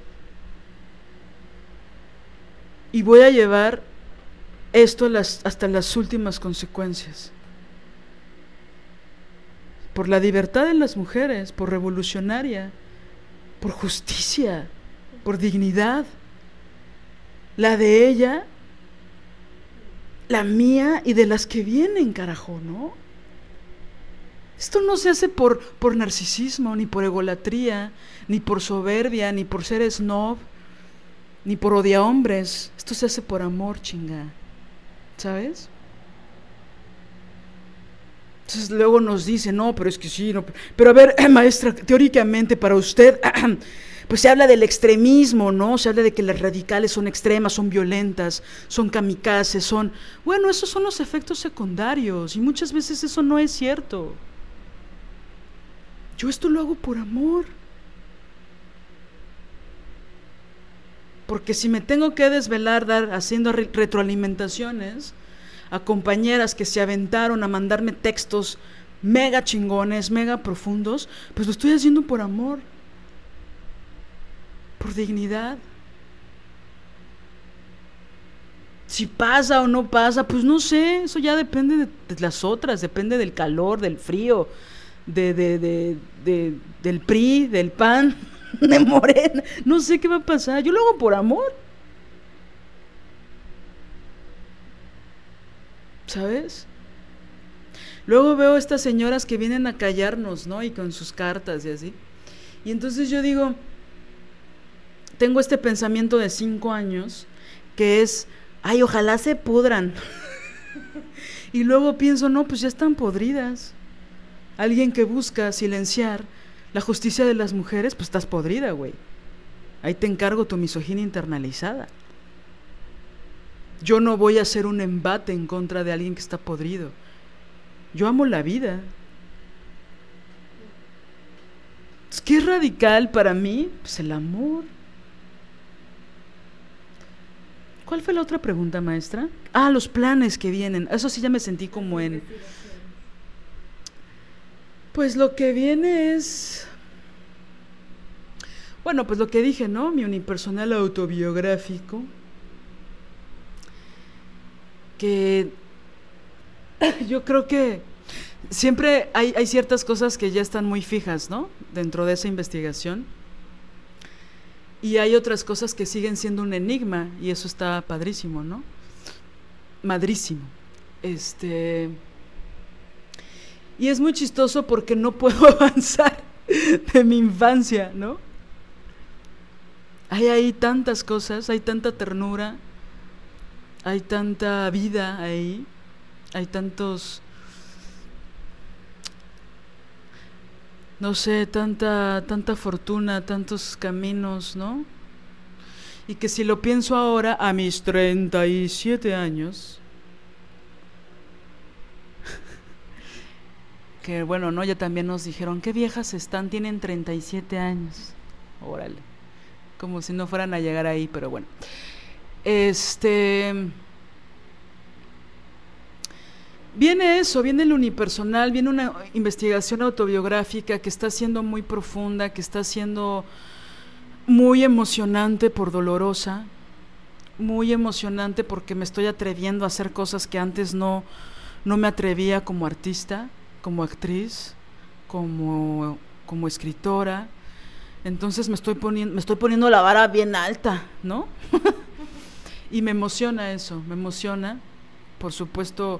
Y voy a llevar esto hasta las últimas consecuencias. Por la libertad de las mujeres, por revolucionaria, por justicia, por dignidad. La de ella, la mía y de las que vienen, carajo, ¿no? Esto no se hace por, por narcisismo, ni por egolatría, ni por soberbia, ni por ser snob ni por odia hombres. Esto se hace por amor, chinga. ¿Sabes? Entonces luego nos dice, no, pero es que sí, no. Pero a ver, [clears throat] maestra, teóricamente para usted, [clears throat] pues se habla del extremismo, ¿no? Se habla de que las radicales son extremas, son violentas, son kamikazes, son... Bueno, esos son los efectos secundarios y muchas veces eso no es cierto. Yo esto lo hago por amor. Porque si me tengo que desvelar dar, haciendo retroalimentaciones a compañeras que se aventaron a mandarme textos mega chingones, mega profundos, pues lo estoy haciendo por amor, por dignidad. Si pasa o no pasa, pues no sé, eso ya depende de, las otras, depende del calor, del frío, de, del PRI, del PAN. [laughs] de morena. No sé qué va a pasar. Yo lo hago por amor. ¿Sabes? Luego veo estas señoras que vienen a callarnos, ¿no? Y con sus cartas y así. Y entonces yo digo, tengo este pensamiento de cinco años que es, ay, ojalá se pudran. [laughs] y luego pienso, no, pues ya están podridas. Alguien que busca silenciar la justicia de las mujeres, pues estás podrida, güey. Ahí te encargo tu misoginia internalizada. Yo no voy a hacer un embate en contra de alguien que está podrido. Yo amo la vida. ¿Qué es radical para mí? Pues el amor. ¿Cuál fue la otra pregunta, maestra? Ah, los planes que vienen. Eso sí ya me sentí como en... Pues lo que viene es... Bueno, pues lo que dije, ¿no? Mi unipersonal autobiográfico. Que [clears throat] yo creo que siempre hay, ciertas cosas que ya están muy fijas, ¿no? Dentro de esa investigación. Y hay otras cosas que siguen siendo un enigma y eso está padrísimo, ¿no? Madrísimo. Este. Y es muy chistoso porque no puedo [laughs] avanzar de mi infancia, ¿no? Hay ahí tantas cosas, hay tanta ternura, hay tanta vida ahí, hay tantos no sé, tanta, tanta fortuna, tantos caminos, ¿no? Y que si lo pienso ahora, a mis 37 años, [laughs] que bueno, ¿no? Ya también nos dijeron, qué viejas están, tienen 37 años. Órale. Como si no fueran a llegar ahí, pero bueno. Este Viene eso, viene el unipersonal, viene una investigación autobiográfica que está siendo muy profunda, que está siendo muy emocionante por dolorosa, muy emocionante porque me estoy atreviendo a hacer cosas que antes no, no me atrevía como artista, como actriz, como, como escritora. Entonces me estoy, poniendo, me estoy poniendo la vara bien alta, ¿no? [laughs] y me emociona eso, me emociona. Por supuesto,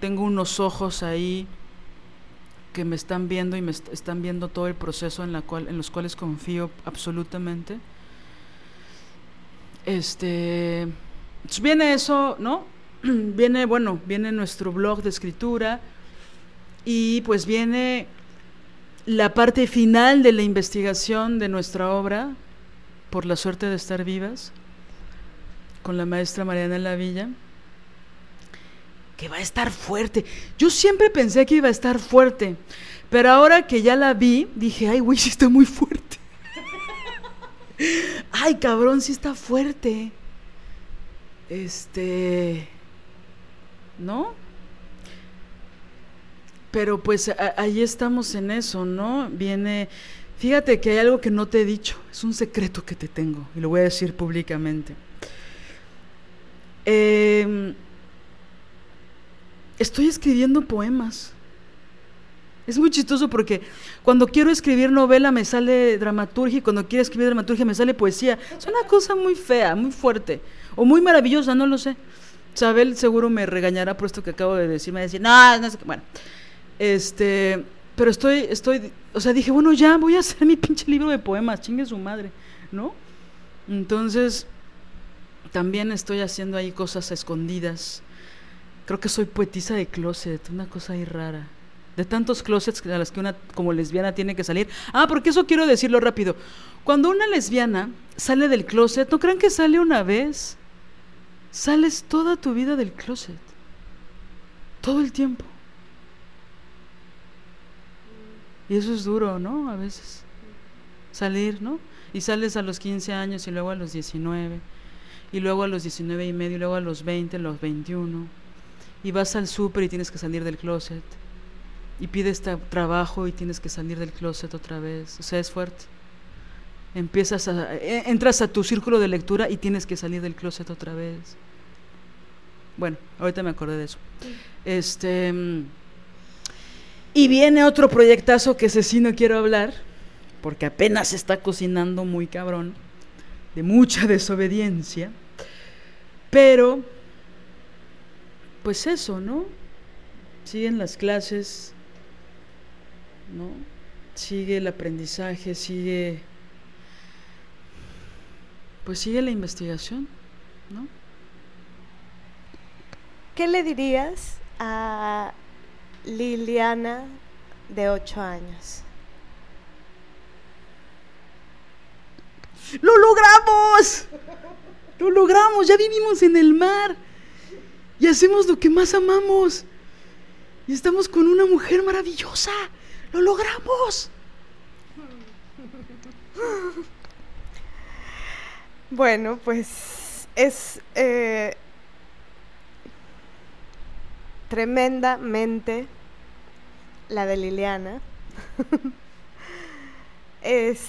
tengo unos ojos ahí que me están viendo y me están viendo todo el proceso en, la cual, en los cuales confío absolutamente. Este, pues viene eso, ¿no? [clears throat] viene, bueno, viene nuestro blog de escritura y pues viene la parte final de la investigación de nuestra obra, por la suerte de estar vivas, con la maestra Mariana Lavilla que va a estar fuerte. Yo siempre pensé que iba a estar fuerte, pero ahora que ya la vi, dije, ay, güey, sí está muy fuerte. [laughs] ay, cabrón, sí está fuerte. Este, ¿no? Pero pues ahí estamos en eso, ¿no? Viene, fíjate que hay algo que no te he dicho, es un secreto que te tengo y lo voy a decir públicamente. Eh, estoy escribiendo poemas. Es muy chistoso porque cuando quiero escribir novela me sale dramaturgia y cuando quiero escribir dramaturgia me sale poesía. Es una cosa muy fea, muy fuerte o muy maravillosa, no lo sé. Sabel seguro me regañará por esto que acabo de decir, me decir, no, no sé qué, bueno. Este, pero estoy, estoy, o sea, dije, bueno, ya voy a hacer mi pinche libro de poemas, chingue su madre, ¿no? Entonces, también estoy haciendo ahí cosas escondidas Creo que soy poetisa de closet, una cosa ahí rara. De tantos closets a las que una como lesbiana tiene que salir. Ah, porque eso quiero decirlo rápido. Cuando una lesbiana sale del closet, no crean que sale una vez. Sales toda tu vida del closet. Todo el tiempo. Y eso es duro, ¿no? A veces. Salir, ¿no? Y sales a los 15 años y luego a los 19. Y luego a los 19 y medio y luego a los 20, a los 21 y vas al súper y tienes que salir del closet y pides trabajo y tienes que salir del closet otra vez. O sea, es fuerte. Empiezas a, e, entras a tu círculo de lectura y tienes que salir del closet otra vez. Bueno, ahorita me acordé de eso. Este y viene otro proyectazo que ese sí no quiero hablar, porque apenas está cocinando muy cabrón, de mucha desobediencia, pero pues eso, ¿no? Siguen las clases, ¿no? Sigue el aprendizaje, sigue pues sigue la investigación, ¿no? ¿Qué le dirías a Liliana de 8 años? ¡Lo logramos! ¡Lo logramos! Ya vivimos en el mar. Y hacemos lo que más amamos. Y estamos con una mujer maravillosa. ¡Lo logramos! Bueno, pues es eh, tremendamente la de Liliana. [laughs] es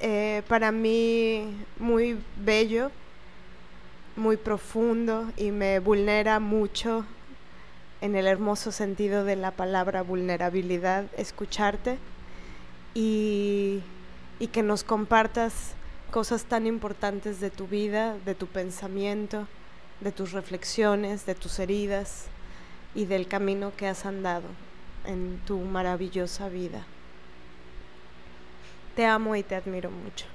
eh, para mí muy bello, muy profundo y me vulnera mucho en el hermoso sentido de la palabra vulnerabilidad escucharte y, y que nos compartas cosas tan importantes de tu vida, de tu pensamiento, de tus reflexiones, de tus heridas y del camino que has andado en tu maravillosa vida. Te amo y te admiro mucho.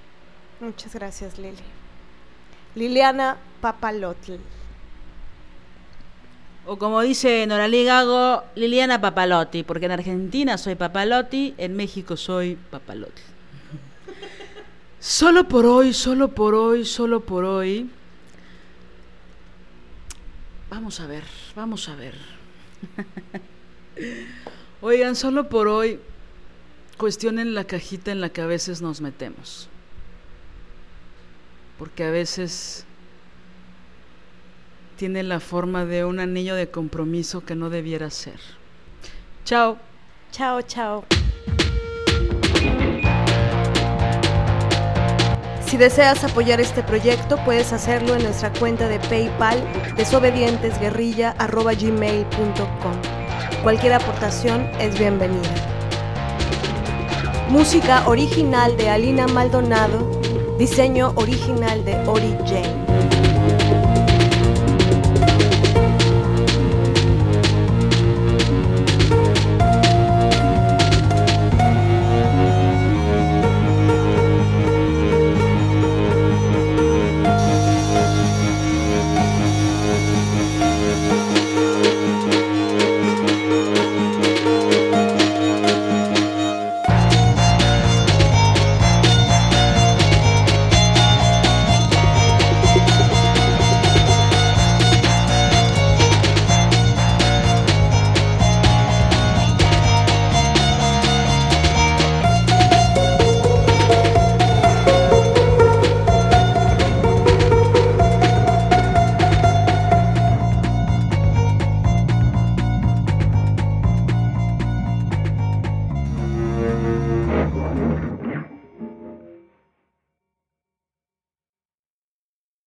Muchas gracias, Lili. Liliana Papalotl. O como dice Noralí Gago, Liliana Papalotti, porque en Argentina soy Papalotti, en México soy Papalotti. Solo por hoy, solo por hoy, solo por hoy. Vamos a ver, vamos a ver. [laughs] Oigan, solo por hoy cuestionen la cajita en la que a veces nos metemos. Porque a veces tiene la forma de un anillo de compromiso que no debiera ser. Chao. Chao, chao. Si deseas apoyar este proyecto, puedes hacerlo en nuestra cuenta de PayPal desobedientesguerrilla.gmail.com. Cualquier aportación es bienvenida. Música original de Alina Maldonado, diseño original de Ori Jane.